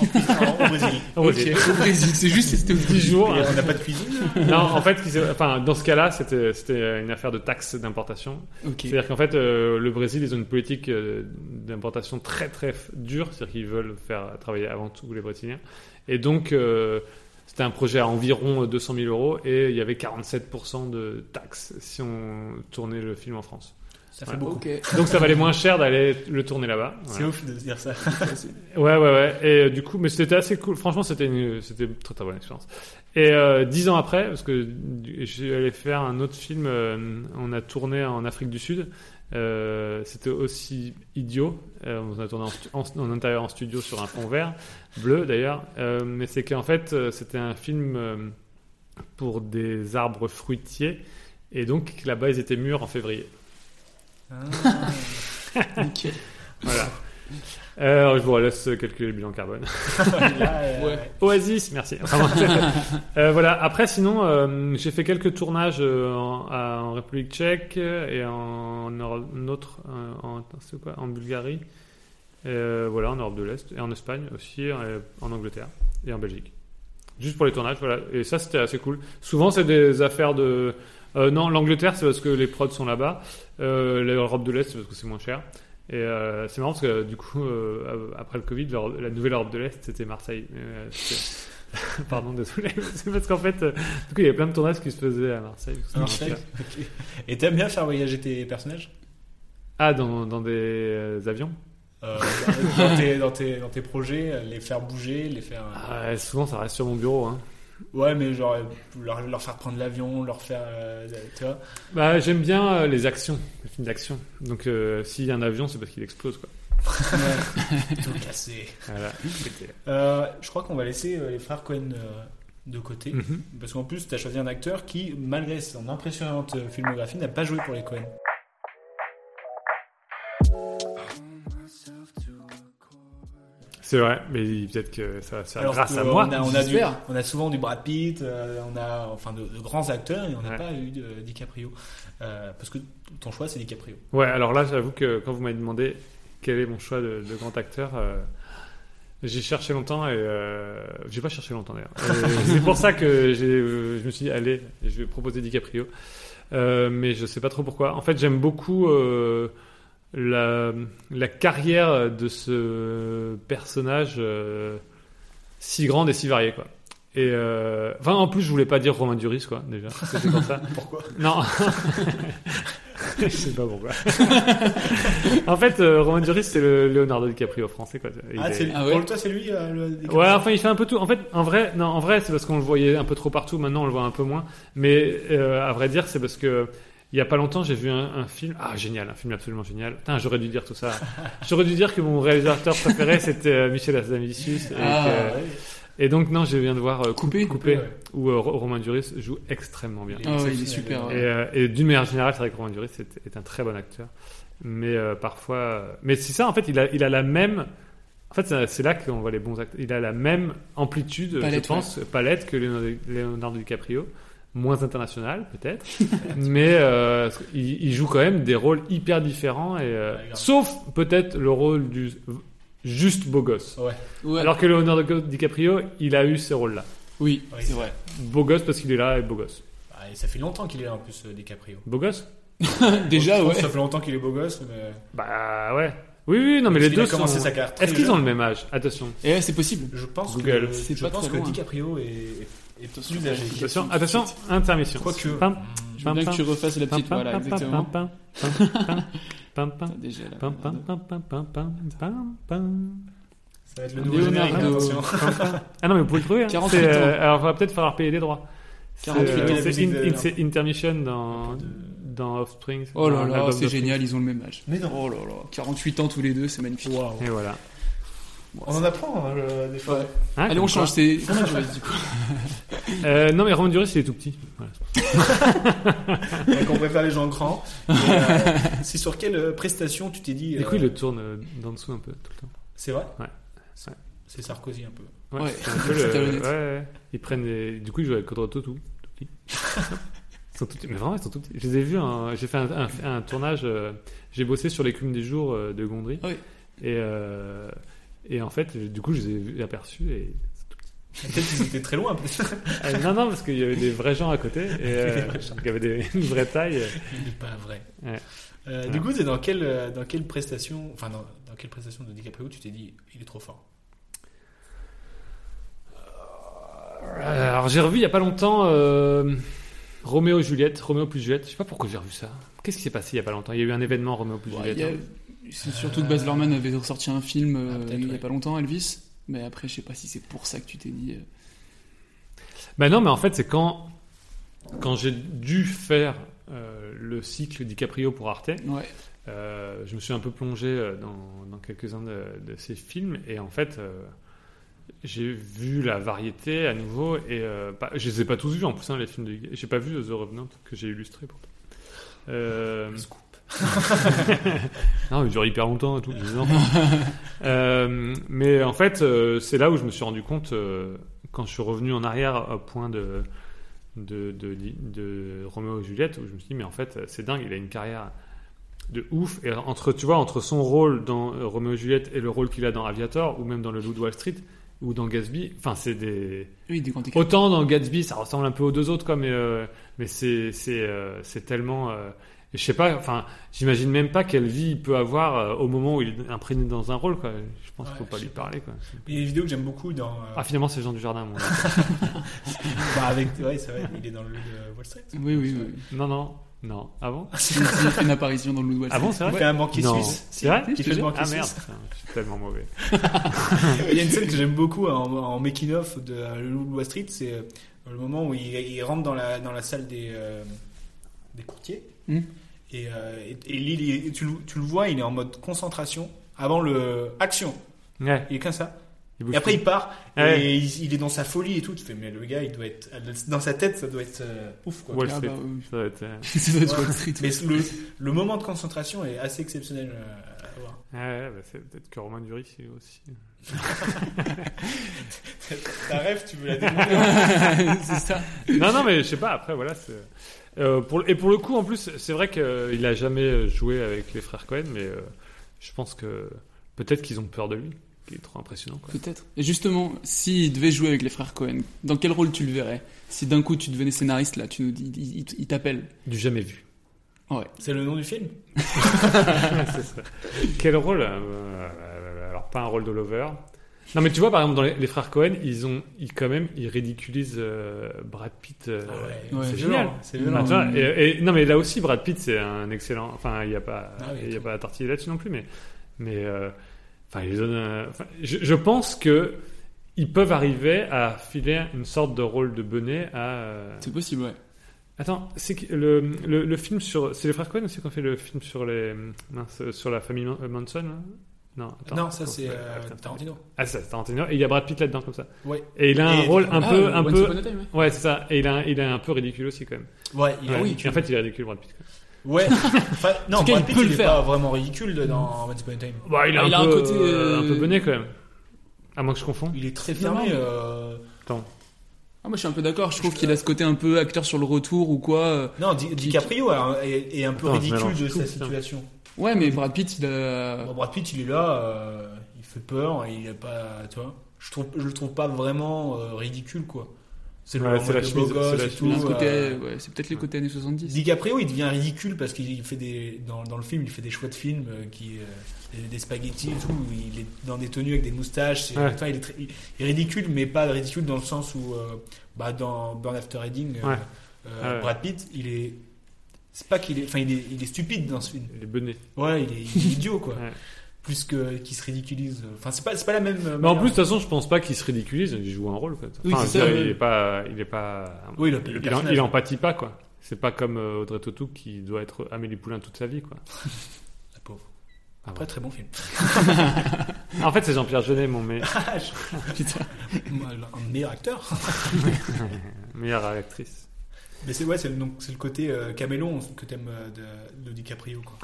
E: Au Brésil.
D: Au Brésil.
C: Ok, au Brésil, c'est juste, c'était au
D: 10 jours.
E: Et on n'a pas de cuisine
D: non, en fait, enfin, dans ce cas-là, c'était c'était une affaire de taxes d'importation. C'est-à-dire qu'en fait, euh, le Brésil, ils ont une politique euh, d'importation très très dure. C'est-à-dire qu'ils veulent faire travailler avant tout les Brésiliens. Et donc, euh, c'était un projet à environ 200 000 euros et il y avait 47% de taxes si on tournait le film en France.
E: Ça fait
D: Voilà.
E: beaucoup.
D: Donc ça valait moins cher d'aller le tourner là-bas.
E: C'est ouf de se dire ça.
D: Ouais, ouais, ouais. Et euh, du coup, mais c'était assez cool. Franchement, c'était une, c'était très très bonne expérience. Et euh, dix ans après, parce que allé faire un autre film, euh, on a tourné en Afrique du Sud. Euh, c'était aussi idiot. On a tourné en, en, en intérieur en studio sur un fond vert, bleu d'ailleurs. Mais c'est qu'en fait, c'était un film pour des arbres fruitiers. Et donc là-bas, ils étaient mûrs en février.
C: Ok.
D: Voilà. Euh, je vous laisse calculer le bilan carbone.
E: Là, euh,
C: Ouais.
D: Oasis, merci. Enfin, euh, voilà. Après, sinon, euh, j'ai fait quelques tournages euh, en, à- en République Tchèque et en, autre, en, c'est quoi, en Bulgarie. Euh, voilà, en Europe de l'Est et en Espagne aussi, en Angleterre et en Belgique. Juste pour les tournages, voilà. Et ça, c'était assez cool. Souvent, c'est des affaires de. Euh, non, l'Angleterre, c'est parce que les prods sont là-bas. Euh, L'Europe de l'Est, c'est parce que c'est moins cher. Et euh, c'est marrant parce que du coup, après le Covid, la nouvelle Europe de l'Est, c'était Marseille. Pardon, désolé. C'est parce qu'en fait, du coup, il y avait plein de tournages qui se faisaient à Marseille.
E: À Marseille, ok. Et t'aimes bien faire voyager tes personnages?
D: Ah, dans, dans des avions
E: Euh, dans, tes, dans, tes, dans tes projets, les faire bouger, les faire.
D: Ah, Souvent, ça reste sur mon bureau. Hein.
E: Ouais, mais genre leur, leur faire prendre l'avion, leur faire. euh, tu vois
D: Bah, j'aime bien euh, les actions, les films d'action. Donc, euh, s'il y a un avion, c'est parce qu'il explose, quoi.
E: Tout cassé.
D: Voilà.
E: Je crois qu'on va laisser les frères Cohen de côté.
D: Mhm.
E: Parce qu'en plus, tu as choisi un acteur qui, malgré son impressionnante filmographie, n'a pas joué pour les Cohen.
D: C'est vrai, mais peut-être que ça faire
E: Alors
D: grâce
E: que
D: à moi.
E: On a, on, a du- on a souvent du Brad Pitt, euh, on a enfin de, de grands acteurs et on n'a
D: Ouais.
E: pas eu de DiCaprio. Euh, parce que ton choix, c'est DiCaprio.
D: Ouais, alors là, j'avoue que quand vous m'avez demandé quel est mon choix de, de grand acteur, euh, j'ai cherché longtemps et euh, j'ai pas cherché longtemps d'ailleurs. Euh, c'est pour ça que euh, je me suis dit, allez, je vais proposer DiCaprio. Euh, mais je sais pas trop pourquoi. En fait, j'aime beaucoup euh, la, la carrière de ce personnage euh, si grande et si variée, quoi. Et euh, enfin, en plus, je voulais pas dire Romain Duris, quoi, déjà. C'était pour ça.
E: Pourquoi?
D: Non. je sais pas pourquoi. en fait, euh, Romain Duris, c'est le Leonardo DiCaprio français, quoi. Il
E: Ah,
D: est-
E: c'est- pour toi, c'est lui euh, le DiCaprio?
D: Ouais, enfin, il fait un peu tout. En fait, en vrai, non, en vrai, c'est parce qu'on le voyait un peu trop partout. Maintenant, on le voit un peu moins. Mais euh, à vrai dire, c'est parce que il y a pas longtemps, j'ai vu un, un film. Ah, génial, un film absolument génial. Putain, j'aurais dû dire tout ça. j'aurais dû dire que mon réalisateur préféré, c'était euh, Michel Hazanavicius. Et,
C: Ah, ouais.
D: et donc, non, je viens de voir euh, Coupé, Coupé,
C: ouais.
D: où euh, Ro- Romain Duris joue extrêmement bien.
C: Ah ouais, il est super, ouais.
D: Et, euh, et d'une manière générale, c'est vrai que Romain Duris est, est un très bon acteur. Mais euh, parfois. Mais c'est ça, en fait, il a, il a la même. En fait, c'est- là qu'on voit les bons acteurs. Il a la même amplitude,
C: Palette,
D: je pense, palette que Leonardo DiCaprio. Moins international, peut-être. mais euh, il, il joue quand même des rôles hyper différents. Et, euh, sauf peut-être le rôle du juste beau gosse.
E: Ouais.
D: Alors que Leonardo DiCaprio, il a eu ces rôles-là.
C: Oui,
E: Ouais,
C: c'est vrai.
D: Beau gosse parce qu'il est là et beau gosse.
E: Ah, et ça fait longtemps qu'il est là en plus, euh, DiCaprio.
D: Beau gosse?
C: Déjà, ouais.
E: Ça fait longtemps qu'il est beau gosse, mais.
D: Bah ouais. Oui, oui, non, mais
E: Parce
D: les deux
E: commencé
D: sont... Est-ce qu'ils ont le même âge? Attention.
C: Ouais, c'est possible.
E: Je pense
D: Google.
E: que,
C: C'est
E: je
C: pas
E: pense
C: très
E: que
C: loin.
E: DiCaprio est, est plus âgé.
D: Attention, attention, intermission.
E: Quoique.
D: Pam,
C: Je veux bien
D: pam,
C: que tu refasses la petite
D: pam,
C: voix, là,
D: pam,
C: exactement.
D: pam, pam, pam, pam, pam, pam,
C: Déjà, là.
D: pam, pam, pam, pam, pam, pam, pam, pam.
E: Ça va être le nouveau générique.
D: Ah non, mais vous pouvez le trouver. hein.
C: 48
D: C'est,
C: ans.
D: euh, alors, il va peut-être falloir payer les droits. C'est,
C: 48
D: euh,
C: ans.
E: La
D: C'est
E: musique
D: in-
E: de-
D: in- Intermission dans, dans Offspring.
C: Oh là là, c'est génial, ils ont le même âge.
E: Mais non.
C: Oh là là, 48 ans tous les deux, c'est magnifique.
D: Et voilà.
E: On en apprend hein, le- des fois.
D: Hein,
C: Allez,
D: comme
C: on change, c'est du coup.
D: Euh, non, mais Romain Duris, il est tout petit. Voilà.
E: Donc on préfère les gens grands. Et, euh, c'est sur quelle euh, prestation tu t'es dit
D: Du coup,
E: euh,
D: il le tourne euh, d'en dessous un peu tout le temps.
E: C'est vrai?
D: Ouais.
E: C'est Sarkozy un peu.
D: Ouais,
C: Ouais,
D: c'est un peu le-
C: honnête.
D: ouais, ouais. Ils prennent les... Du coup, ils jouent avec Kodroto tout, tout petit. Ils sont tout petits. Mais vraiment, ils sont tout petits. Je les ai vus, hein. j'ai fait un, un- un tournage, euh, j'ai bossé sur l'écume des jours euh, de Gondry.
C: Oui.
D: Et, euh, et en fait, du coup, je les ai aperçus et...
E: Peut-être qu'ils étaient très loin. peut-être.
D: Euh, non, non, parce qu'il y avait des vrais gens à côté. Et euh,
E: Des vrais gens.
D: donc il y avait des, une vraie taille.
E: Il n'est pas vrai.
D: Ouais.
E: Euh. Du coup, t'es dans quelle, euh, dans quelle prestation, enfin dans, dans quelle prestation de DiCaprio tu t'es dit il est trop fort?
D: Alors, j'ai revu il y a pas longtemps euh, Roméo et Juliette, Roméo plus Juliette. Je sais pas pourquoi j'ai revu ça. Qu'est-ce qui s'est passé il y a pas longtemps? Il y a eu un événement Roméo plus
C: Ouais,
D: Juliette.
C: C'est surtout que Baz Luhrmann avait ressorti un film euh,
E: Ah, peut-être,
C: il y a pas longtemps, Elvis. Mais après, je sais pas si c'est pour ça que tu t'es dit. euh,
D: Ben non, mais en fait, c'est quand, quand j'ai dû faire euh, le cycle DiCaprio pour Arte,
C: Ouais.
D: euh, je me suis un peu plongé euh, dans, dans quelques-uns de, de ces films et en fait, euh, j'ai vu la variété à nouveau et euh, pas- je les ai pas tous vus en plus, hein, les films de. J'ai pas vu The Revenant que j'ai illustré pourtant. Euh, non, il dure hyper longtemps et tout. Euh, mais en fait, euh, c'est là où je me suis rendu compte, euh, quand je suis revenu en arrière au point de, de, de, de Roméo et Juliette, où je me suis dit, mais en fait, c'est dingue, il a une carrière de ouf. Et entre, tu vois, entre son rôle dans Roméo et Juliette et le rôle qu'il a dans Aviator, ou même dans Le Loup de Wall Street, ou dans Gatsby, enfin, c'est des.
C: Oui, des.
D: Autant dans Gatsby, ça ressemble un peu aux deux autres, quoi, mais, euh, mais c'est, c'est, euh, c'est tellement. euh, je sais pas, enfin, j'imagine même pas quelle vie il peut avoir euh, au moment où il est imprégné dans un rôle, quoi. Je pense qu'il faut pas lui parler, quoi.
E: Il y a une vidéo que j'aime beaucoup dans. euh,
D: Ah, finalement, c'est Jean du Jardin, moi.
E: bah, avec, ouais, c'est vrai, il est dans le de Wall Street.
C: Oui, oui, oui.
D: Non, non, non. Avant
C: Il fait une apparition dans le Loup de Wall
D: Ah bon, c'est vrai?
E: Il fait un banquier
D: Non.
E: suisse.
D: C'est vrai?
E: Il fait le banquier
D: Ah merde,
E: suisse.
D: je suis tellement mauvais.
E: Il y a une scène que j'aime beaucoup en, en making-of de euh, Le Loup de Wall Street, c'est euh, le moment où il, il rentre dans la, dans la salle des, euh, des courtiers.
C: Hmm.
E: Et, euh, et, et tu, le- tu le vois, il est en mode concentration avant le action.
D: Ouais.
E: Il est comme ça.
D: Il
E: et après, il part
D: Ouais.
E: et il, il est dans sa folie et tout. Tu fais, mais le gars, il doit être dans sa tête, ça doit être euh, ouf quoi.
D: Wall
C: Ah
D: Street.
C: bah oui.
D: Ça doit être, euh,
C: Ça doit être
E: Ouais.
C: Wall Street.
E: Mais le, le moment de concentration est assez exceptionnel euh, à voir.
D: Ouais, bah, c'est peut-être que Romain Duris c'est aussi.
E: Ta rêve, tu veux la démontrer
C: c'est ça.
D: non, non, mais je sais pas. Après, voilà. c'est- Euh, pour, et pour le coup, en plus, c'est vrai qu'il a jamais joué avec les frères Cohen, mais euh, je pense que peut-être qu'ils ont peur de lui, qui est trop impressionnant.
C: Peut-être. Et justement, s'il devait jouer avec les frères Cohen, dans quel rôle tu le verrais? Si d'un coup tu devenais scénariste, là, tu nous dis, il, il- il t'appelle.
D: Du jamais vu.
C: Ouais.
E: C'est le nom du film?
D: C'est ça. Quel rôle euh, Alors pas un rôle de lover. Non mais tu vois par exemple dans les, les frères Cohen, ils ont, ils quand même, ils ridiculisent euh, Brad Pitt. euh,
E: Ah ouais,
D: c'est
E: c'est
D: génial.
E: violent, c'est violent.
D: Tu vois, et, et- non mais là aussi Brad Pitt c'est un excellent. Enfin il y a pas,
E: Ah oui,
D: il y a pas à tortiller là-dessus non plus, mais mais euh, enfin un- je, je pense que ils peuvent arriver à filer une sorte de rôle de Benet à. euh,
C: C'est possible, ouais.
D: Attends, c'est que le, le, le film sur. C'est les frères Cohen aussi qui ont fait le film sur les. mince, sur la famille Man- Manson là? Non, attends.
E: Non, ça c'est euh, Tarantino.
D: Ah, c'est Tarantino. Et il y a Brad Pitt là-dedans comme ça.
E: Ouais.
D: Et il a un
E: Et-
D: rôle un
C: Ah,
D: peu. un peu...
C: A Time, ouais.
D: Ouais, c'est ça. Et il a, il a un peu ridicule aussi quand même.
E: Ouais, il est
D: Ouais.
E: ridicule.
D: Et en fait, il est ridicule, Brad Pitt. quand même.
E: Ouais. Enfin, non,
C: En tout cas,
E: Brad
C: il
E: Pitt,
C: peut
E: il
C: le
E: est
C: faire.
E: pas vraiment ridicule dans Once Upon a Time.
D: Bah, il a,
C: Ah,
D: un,
C: il a
D: peu,
C: un côté,
D: euh, un peu
C: euh,
D: bené quand même. À moins que je confonds.
E: Il est très fermé.
C: non.
E: euh,
D: Attends.
C: Ah, moi je suis un peu d'accord, je trouve qu'il a ce côté un peu acteur sur le retour ou quoi.
E: Non, Di- DiCaprio est, un peu ridicule de sa
D: putain.
E: situation.
C: Ouais, mais Brad Pitt, il a.
E: Bon, Brad Pitt, il est là, euh, il fait peur, et il est pas, tu vois. Je trouve, je le trouve pas vraiment euh, ridicule, quoi. C'est le
D: Ouais, c'est la chemise- c'est la
E: tout,
C: côté,
E: euh,
C: ouais, c'est peut-être les côtés années 70.
E: DiCaprio, il devient ridicule parce qu'il fait des dans, dans le film, il fait des choix de film euh, qui euh, des, spaghettis et tout. où Il est dans des tenues avec des moustaches. et-
D: Ouais.
E: enfin, il, est très- il est ridicule, mais pas ridicule dans le sens où, euh, bah, dans Burn After Reading,
D: Ouais. Ouais.
E: Brad Pitt, il est, c'est pas qu'il est, enfin, il est, il est stupide dans ce film.
D: Il est bené.
E: Ouais, il est, il est idiot, quoi.
D: Ouais.
E: Plus que qu'il se ridiculise. Enfin, c'est pas, c'est pas la même. euh,
D: Mais en plus, de toute façon, je pense pas qu'il se ridiculise, il joue un rôle. Quoi.
C: Oui,
D: Enfin,
C: c'est
D: je veux
C: ça,
D: dire, il est pas, il est pas,
E: Oui, le-
D: il,
E: le
D: il, empathie pas quoi. C'est pas comme euh, Audrey Tautou qui doit être Amélie Poulain toute sa vie quoi.
E: La pauvre.
D: Ah
E: Après, très bon film.
D: en fait, c'est Jean-Pierre Jeunet, mon mais...
E: Ah, Putain. Un meilleur acteur.
D: meilleure actrice.
E: Mais c'est ouais, c'est le, donc c'est le côté euh, camélon que t'aimes euh, de, de DiCaprio quoi.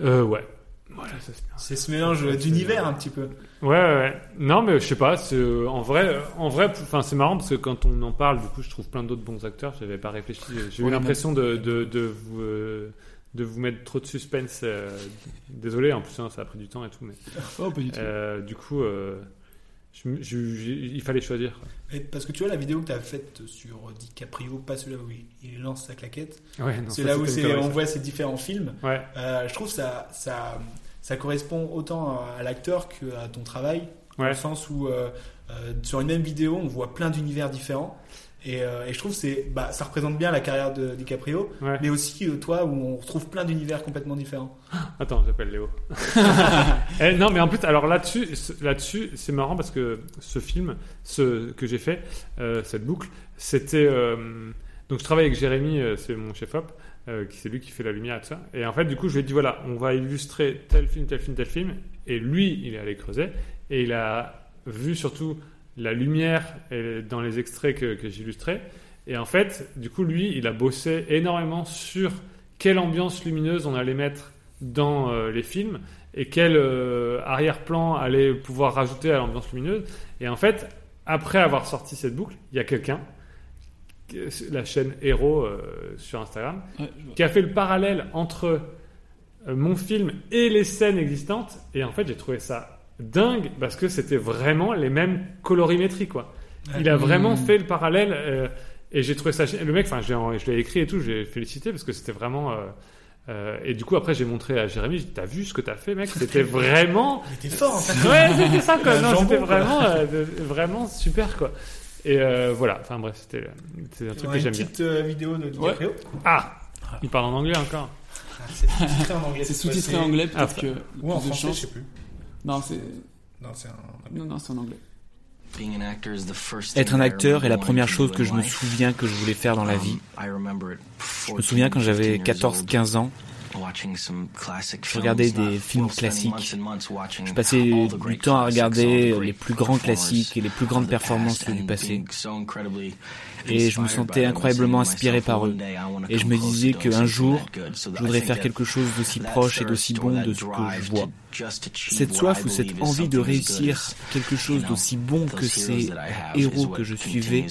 D: Euh, ouais. Voilà, ça, c'est
E: ce mélange d'univers un petit peu.
D: Ouais, ouais. Non, mais je sais pas. c'est, euh, En vrai, euh, en vrai, enfin, c'est marrant parce que quand on en parle, du coup, je trouve plein d'autres bons acteurs. J'avais pas réfléchi. J'ai eu l'impression de, de, de vous euh, de vous mettre trop de suspense. euh, Désolé, en plus, hein, ça a pris du temps et tout, mais
C: Oh, pas du tout.
D: euh, du coup, euh, je je- il fallait choisir.
E: Et parce que tu vois la vidéo que tu as faite sur DiCaprio, pas celui-là où il, il lance sa claquette.
D: Ouais,
E: c'est là où on
D: ça.
E: voit ces différents films.
D: Ouais.
E: Euh, je trouve ça, ça, ça correspond autant à l'acteur qu'à ton travail. Dans
D: Ouais.
E: le sens où euh, euh, sur une même vidéo, on voit plein d'univers différents. Et, euh, et je trouve que c'est, bah, ça représente bien la carrière de DiCaprio,
D: Ouais.
E: mais aussi euh, toi où on retrouve plein d'univers complètement différents.
D: Attends, j'appelle Léo. Eh, non, mais en plus, alors là-dessus, là-dessus, c'est marrant parce que ce film, ce que j'ai fait, euh, cette boucle, c'était euh, donc je travaille avec Jérémy, c'est mon chef op, qui c'est lui qui fait la lumière et tout ça. Et en fait, du coup, je lui ai dit voilà, on va illustrer tel film, tel film, tel film. Et lui, il est allé creuser et il a vu surtout la lumière et dans les extraits que, que j'illustrais. Et en fait, du coup, lui, il a bossé énormément sur quelle ambiance lumineuse on allait mettre dans euh, les films et quel euh, arrière-plan allait pouvoir rajouter à l'ambiance lumineuse. Et en fait, après avoir sorti cette boucle, il y a quelqu'un, que- la chaîne Hero euh, sur Instagram,
C: Ouais,
D: qui a fait le parallèle entre euh, mon film et les scènes existantes. Et en fait, j'ai trouvé ça dingue parce que c'était vraiment les mêmes colorimétries, quoi. Il a vraiment
C: Mmh.
D: fait le parallèle euh, et j'ai trouvé ça. Le mec, enfin, j'ai- je l'ai écrit et tout, j'ai félicité parce que c'était vraiment. euh, Euh, et du coup, après, j'ai montré à Jérémy, j'ai dit, t'as vu ce que t'as fait, mec? C'était vraiment.
E: T'es fort, en fait.
D: Ouais, c'était ça, quoi. Non,
E: jambon,
D: c'était vraiment, euh, vraiment super, quoi. Et euh, voilà. Enfin bref, c'était c'était un truc que
E: une
D: j'aime bien.
E: petite euh, vidéo de DiCaprio.
D: Ah, il parle en anglais encore.
E: Ah, c'est sous-titré en anglais.
C: C'est
E: cette
C: sous-titré
E: fois-ci.
C: en anglais, peut-être
D: Ah,
C: que.
E: Ou en français, je sais plus.
C: Non, c'est.
E: Non, c'est un.
C: Non, non, c'est en anglais.
J: Être un acteur est la première chose que je me souviens que je voulais faire dans la vie. Je me souviens quand j'avais 14-15 ans, je regardais des films classiques. Je passais du temps à regarder les plus grands classiques et les plus grandes performances du passé. Et je me sentais incroyablement inspiré par eux. Et je me disais qu'un jour, je voudrais faire quelque chose d'aussi proche et d'aussi bon de ce que je vois. Cette soif ou cette envie de réussir quelque chose d'aussi bon que ces héros que je suivais,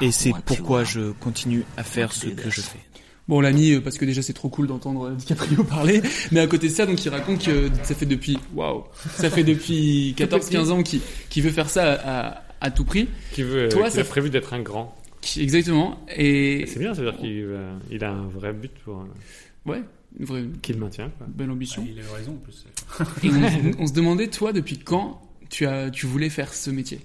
J: et c'est pourquoi je continue à faire ce que je fais.
C: Bon, on l'a mis euh, parce que déjà c'est trop cool d'entendre euh, DiCaprio parler, mais à côté de ça, donc il raconte que ça fait depuis, waouh, ça fait depuis 14-15 ans qu'il veut faire ça à, à tout prix.
D: Qui veut,
C: Toi, ça
D: a prévu d'être un grand.
C: Qui- Exactement. Et
D: C'est bien, ça veut dire qu'il euh, il a un vrai but pour. euh,
C: ouais, une vraie
D: Qu'il maintient, quoi.
C: belle ambition.
E: Il a eu raison en plus.
C: On, on se demandait, toi, depuis quand tu as, tu voulais faire ce métier?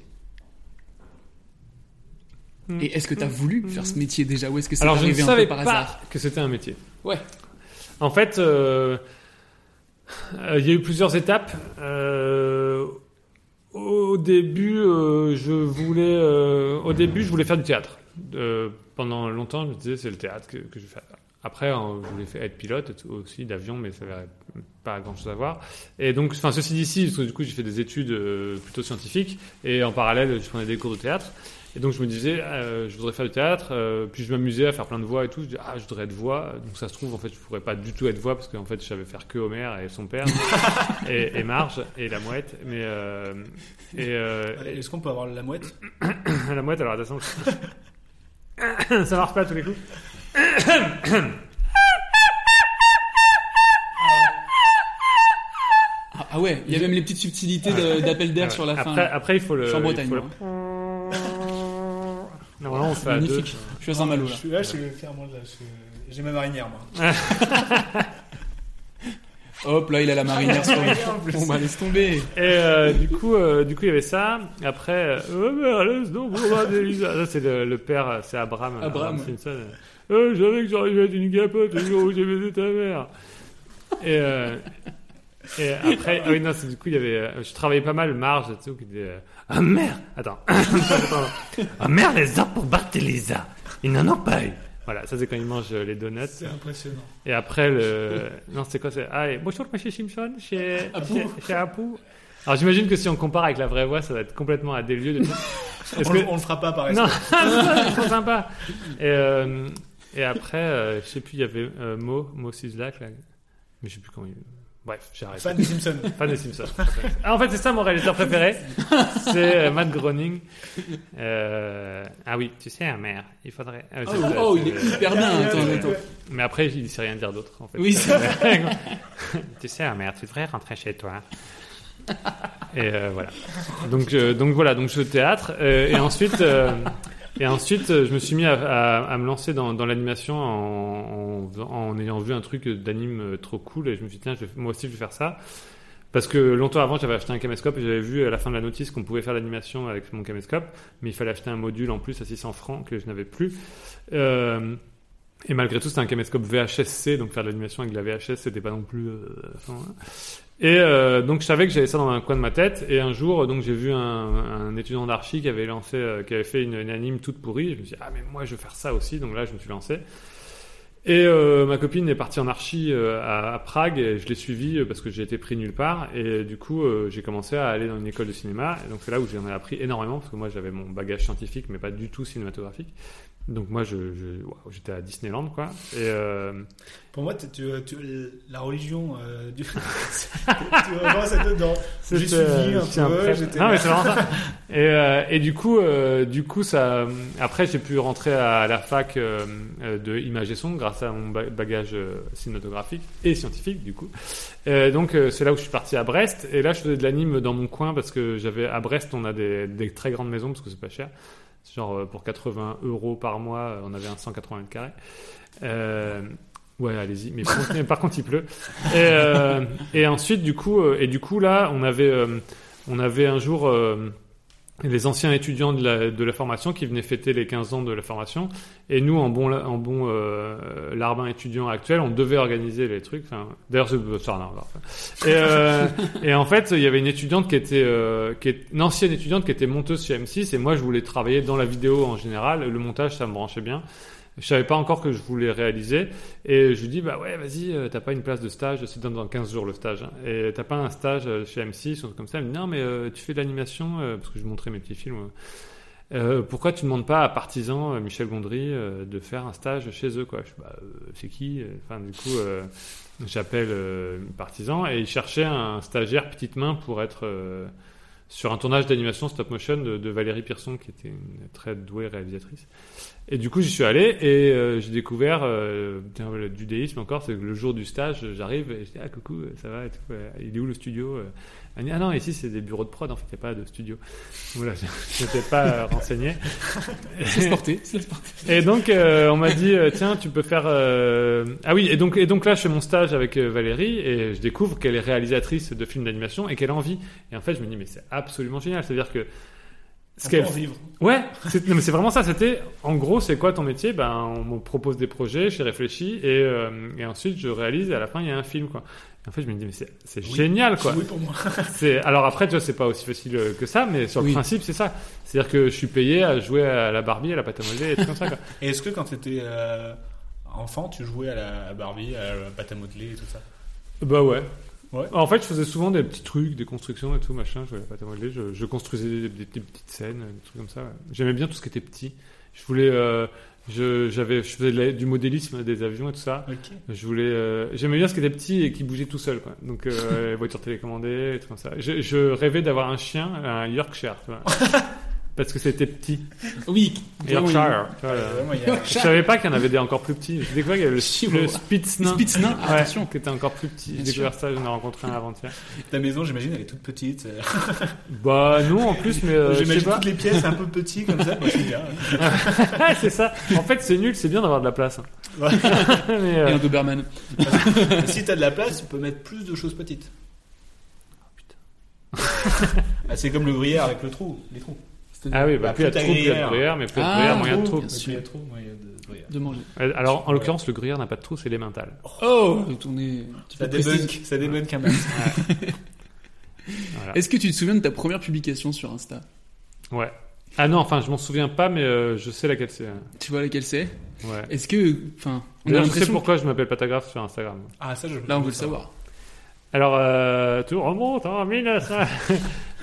C: Et est-ce que tu as voulu faire ce métier déjà ou est-ce que c'est
D: Alors je ne
C: arrivé un
D: savais
C: peu par
D: pas
C: hasard
D: que c'était un métier.
C: Ouais.
D: En fait, euh, euh, il y a eu plusieurs étapes. Euh, au début, euh, je voulais, euh, au début, je voulais faire du théâtre. Euh, pendant longtemps, je me disais c'est le théâtre que, que je vais faire. Après, euh, je voulais faire- être pilote aussi d'avion, mais ça n'avait pas grand chose à voir. Et donc, enfin, ceci dit, parce que du coup, j'ai fait des études euh, plutôt scientifiques et en parallèle, je prenais des cours de théâtre. Et donc, je me disais, euh, je voudrais faire du théâtre. euh, puis, je m'amusais à faire plein de voix et tout. Je disais, ah, je voudrais être voix. Donc, ça se trouve, en fait, je pourrais pas du tout être voix parce qu'en fait, je savais faire que Homer et son père et, et Marge et la mouette. Mais euh, et euh,
E: Allez, Est-ce qu'on peut avoir la mouette?
D: La mouette, alors attention. je- ça marche pas à tous les coups.
C: Ah, ah ouais, il y a même les petites subtilités de- d'appel d'air
D: Ouais.
C: sur la fin.
D: Après, après, il faut le.
C: Suis en
D: il
C: Bretagne.
D: faut le-. Normalement, on fait à deux.
C: Magnifique. Je suis à Saint-Malo
E: Je
C: là.
E: suis là, je suis clairement là. je- J'ai ma marinière, moi.
C: Hop, là il a la marinière sur
E: plus.
C: le. Bon bah laisse tomber.
D: Et euh, du coup, euh, du coup, il y avait ça. Après, euh, oh, regarder Lisa. Ça, c'est le, le père, c'est Abraham.
C: Abraham.
D: Simpson. Euh, je savais que j'arrivais à être une capote le jour où j'ai baisé ta mère. Et, euh, et après, ah oui, non, du coup, il y avait, euh, je travaillais pas mal Marge, sais, qui disait, euh, ah merde, attends, ah merde, les arbres pour battre Lisa, ils n'en ont pas eu. Voilà, ça c'est quand ils mangent euh, les donuts.
E: C'est impressionnant.
D: Et après, le. Non, c'est quoi c'est... Ah, et bonjour, monsieur Simpson, chez chez, chez Apu. Alors, j'imagine que si on compare avec la vraie voix, ça va être complètement à des lieux. De... Est-ce
E: On,
D: que-
E: le- on le fera pas par
D: Non,
E: respect.
D: c'est trop sympa. Et, euh, et après, euh, je sais plus, il y avait euh, Mo, Mo Sislak, là. Mais je sais plus comment il. Bref, j'ai arrêté.
E: Fan des Simpsons.
D: Fan des Simpsons. Ah, en fait, c'est ça mon réalisateur préféré. C'est euh, Matt Groening. Euh, Ah oui, tu sais, mère, il faudrait. euh,
C: Oh,
D: c'est ça,
C: oh, il est hyper bien. Attends, attends.
D: mais après, il ne sait rien dire d'autre, en fait.
C: Oui, c'est
D: tu sais, ah, merde, tu devrais rentrer chez toi. Et euh, voilà. Donc, euh, donc voilà, donc je fais au théâtre. euh, et ensuite, euh, et ensuite, euh, je me suis mis à, à- à me lancer dans, dans l'animation en, en, en ayant vu un truc d'anime euh, trop cool. Et je me suis dit, tiens, je moi aussi, je vais faire ça. Parce que longtemps avant, j'avais acheté un caméscope et j'avais vu à la fin de la notice qu'on pouvait faire l'animation avec mon caméscope, mais il fallait acheter un module en plus à 600 francs que je n'avais plus. Euh, et malgré tout, c'était un caméscope VHS-C, donc faire de l'animation avec la VHS, c'était pas non plus. euh, voilà. Et euh, donc je savais que j'avais ça dans un coin de ma tête. Et un jour, donc j'ai vu un, étudiant d'archi qui avait lancé, euh, qui avait fait une, anime toute pourrie. Je me suis dit ah mais moi je veux faire ça aussi. Donc là, je me suis lancé. Et euh, ma copine est partie en archi à, à Prague et je l'ai suivie parce que j'ai été pris nulle part. Et du coup, j'ai commencé à aller dans une école de cinéma. Et donc c'est là où j'en ai appris énormément parce que moi j'avais mon bagage scientifique mais pas du tout cinématographique. Donc moi je, j'étais à Disneyland quoi. Et euh,
E: Pour moi, tu, tu, tu- la religion euh, du. tu vois, ça dedans. J'ai suivi
D: euh,
E: un peu. j'étais
D: Non, mais c'est vraiment ça. Et, euh, et du coup, euh, du coup, ça. Après, j'ai pu rentrer à la fac de image et son grâce à mon ba- bagage cinématographique et scientifique, du coup. Donc, c'est là où je suis parti à Brest. Et là, je faisais de l'anime dans mon coin parce que j'avais à Brest, on a des, des très grandes maisons parce que c'est pas cher. Genre euh, pour 80 euros par mois, euh, on avait un 180 mètres carrés. Euh, Ouais, allez-y. Mais par contre, il pleut. Et, euh, et ensuite, du coup, euh, et du coup, là, on avait, on avait un jour les anciens étudiants de la, de la formation qui venaient fêter les 15 ans de la formation. Et nous, en bon, en bon euh, larbin étudiant actuel, on devait organiser les trucs. D'ailleurs, c'est. Et, euh, et en fait, il y avait une étudiante qui était, euh, qui est, une ancienne étudiante qui était monteuse chez M6. Et moi, je voulais travailler dans la vidéo en général. Le montage, ça me branchait bien. Je savais pas encore que je voulais réaliser. Et je lui dis, bah ouais, vas-y, euh, t'as pas une place de stage, c'est dans, dans 15 jours le stage. hein. Et t'as pas un stage euh, chez M6 ou comme ça. Elle me dit, non, mais euh, tu fais de l'animation, parce que je montrais mes petits films. euh, pourquoi tu ne demandes pas à Partisan, Michel Gondry, de faire un stage chez eux quoi? Je bah, c'est qui? Enfin, du coup, j'appelle Partisan et ils cherchaient un stagiaire petite main pour être sur un tournage d'animation stop motion de, Valérie Pierson, qui était une très douée réalisatrice. Et du coup, j'y suis allé et euh, j'ai découvert euh, du déisme encore. C'est le jour du stage, j'arrive et je dis ah coucou, ça va euh, Il est où le studio Euh, Elle me dit ah non ici c'est des bureaux de prod en fait, il n'y a pas de studio. Voilà, je n'étais pas euh, renseigné.
C: C'est sporté, c'est sporté.
D: Et donc euh, on m'a dit euh, tiens tu peux faire euh, ah oui et donc et donc là je fais mon stage avec Valérie et je découvre qu'elle est réalisatrice de films d'animation et qu'elle a envie. Et en fait je me dis mais c'est absolument génial. C'est à dire que
E: On
D: qu'elle-
E: vivre.
D: Ouais, c'est, non, mais c'est vraiment ça. C'était, en gros, c'est quoi ton métier? Ben, on me propose des projets, j'ai réfléchi et, euh, et ensuite je réalise. Et à la fin, il y a un film, quoi. En fait, je me dis mais c'est,
E: Oui.
D: génial, quoi.
E: Oui pour moi.
D: alors après, tu vois, c'est pas aussi facile euh, que ça, mais sur le
E: Oui.
D: principe, c'est ça. C'est-à-dire que je suis payé à jouer à la Barbie, à la pâte à modeler, et tout comme ça, quoi.
E: Et est-ce que quand tu étais enfant, tu jouais à la Barbie, à la pâte à modeler et tout ça?
D: Bah ouais.
E: Ouais.
D: En fait, je faisais souvent des petits trucs, des constructions et tout, machin. Je jouais à la pâte à modeler. Je, je construisais des, des- des petites scènes, des trucs comme ça. ouais. J'aimais bien tout ce qui était petit. Je voulais, euh, je, j'avais, je faisais la- du modélisme des avions et tout ça.
E: Ok.
D: Je voulais, euh, j'aimais bien ce qui était petit et qui bougeait tout seul, quoi. Donc, euh, les voitures télécommandées, et tout comme ça. Je, je rêvais d'avoir un chien, un Yorkshire, tu vois. Parce que c'était petit.
C: Oui.
D: Yorkshire. Je savais pas qu'il y en avait des encore plus petits. J'ai découvert qu'il y avait le, le Spitz nain.
C: Le Spitz nain,
D: Ouais,
C: attention.
D: qui était encore plus petit. J'ai découvert ça, j'en ai rencontré un avant-hier.
E: Ta maison, j'imagine, elle est toute petite.
D: Bah non, en plus, mais euh,
E: j'imagine
D: pas.
E: toutes les pièces un peu petites comme ça. Moi, je suis bien.
D: C'est ça. En fait, c'est nul, c'est bien d'avoir de la place. hein.
E: Ouais.
D: Mais, euh,
C: Et un Doberman.
E: si t'as de la place, tu peux mettre plus de choses petites. Ah, c'est comme le gruyère avec le trou, les trous.
D: Ah oui, bah, plus il y a de
E: t'as
D: trous, plus il y a de gruyère, mais plus il y a de gruyère, moins il y a de trous.
E: Plus il y a de trous, moins il y a de gruyère.
C: De manger.
D: Euh, Alors, en l'occurrence, le gruyère n'a pas de trou, c'est l'émental.
C: Oh Retourner. tu
E: Ça débunk, ça débunk un max.
D: Voilà.
C: Est-ce que tu te souviens de ta première publication sur Insta?
D: Ouais. Ah non, enfin, je m'en souviens pas, mais euh, je sais laquelle c'est.
C: Tu vois laquelle c'est?
D: Ouais.
C: Est-ce que. Enfin, on a
D: je sais pourquoi je m'appelle Patagraphe sur Instagram.
E: Ah, ça, je
C: Là, on veut le savoir.
D: Alors, euh, tout remonte en 1900.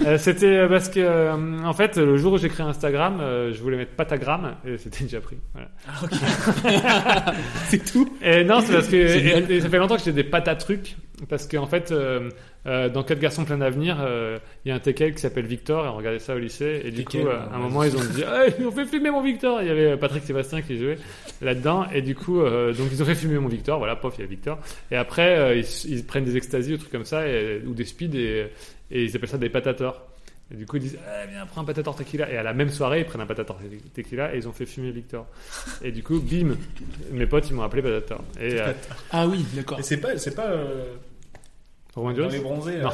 D: Euh, c'était parce que, euh, en fait, le jour où j'ai créé Instagram, euh, je voulais mettre patagramme et c'était déjà pris. Voilà.
C: c'est tout
D: Et non, c'est parce que
C: Génial.
D: et- et ça fait longtemps que j'ai des pâtes à trucs. Parce qu'en fait, euh, euh, dans 4 garçons plein d'avenir, euh, il y a un TKL qui s'appelle Victor et on regardait ça au lycée. Et du
E: TKL,
D: coup, euh,
E: ouais,
D: à un
E: ouais.
D: moment, ils ont dit ah, Ils ont fait filmer mon Victor Il y avait Patrick Sébastien qui jouait là-dedans. Et du coup, euh, donc ils ont fait filmer mon Victor. Voilà, pof, il y a Victor. Et après, euh, ils, ils prennent des extasies ou trucs comme ça, et- ou des speeds, et, et ils appellent ça des patators. Et du coup, ils disent ah, Viens, prends un patator tequila. Et à la même soirée, ils prennent un patator tequila et ils ont fait fumer Victor. Et du coup, bim, mes potes, ils m'ont appelé patator. Et, euh,
C: Ah oui, d'accord.
E: Et c'est pas, c'est pas
D: Romain
E: dans
D: Duris
E: les bronzés, euh,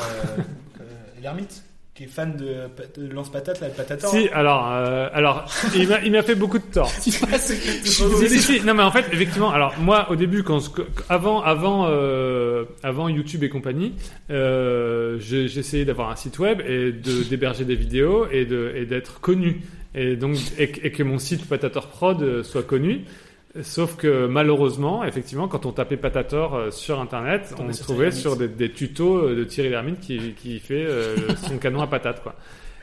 E: euh, l'ermite, qui est fan de, de lance patate, la patator.
D: Si, alors, euh, alors, il m'a, fait beaucoup de tort. si, si, si. Non, mais en fait, effectivement, alors moi, au début, quand, avant, avant, euh, avant YouTube et compagnie, euh, essayé d'avoir un site web et de d'héberger des vidéos et de et d'être connu et donc et, et que mon site Patator Prod soit connu. Sauf que malheureusement, effectivement, quand on tapait Patator euh, sur Internet, on
E: sur
D: se trouvait
E: Thierry
D: sur des, des tutos euh, de Thierry Lhermitte qui, qui fait euh, son canon à patates, quoi.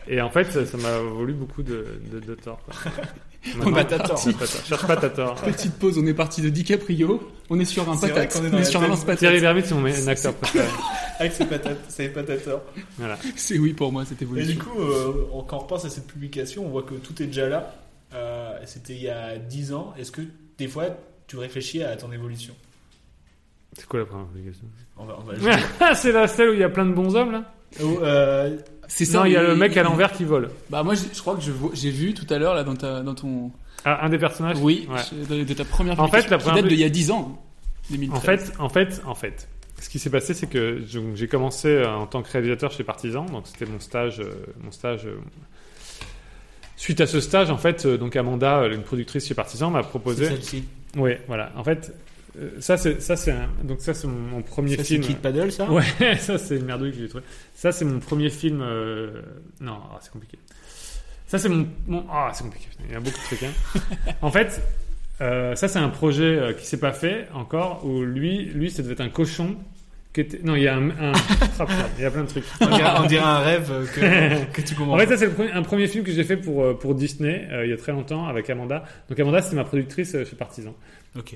D: Et en fait, ça m'a valu beaucoup de, de, de tort. Quoi.
C: On parti.
D: Patator. Cherche Patator.
C: Petite pause, on est parti de DiCaprio, on est sur un
E: C'est
C: patate,
E: est
C: on est sur un lance-patate.
D: Thierry Lhermitte, c'est mon acteur préféré.
E: Avec ses patates, ses patator.
D: Voilà.
C: C'est oui pour moi,
E: Et
C: évolution.
E: du coup, euh, quand on repense à cette publication, on voit que tout est déjà là. Euh, C'était il y a 10 ans. Est-ce que des fois, tu réfléchis à ton évolution
D: C'est quoi la première publication
E: On va, on va jouer.
D: C'est la celle où il y a plein de bons hommes, là
E: euh,
C: C'est ça.
D: Non, il y a le mec à l'envers qui vole.
C: Bah moi, je, je crois que je vois- j'ai vu tout à l'heure là dans ta, dans ton.
D: Ah, un des personnages
C: Oui,
D: Ouais.
C: je- de, de ta première.
D: En fait, la première
C: date
D: pub-
C: d'il y a 10 ans. 2013.
D: En fait, en fait, en fait, ce qui s'est passé, c'est que j'ai commencé euh, en tant que réalisateur chez Partisan, donc c'était mon stage, euh, mon stage. Suite à ce stage, en fait, euh, donc Amanda, euh, une productrice chez Partisan, m'a proposé.
E: C'est celle-ci.
D: Oui, voilà. En fait, euh, ça c'est ça c'est un- donc ça c'est mon, mon premier
E: Ça, c'est
D: film.
E: Kid Paddle, ça?
D: Ouais, ça c'est une merdouille que j'ai trouvé. Ça c'est mon premier film. euh, Non, ah, c'est compliqué. Ça c'est mon, mon- ah c'est compliqué. Il y a beaucoup de trucs. hein. en fait, euh, ça c'est un projet qui s'est pas fait encore. Où lui, lui, ça devait être un cochon. Non, il y a un, un- putain, il y a plein de trucs.
E: On dirait- un rêve que- que tu comprends
D: En fait, ça c'est un premier film que j'ai fait pour euh, pour Disney euh, il y a très longtemps avec Amanda. Donc Amanda, c'était ma productrice euh, chez Partisan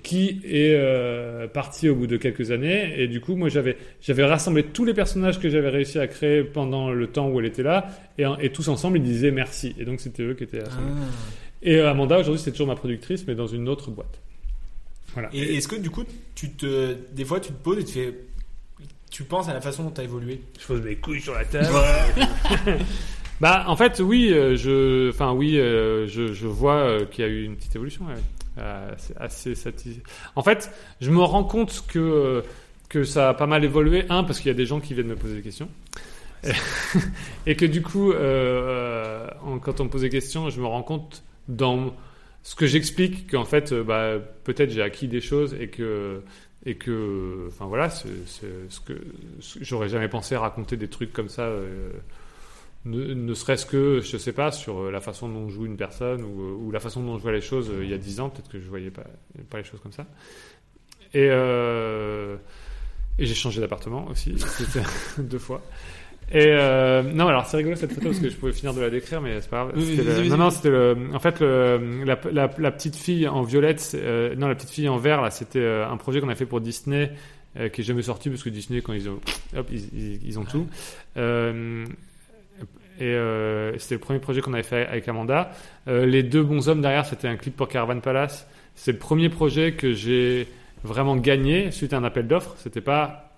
D: qui est euh, parti au bout de quelques années et du coup moi j'avais j'avais rassemblé tous les personnages que j'avais réussi à créer pendant le temps où elle était là et, et tous ensemble ils disaient merci et donc c'était eux qui étaient assemblés.
E: Ah.
D: et euh, Amanda aujourd'hui c'est toujours ma productrice mais dans une autre boîte voilà
E: Et est-ce que du coup, tu te, des fois, tu te poses et tu fais, tu penses à la façon dont tu as évolué
D: Je pose mes couilles sur la table. bah en fait oui euh, je enfin oui euh, je, je vois euh, qu'il y a eu une petite évolution ouais. Euh, c'est assez satisfait en fait je me rends compte que que ça a pas mal évolué un parce qu'il y a des gens qui viennent me poser des questions et que du coup euh, en- quand on me pose des questions je me rends compte dans ce que j'explique qu'en fait bah, peut-être j'ai acquis des choses et que et que enfin voilà c'est ce que ce- j'aurais jamais pensé raconter des trucs comme ça euh, ne, ne serait-ce que je sais pas sur euh, la façon dont joue une personne ou, euh, ou la façon dont je vois les choses il y a dix ans peut-être que je voyais pas les choses comme ça. Et et j'ai changé d'appartement aussi deux fois et euh, non alors c'est rigolo cette photo parce que je pouvais finir de la décrire mais c'est pas grave.
C: Oui,
D: le- non non c'était le en fait le, la, la, la petite fille en violette euh, non la petite fille en vert là c'était euh, un projet qu'on a fait pour Disney euh, qui est jamais sorti parce que Disney quand ils ont hop ils, ils, ils ont tout. Et c'était le premier projet qu'on avait fait avec Amanda. Les deux bons hommes derrière c'était un clip pour Caravan Palace. C'est le premier projet que j'ai vraiment gagné suite à un appel d'offres. C'était pas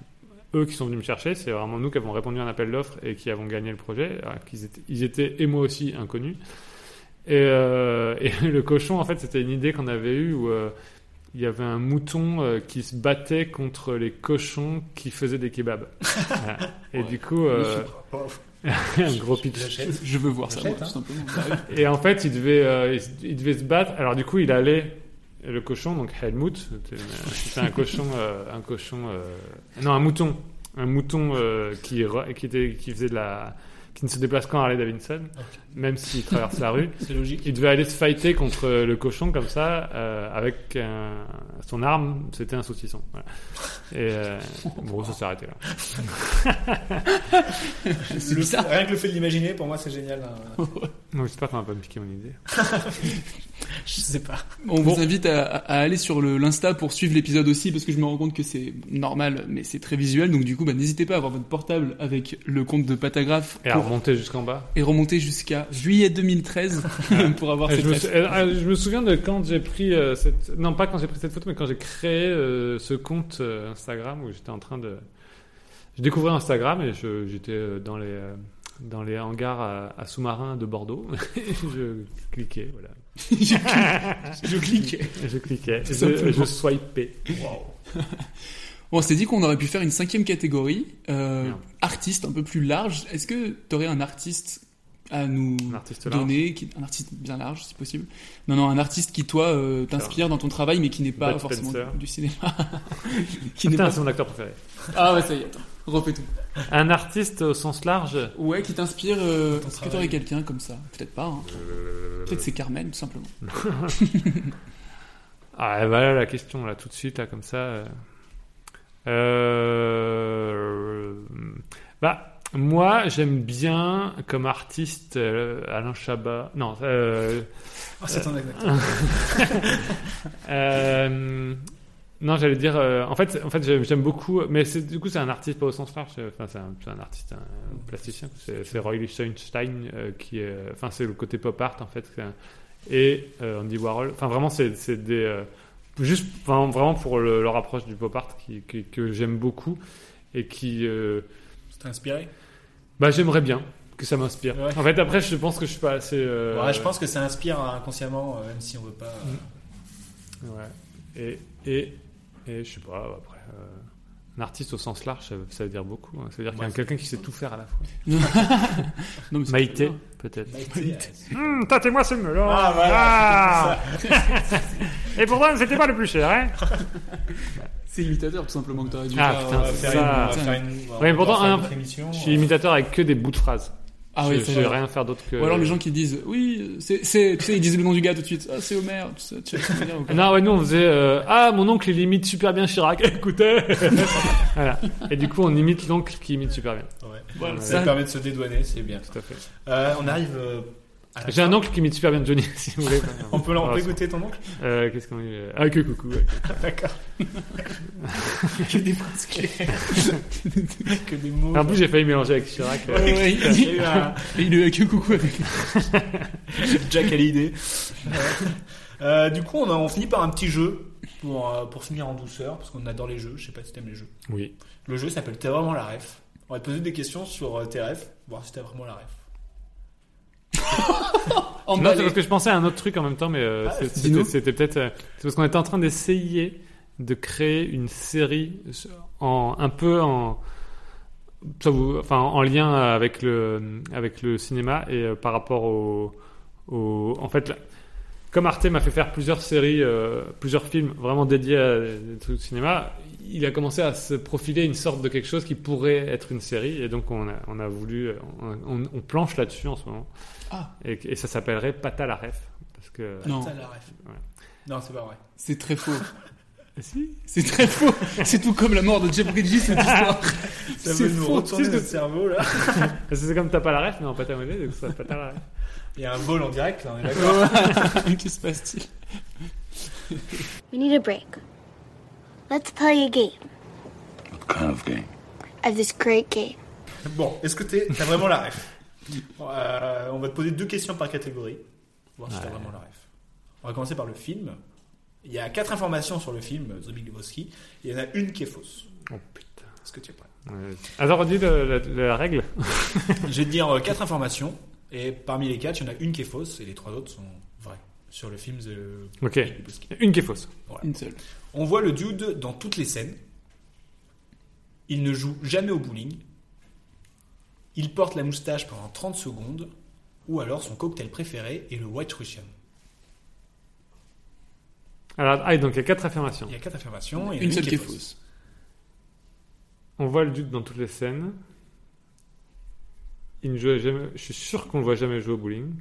D: eux qui sont venus me chercher, c'est vraiment nous qui avons répondu à un appel d'offres et qui avons gagné le projet. Qu'ils étaient, ils étaient et moi aussi inconnus. Et, euh, et le cochon, en fait, c'était une idée qu'on avait eue où euh, il y avait un mouton euh, qui se battait contre les cochons qui faisaient des kebabs. Voilà. Et du coup, euh, un gros pitch.
C: Je veux voir ça, moi,
D: J'achète,
C: tout simplement.
D: hein. Et en fait, il devait, euh, il, il devait se battre. Alors du coup, il allait le cochon, donc Helmut, c'était un cochon, euh, un cochon, euh, non, un mouton, un mouton euh, qui, qui était, qui faisait de la, qui ne se déplace qu'en Harley Davidson, même s'il traverse la rue.
E: C'est logique.
D: Il devait aller se fighter contre le cochon comme ça, euh, avec un- son arme, c'était un saucisson. Voilà. Et euh, bon, ça s'est arrêté là.
E: Le- Rien que le fait de l'imaginer, pour moi, c'est génial. hein.
D: Non, j'espère qu'on va pas me piquer mon idée.
E: Je sais pas.
C: On vous invite à, à aller sur l'Insta pour suivre l'épisode aussi, parce que je me rends compte que c'est normal, mais c'est très visuel. Donc du coup, bah, n'hésitez pas à avoir votre portable avec le compte de Patagraphe
D: Et à
C: pour-
D: remonter jusqu'en bas.
C: et remonter jusqu'à juillet 2013 pour avoir
D: Et
C: cette
D: je, me sou- euh, je me souviens de quand j'ai pris euh, cette non pas quand j'ai pris cette photo mais quand j'ai créé euh, ce compte euh, Instagram où j'étais en train de je découvrais Instagram et je- j'étais euh, dans les euh, dans les hangars à, à sous-marins de Bordeaux. Je cliquais voilà.
C: Je cliquais.
D: je cliquais. Je, je swipais.
C: Bon, on s'est dit qu'on aurait pu faire une cinquième catégorie, euh, artiste un peu plus large. Est-ce que tu aurais un artiste à nous
D: artiste
C: donner, qui, un artiste bien large si possible Non, non, un artiste qui toi euh, t'inspire dans ton travail, mais qui n'est pas
D: Bud
C: forcément
D: Spencer.
C: du cinéma.
D: qui Putain, c'est mon acteur préféré
C: Ah ouais, ça y est, attends, refais tout.
D: un artiste au sens large
C: Ouais, qui t'inspire. Euh, Est-ce que t'aurais quelqu'un comme ça? Peut-être pas. Hein.
D: Euh,
C: Peut-être c'est Carmen, tout simplement.
D: Ah, voilà la question, là, tout de suite, là, comme ça. euh. Euh, Bah, moi, j'aime bien, comme artiste, euh, Alain Chabat. Non, euh...
E: Ah, c'est ton
D: euh, Non, j'allais dire... euh, en fait, en fait j'aime beaucoup... Mais du coup, c'est un artiste pas au sens large. Enfin, c'est un, artiste, un plasticien. C'est Roy Lichtenstein euh, qui est... Enfin, c'est le côté pop art, en fait. Et euh, Andy Warhol. Enfin, vraiment, c'est des... euh, juste enfin, vraiment pour le- leur approche du pop art qui, qui- que j'aime beaucoup et qui...
E: inspiré
D: bah, j'aimerais bien que ça m'inspire.
E: Ouais.
D: En fait, après, je pense que je suis pas assez... euh,
E: Ouais, je pense que ça inspire inconsciemment, euh, même si on veut pas. euh,
D: Ouais. Et, et, Et je sais pas, après. Un artiste au sens large, ça veut, ça veut dire beaucoup. hein. Ça veut dire qu'il y a quelqu'un qui sait tout faire à la fois.
C: Non, mais c'est
D: Maïté, peut-être.
E: Maïté,
D: Hum, tâtez-moi ce melon.
E: Ah, voilà,
D: Ah. Et pourtant, c'était pas le plus cher, hein
C: C'est imitateur tout simplement que t'aurais dû
D: Ah
C: faire.
D: putain,
C: euh,
E: faire
D: ça.
E: une- faire une- on va
D: Ouais, mais pourtant, je suis imitateur avec que des bouts de phrases.
C: Ah
D: je,
C: oui,
D: je vais rien faire d'autre que.
C: Ou alors les gens qui disent oui, c'est, c'est, tu sais, ils disent le nom du gars tout de suite. Ah, c'est Homer. Tu sais, tu pas
D: Non, ouais, nous on faisait euh, Ah, mon oncle il imite super bien Chirac, écoutez Voilà. Et du coup, on imite l'oncle qui imite super bien.
E: Ouais.
C: Voilà,
E: ça
C: ça-
E: permet de se dédouaner, c'est bien.
D: Tout à fait.
E: Euh, on arrive.
D: J'ai un oncle qui imite super bien Johnny, si vous voulez.
E: On peut, l'en- on peut écouter ton oncle?
D: Euh, Qu'est-ce qu'on dit? Ah, que coucou. ouais.
E: D'accord.
C: Que des phrases clés.
E: que des mots.
D: En plus, j'ai failli mélanger avec Chirac. euh.
C: Ouais, il,
E: Il a eu
C: que coucou avec.
E: Jack Hallyday. Euh, du coup, on, a, on finit par un petit jeu pour, euh, pour finir en douceur, parce qu'on adore les jeux. Je sais pas si t'aimes les jeux.
D: Oui.
E: Le jeu s'appelle T'as vraiment la ref. On va te poser des questions sur euh, tes refs, voir si t'as vraiment la ref.
D: Non, c'est parce que je pensais à un autre truc en même temps, mais euh,
E: Ah,
D: c'était c'était peut-être. euh, c'est parce qu'on était en train d'essayer de créer une série en un peu en. ça vous- enfin, en lien avec le, avec le cinéma et euh, par rapport au, au- En fait, là, comme Arte m'a fait faire plusieurs séries, euh, plusieurs films vraiment dédiés à des trucs de cinéma, il a commencé à se profiler une sorte de quelque chose qui pourrait être une série. Et donc, on a, on a voulu. On, planche là-dessus en ce moment.
C: Ah.
D: Et, et ça s'appellerait Pata la ref. Parce que.
C: Non.
E: T'as la ref.
D: Ouais.
E: Non, c'est pas vrai.
C: C'est très faux.
D: Si.
C: C'est très faux. C'est tout comme la mort de Jeff Bridges cette histoire.
E: Ça
C: C'est
E: veut nous
C: faux.
E: retourner
D: C'est ce
E: notre
D: que-
E: cerveau là.
D: c'est comme t'as pas la ref, mais en pâte à modeler, donc ça Pata la ref.
E: Il y a un bol en direct là, on est d'accord.
C: Qu'est-ce qui se passe-t-il?
N: We need a break. Let's play a game.
O: What kind of game?
N: Of this great game.
E: Bon, est-ce que t'es- t'as vraiment la ref? Euh, On va te poser deux questions par catégorie. Voir si t'as vraiment la ref. On va commencer par le film. Il y a quatre informations sur le film The Big Lebowski. Il y en a une qui est fausse.
D: Oh putain.
E: Est-ce que tu es prêt?
D: Ouais. Alors, le- la, la règle.
E: Je vais te dire euh, quatre informations. Et parmi les quatre, il y en a une qui est fausse et les trois autres sont vraies. Sur le film The
D: Ok. Une qui est fausse.
E: Voilà.
C: Une seule.
E: On voit le dude dans toutes les scènes. Il ne joue jamais au bowling. Il porte la moustache pendant 30 secondes. Ou alors son cocktail préféré est le White Russian.
D: Alors, ah, donc il y a quatre affirmations.
E: Il y a quatre affirmations. et
C: Une seule qui est fausse.
D: On voit le dude dans toutes les scènes. Il ne joue jamais. Je suis sûr qu'on le voit jamais jouer au bowling.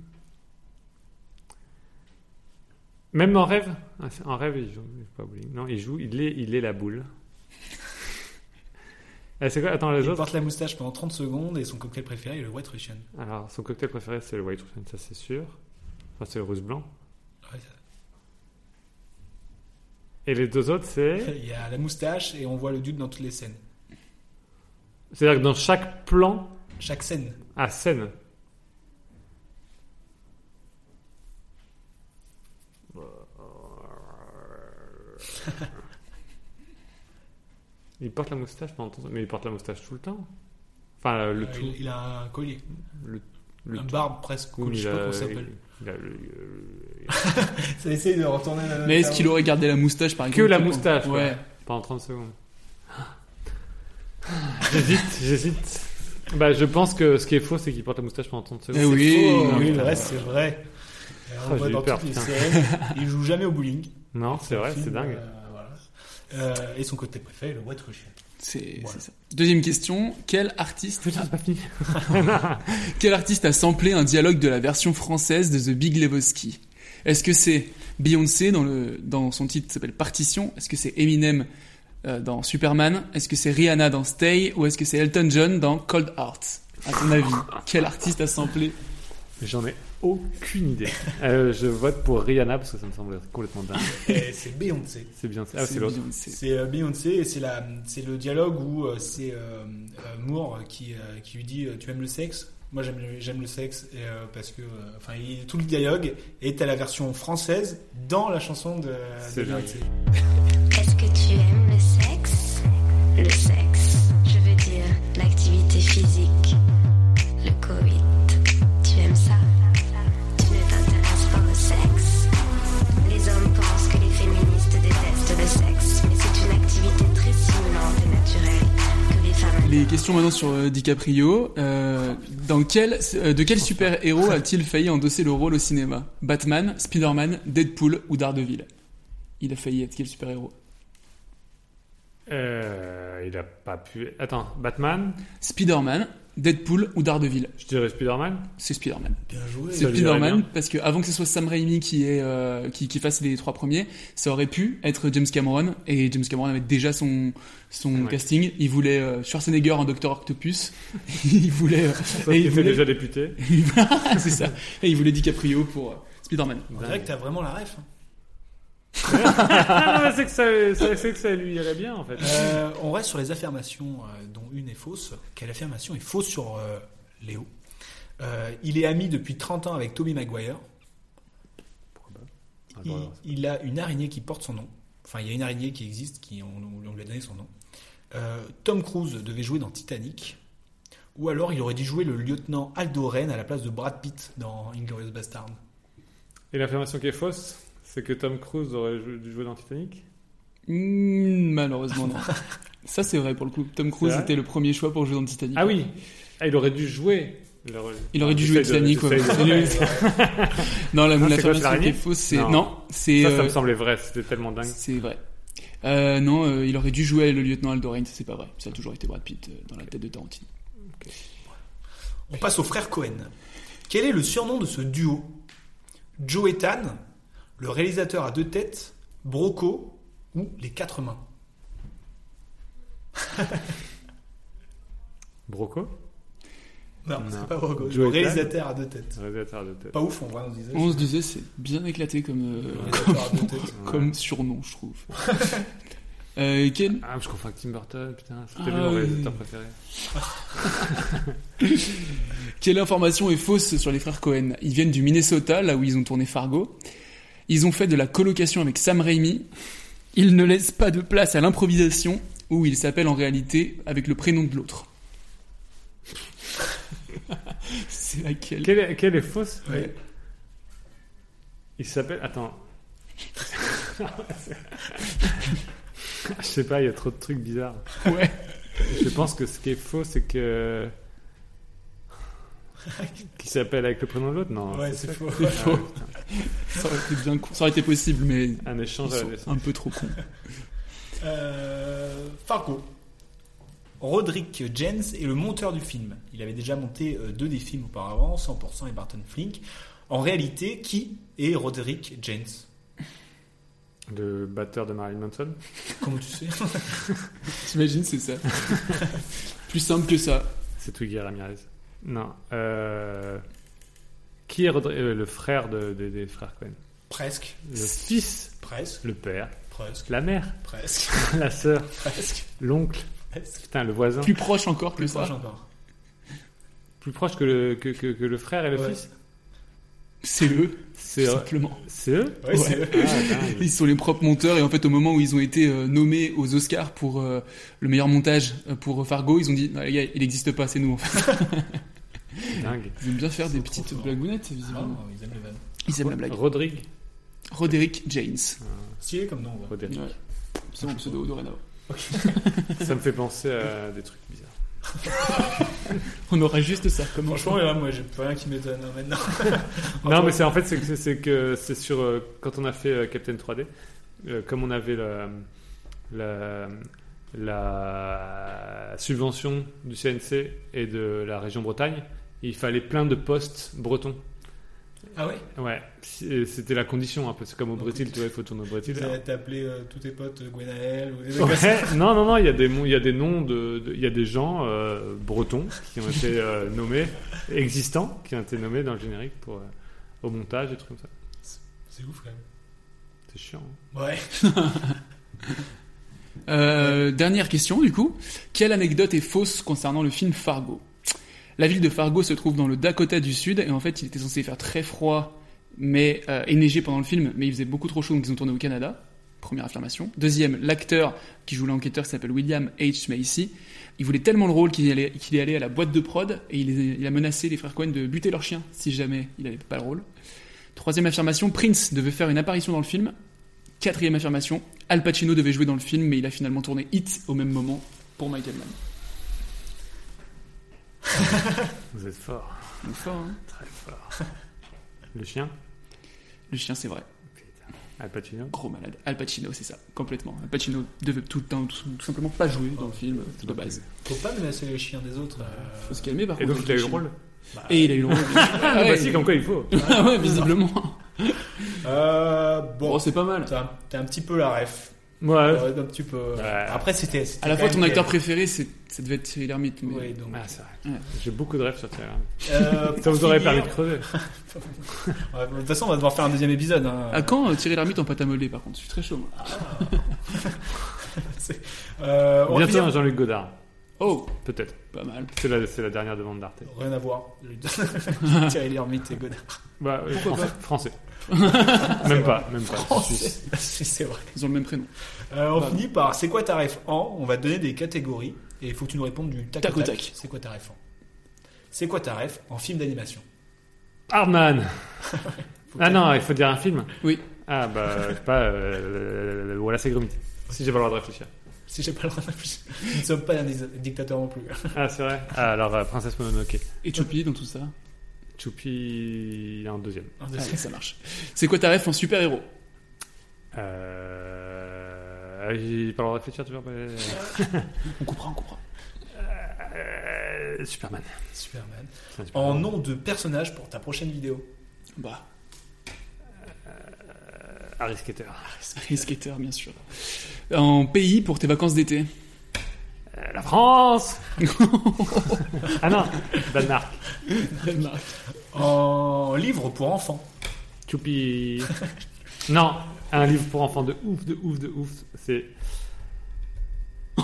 D: Même en rêve? Ah, en rêve, il joue pas bowling. Non, il joue. Il est, il est la boule. Ah, c'est quoi? Attends, les
E: Il
D: autres?
E: porte la moustache pendant 30 secondes et son cocktail préféré est le White Russian.
D: Alors, son cocktail préféré, c'est le White Russian, ça c'est sûr. Enfin, c'est le russe blanc.
E: Ouais, ça-
D: Et les deux autres, c'est?
E: Il y a la moustache et on voit le dude dans toutes les scènes.
D: C'est-à-dire que dans chaque plan,
E: Chaque scène.
D: à scène. il porte la moustache pendant tout Mais il porte la moustache tout le temps. Enfin, le
E: Euh,
D: tout.
E: il, il a un collier.
D: Le, le
E: un
D: tout.
E: barbe presque.
D: Oui,
E: je sais pas comment ça s'appelle. Ça essaye de retourner la
C: Mais est-ce qu'il aurait gardé la moustache par
D: Que
C: exemple
D: la moustache,
C: Ouais.
D: pendant 30 secondes. J'hésite, j'hésite. Bah, je pense que ce qui est faux, c'est qu'il porte la moustache pendant 30 secondes.
C: Eh oui.
E: Faux,
D: Non,
E: oui, le reste c'est vrai.
D: Eu
E: dans
D: peur,
E: les. Il joue jamais au bowling.
D: Non, c'est vrai, c'est dingue.
E: euh. Euh, et son côté préféré, le White Russian.
C: C'est
E: Voilà.
C: ça. Deuxième question. Quel artiste,
D: Putain, c'est pas fini.
C: quel artiste a samplé un dialogue de la version française de The Big Lebowski? Est-ce que c'est Beyoncé dans, le, dans son titre qui s'appelle Partition? Est-ce que c'est Eminem euh, dans Superman? Est-ce que c'est Rihanna dans Stay? Ou est-ce que c'est Elton John dans Cold Heart À ton avis, quel artiste a samplé?
D: J'en ai aucune idée. Euh, je vote pour Rihanna parce que ça me semble complètement dingue.
E: C'est Beyoncé.
D: C'est bien. Ah, c'est l'autre.
C: Beyoncé.
E: C'est euh, Beyoncé et c'est la, c'est le dialogue où euh, c'est euh, Moore qui, euh, qui lui dit tu aimes le sexe? Moi j'aime le, j'aime le sexe et, euh, parce que enfin il- tout le dialogue est à la version française dans la chanson de, de. Beyoncé.
N: Est-ce que tu aimes le sexe? Le sexe,
C: question maintenant sur euh, DiCaprio. Euh, dans quel, euh, de quel super-héros a-t-il failli endosser le rôle au cinéma? Batman, Spider-Man, Deadpool ou Daredevil? Il a failli être quel super-héros
D: il a pas pu. Attends, Batman?
C: Spider-Man, Deadpool ou Daredevil
D: Je dirais Spider-Man.
C: C'est Spider-Man.
E: Bien joué.
C: C'est Spider-Man parce que avant que ce soit Sam Raimi qui, est, euh, qui, qui fasse les trois premiers, ça aurait pu être James Cameron et James Cameron avait déjà son, son
D: Ouais.
C: casting. Il voulait euh, Schwarzenegger en Docteur Octopus. il voulait. euh, et il
D: était
C: voulait-
D: déjà député.
C: c'est ça. Et il voulait DiCaprio pour euh, Spider-Man.
E: On dirait que t'as vraiment la ref. hein.
D: Ah, c'est que ça, ça- c'est que ça lui irait bien en fait.
E: Euh, on reste sur les affirmations, euh, dont une est fausse. Quelle affirmation est fausse sur euh, Léo? Euh, Il est ami depuis 30 ans avec Tobey Maguire. Il, il a une araignée qui porte son nom. Enfin, il y a une araignée qui existe, qui on, on lui a donné son nom. Euh, Tom Cruise devait jouer dans Titanic. Ou alors il aurait dû jouer le lieutenant Aldo Ren à la place de Brad Pitt dans Inglourious Bastard.
D: Et l'affirmation qui est fausse, c'est que Tom Cruise aurait dû jouer dans Titanic?
C: Hmm, malheureusement non. ça c'est vrai pour le coup. Tom Cruise était le premier choix pour jouer dans Titanic.
D: Ah oui Ah, il aurait dû jouer.
C: Il aurait dû jouer
D: j'essaie de-
C: Titanic. ouais. non, la,
D: quoi,
C: est fausse, c'est non, c'est
D: Ça, ça
C: euh,
D: me semblait vrai, c'était tellement dingue.
C: C'est vrai. Euh, non, euh, il aurait dû jouer le lieutenant Aldo Rain, c'est pas vrai. Ça a toujours été Brad Pitt euh, dans la tête de Tarantino.
E: On passe aux frères Cohen. Quel est le surnom de ce duo? Joe et Tan, le réalisateur à deux têtes, Broco ou les quatre mains
D: Broco
E: Non, c'est pas Broco. Le réalisateur à deux têtes.
D: Réalisateur à deux têtes.
E: Pas ouf, on voit, on se disait.
C: On se disait, c'est bien éclaté comme, euh,
E: Ouais,
C: comme,
E: d'accord, à deux têtes.
C: comme surnom, je trouve. euh, quel...
D: Ah, je confonds avec Tim Burton, putain, c'était
C: Ah,
D: mon
C: oui.
D: réalisateur préféré.
C: Quelle information est fausse sur les frères Cohen? Ils viennent du Minnesota, là où ils ont tourné Fargo. Ils ont fait de la colocation avec Sam Raimi. Ils ne laissent pas de place à l'improvisation, où ils s'appellent en réalité avec le prénom de l'autre. C'est laquelle
D: Quelle est, quelle est fausse
E: Ouais.
D: Il s'appelle. Attends. Je sais pas, il y a trop de trucs bizarres.
C: Ouais.
D: Je pense que ce qui est faux, c'est que. Qui s'appelle avec le prénom de l'autre Non.
E: Ouais, c'est faux.
C: C'est faux.
D: putain.
C: Ça aurait été bien con- ça aurait été possible, mais
D: Un échange à la
C: un peu trop cons.
E: Euh, Fargo. Roderick Jens est le monteur du film. Il avait déjà monté euh, deux des films auparavant, 100% et Barton Flink. En réalité, qui est Roderick Jens?
D: Le batteur de Marilyn Manson
E: Comment tu sais?
C: T'imagines, c'est ça. Plus simple que ça.
D: C'est Twiggy Ramirez. Non. Euh... Qui est Rodri- euh, le frère de, de- des frères Cohen?
E: Presque.
D: Le fils
E: Presque.
D: Le père
E: Presque.
D: La mère
E: Presque.
D: La sœur
E: Presque.
D: L'oncle
E: Presque.
D: Putain, le voisin.
C: Plus proche encore que
E: Plus
C: ça.
E: proche encore.
D: Plus proche que le, que, que- que le frère et le
E: Ouais.
D: fils?
C: C'est eux,
D: C'est eux.
C: simplement.
D: C'est eux?
E: Ouais, c'est eux.
D: Ah, dingue.
C: Ils sont les propres monteurs et en fait au moment où ils ont été euh, nommés aux Oscars pour euh, le meilleur montage euh, pour Fargo, ils ont dit "Non, les gars, il n'existe pas, c'est nous en fait.
D: Dingue.
C: Ils aiment bien faire des petites blagounettes
E: Ah,
C: visiblement.
E: ils aiment les vannes.
C: Ils aiment la blague.
D: Rodrigue
C: Roderick James.
E: Stylé comme nom. ouais.
D: Roderick.
C: Ouais. C'est mon pseudo dorénavant.
D: Ça me fait penser à des trucs bizarres.
C: On aura juste ça comme
E: Franchement, là, moi, j'ai pas rien qui m'étonne hein, maintenant.
D: Non, mais c'est en fait c'est que c'est que c'est sur euh, quand on a fait euh, Captain 3D, euh, comme on avait la, la la subvention du CNC et de la région Bretagne, il fallait plein de postes bretons.
E: Ah ouais?
D: Ouais, c'est- c'était la condition un peu. C'est comme au Brésil, tu vois, il faut tourner au Brésil.
E: T'as appelé euh, tous tes potes euh, Gwenaël ou des
D: Ouais, non, non, non, il y a des, il y a des noms de, de- il y a des gens euh, bretons qui ont été euh, nommés, existants, qui ont été nommés dans le générique pour, euh, au montage et trucs comme ça.
E: C'est ouf quand même.
D: C'est chiant. hein.
E: Ouais.
C: Euh, dernière question du coup. Quelle anecdote est fausse concernant le film Fargo? La ville de Fargo se trouve dans le Dakota du Sud et en fait il était censé faire très froid mais euh, et neiger pendant le film, mais il faisait beaucoup trop chaud donc ils ont tourné au Canada. Première affirmation. Deuxième, l'acteur qui joue l'enquêteur s'appelle William H. Macy. Il voulait tellement le rôle qu'il est allé à la boîte de prod et il, il a menacé les frères Cohen de buter leur chien si jamais il n'avait pas le rôle. Troisième affirmation, Prince devait faire une apparition dans le film. Quatrième affirmation, Al Pacino devait jouer dans le film, mais il a finalement tourné Hit au même moment pour Michael Mann.
D: Vous êtes fort.
C: On est fort, hein
D: Très fort. Le chien?
C: Le chien, c'est vrai.
D: Al Pacino?
C: Gros malade. Al Pacino, c'est ça, complètement. Al Pacino devait tout le temps, tout, tout simplement pas jouer dans le film de base.
E: Faut pas menacer les chiens des autres. euh.
C: Faut se calmer par
D: Et
C: contre.
D: donc,
C: avec
D: il a eu le rôle?
E: Bah,
C: Et il a eu le rôle.
D: Ah, bah si, comme quoi il faut.
C: Ah ouais, visiblement.
E: Euh, bon,
C: Bon, c'est pas mal.
E: t'as t'as un petit peu la ref.
D: Ouais.
E: Ouais, un petit peu.
D: Ouais.
E: Après, c'était.
C: À la fois, ton acteur préféré, c'est, ça devait être Thierry Lhermitte. Mais...
E: Oui, donc.
D: Ah, c'est vrai.
C: Ouais.
D: J'ai beaucoup de rêves sur Thierry Lhermitte.
E: Euh,
D: Ça vous aurait permis de.
E: Ouais, De toute façon, on va devoir faire un deuxième épisode. Hein.
C: À quand euh, Thierry Lhermitte en pâte à modeler, par contre Je suis très chaud, moi.
E: C'est- euh, on
D: Bientôt
E: finir-
D: Jean-Luc Godard.
C: Oh,
D: Peut-être.
C: pas mal.
D: C'est la, c'est la dernière demande d'Arte.
E: Rien à voir. Thierry Lhermitte et Godard.
D: Bah, euh,
C: Pourquoi
D: en
C: pas
D: fait, français. même pas, même pas.
E: C'est vrai.
C: Ils ont le même prénom.
E: Euh, on
C: Bah.
E: finit par c'est quoi ta ref en On va te donner des catégories et il faut que tu nous répondes du tac,
C: Tac
E: au tac.
C: tac.
E: C'est quoi ta ref en C'est quoi ta ref en film d'animation
D: Hardman. Ah non, il faut dire un film.
C: Oui.
D: Ah bah, je sais pas, euh, voilà, c'est Gromit. Si j'ai pas le droit de réfléchir.
E: Si j'ai pas le droit de plus. Nous ne sommes pas un dictateur non plus.
D: Ah, c'est vrai Ah, alors, euh, Princesse Mononoke.
C: Et Choupi dans tout ça?
D: Choupi, en deuxième.
E: Un
C: Allez,
E: deuxième.
C: ça marche. C'est quoi ta ref en super-héros?
D: Euh... J'ai pas le droit de réfléchir, tu vois. mais-
C: On comprend, on comprend.
D: Euh, Superman.
E: Superman.
D: C'est un Superman.
E: En nom de personnage pour ta prochaine vidéo.
C: Bah,
D: Harry Skater.
C: Harry Skater, bien sûr. En pays pour tes vacances d'été
D: Euh, la France Ah non, Danemark.
C: Danemark.
E: En livre pour enfants.
D: Choupi. non, un livre pour enfants de ouf, de ouf, de ouf. C'est.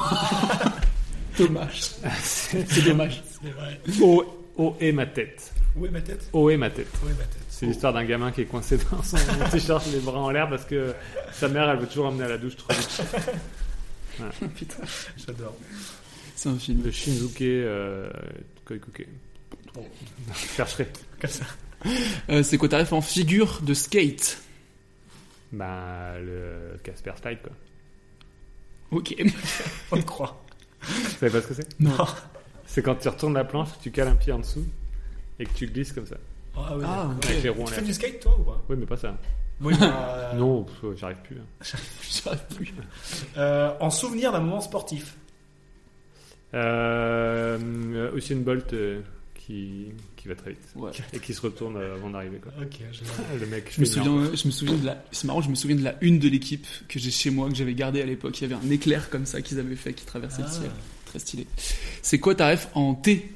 C: Dommage.
D: C'est
C: dommage.
E: C'est vrai.
D: O, O et ma tête.
E: Où est ma tête
D: O et ma tête.
E: Où est ma tête
D: C'est l'histoire d'un gamin qui est coincé dans son t-shirt les bras en l'air parce que sa mère elle veut toujours emmener à la douche trop vite.
C: Putain.
E: J'adore.
C: C'est un film.
D: Le Shinzuke euh, Koikuke. Je chercherai.
E: Comme ça.
C: Euh, c'est quoi ta ref en figure de skate?
D: Bah, le Casper Slide quoi.
C: Ok.
E: On le croit.
D: Vous savez pas ce que c'est?
C: Non.
D: C'est quand tu retournes la planche, tu cales un pied en dessous et que tu glisses comme ça.
E: Ah, oui,
C: Ah,
E: d'accord.
C: ok.
D: Avec les roues en
E: Tu
D: l'air.
E: fais du skate toi ou pas?
D: Oui, mais pas ça.
E: Oui, bah,
D: Non, pff, j'arrive plus. hein.
C: J'arrive plus.
E: euh, en souvenir d'un moment sportif.
D: Euh, euh, Usain Bolt euh, qui, qui va très vite
C: Ouais.
D: et qui se retourne euh, avant d'arriver. quoi.
E: Ok, j'adore.
D: Le mec
C: Je me
D: feignant.
C: souviens, euh, je me souviens de la, c'est marrant, je me souviens de la une de l'équipe que j'ai chez moi, que j'avais gardée à l'époque. Il y avait un éclair comme ça qu'ils avaient fait qui traversait
E: Ah.
C: le ciel. Très stylé. C'est quoi ta ref en T?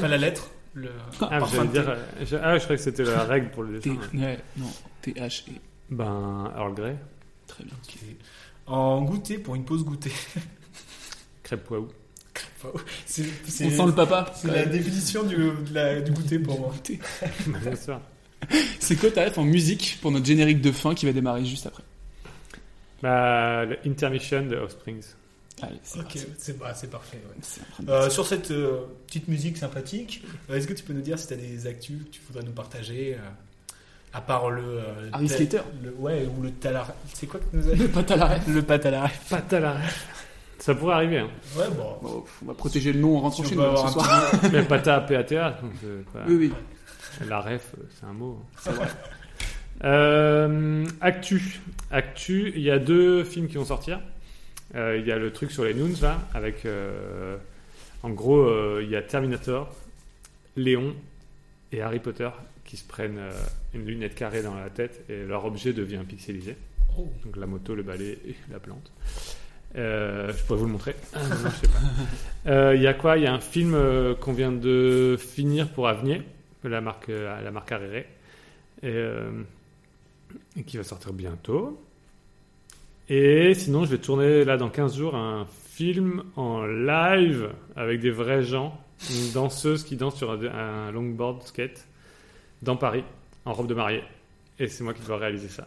E: Pas la lettre. Le
D: Ah,
E: parfum
D: dire, euh, je, ah, je croyais que c'était la règle pour le
C: T.
D: dessin. ouais.
C: Ouais, non. T-H-E.
D: Ben, Earl Grey,
C: Très bien.
E: En goûter pour une pause goûter.
D: crêpe poiou.
E: C'est- c'est-
C: On sent le papa.
E: C'est la définition du, de la- du goûter pour moi.
C: T.
D: Bien sûr.
C: C'est quoi ta en musique pour notre générique de fin qui va démarrer juste après?
D: Bah, le Intermission de Offsprings.
C: Allez, c'est
E: Ok, c'est bah, c'est parfait. ouais. Euh, sur cette euh, petite musique sympathique, euh, est-ce que tu peux nous dire si tu as des actus que tu voudrais nous partager euh, à part le. euh,
C: Harry Slater.
E: le- Ouais, ou le talar. C'est quoi que nous as
C: Le pâte à la ref.
E: Le pat à la ref.
D: Pas à la Ça pourrait arriver. Hein.
E: Ouais, bon.
C: Bon, on va protéger le nom en rentrant
E: Si
C: chez nous ce soir.
E: petit
D: Mais pata, PATA. donc, euh, pas-
C: Oui, oui.
D: La ref, c'est un mot.
C: C'est vrai.
D: Euh, actu. Actu, il y a deux films qui vont sortir. Euh, Il y a le truc sur les Noons, là, avec. euh, en gros, euh, il y a Terminator, Léon et Harry Potter qui se prennent une lunette carrée dans la tête et leur objet devient pixelisé.
E: Oh.
D: Donc la moto, le balai et la plante. Euh, je pourrais vous le montrer. Ah. Euh, Il y a quoi? Il y a un film euh, qu'on vient de finir pour Avenir, la marque, la marque et qui va sortir bientôt. Et sinon, je vais tourner là dans 15 jours un film en live avec des vrais gens, une danseuse qui danse sur un, un longboard skate dans Paris, en robe de mariée. Et c'est moi qui dois réaliser ça.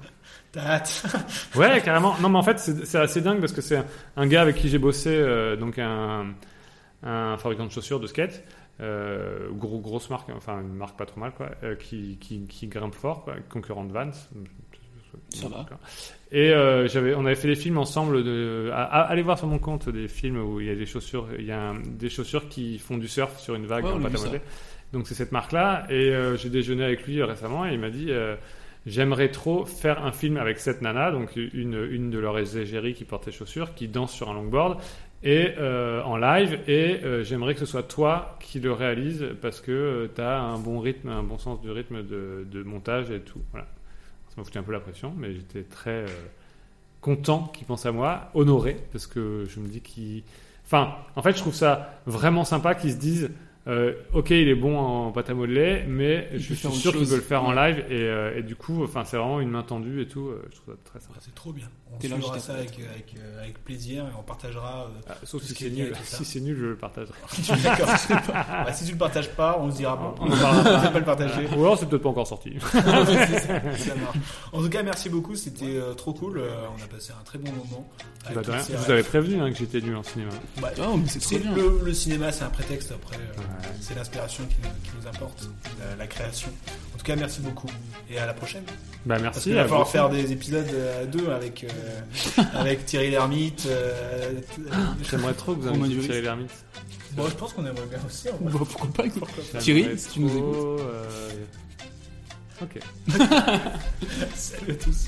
D: Ouais, carrément. Non, mais en fait, c'est c'est assez dingue parce que c'est un, un gars avec qui j'ai bossé, euh, donc un, un fabricant de chaussures de skate, euh, gros, grosse marque, enfin une marque pas trop mal, quoi, euh, qui, qui, qui grimpe fort, quoi, concurrent de Vans.
C: Ça va.
D: Et euh, j'avais, on avait fait des films ensemble. De, à- à- allez voir sur mon compte des films où il y a des chaussures, il y a un- des chaussures qui font du surf sur une vague
C: Ouais,
D: en. Donc c'est cette marque-là. Et euh, j'ai déjeuné avec lui récemment et il m'a dit euh, j'aimerais trop faire un film avec cette nana, donc une, une de leurs égéries qui porte les chaussures, qui danse sur un longboard et euh, en live. Et euh, j'aimerais que ce soit toi qui le réalise parce que tu as un bon rythme, un bon sens du rythme de, de montage et tout. Voilà. Ça m'a foutu un peu la pression, mais j'étais très euh, content qu'il pense à moi, honoré, parce que je me dis qu'il. Enfin, en fait, je trouve ça vraiment sympa qu'ils se disent. euh, ok, il est bon en pâte à modeler, mais
C: Il
D: je suis sûr qu'il peut le faire en live et, euh, et du coup, enfin, c'est vraiment une main tendue et tout. euh, je trouve ça très sympa.
E: C'est trop bien. On suivra ça avec, avec, euh, avec plaisir et on partagera. euh,
D: Ah, sauf si c'est
E: est
D: nul. Si c'est nul, je le partagerai.
E: D'accord. Bah, si tu le partages pas, on se dira pas.
D: On
E: va pas le partager.
D: Ou alors c'est peut-être pas encore sorti.
E: Ça marche. En tout cas, merci beaucoup. C'était euh, trop cool. Euh, on a passé un très bon moment. avec
D: Bah, Je vous avais prévenu hein, que j'étais nul en cinéma.
E: Bah,
C: Oh, mais c'est très bien.
E: Le, le cinéma, c'est un prétexte après. euh, C'est l'inspiration qui, nous- qui nous importe, la, la création. En tout cas, merci beaucoup et à la prochaine.
D: Bah,
E: Parce
D: merci.
E: qu'il va falloir faire des épisodes à deux avec, euh, avec Thierry Lhermitte. euh,
D: J'aimerais trop que vous invitiez. Thierry Lhermitte.
E: Bon, je pense qu'on aimerait bien aussi. en vrai.
C: Bah, pourquoi pas Thierry, si tu nous écoutes.
D: euh, Ok.
E: Salut à tous.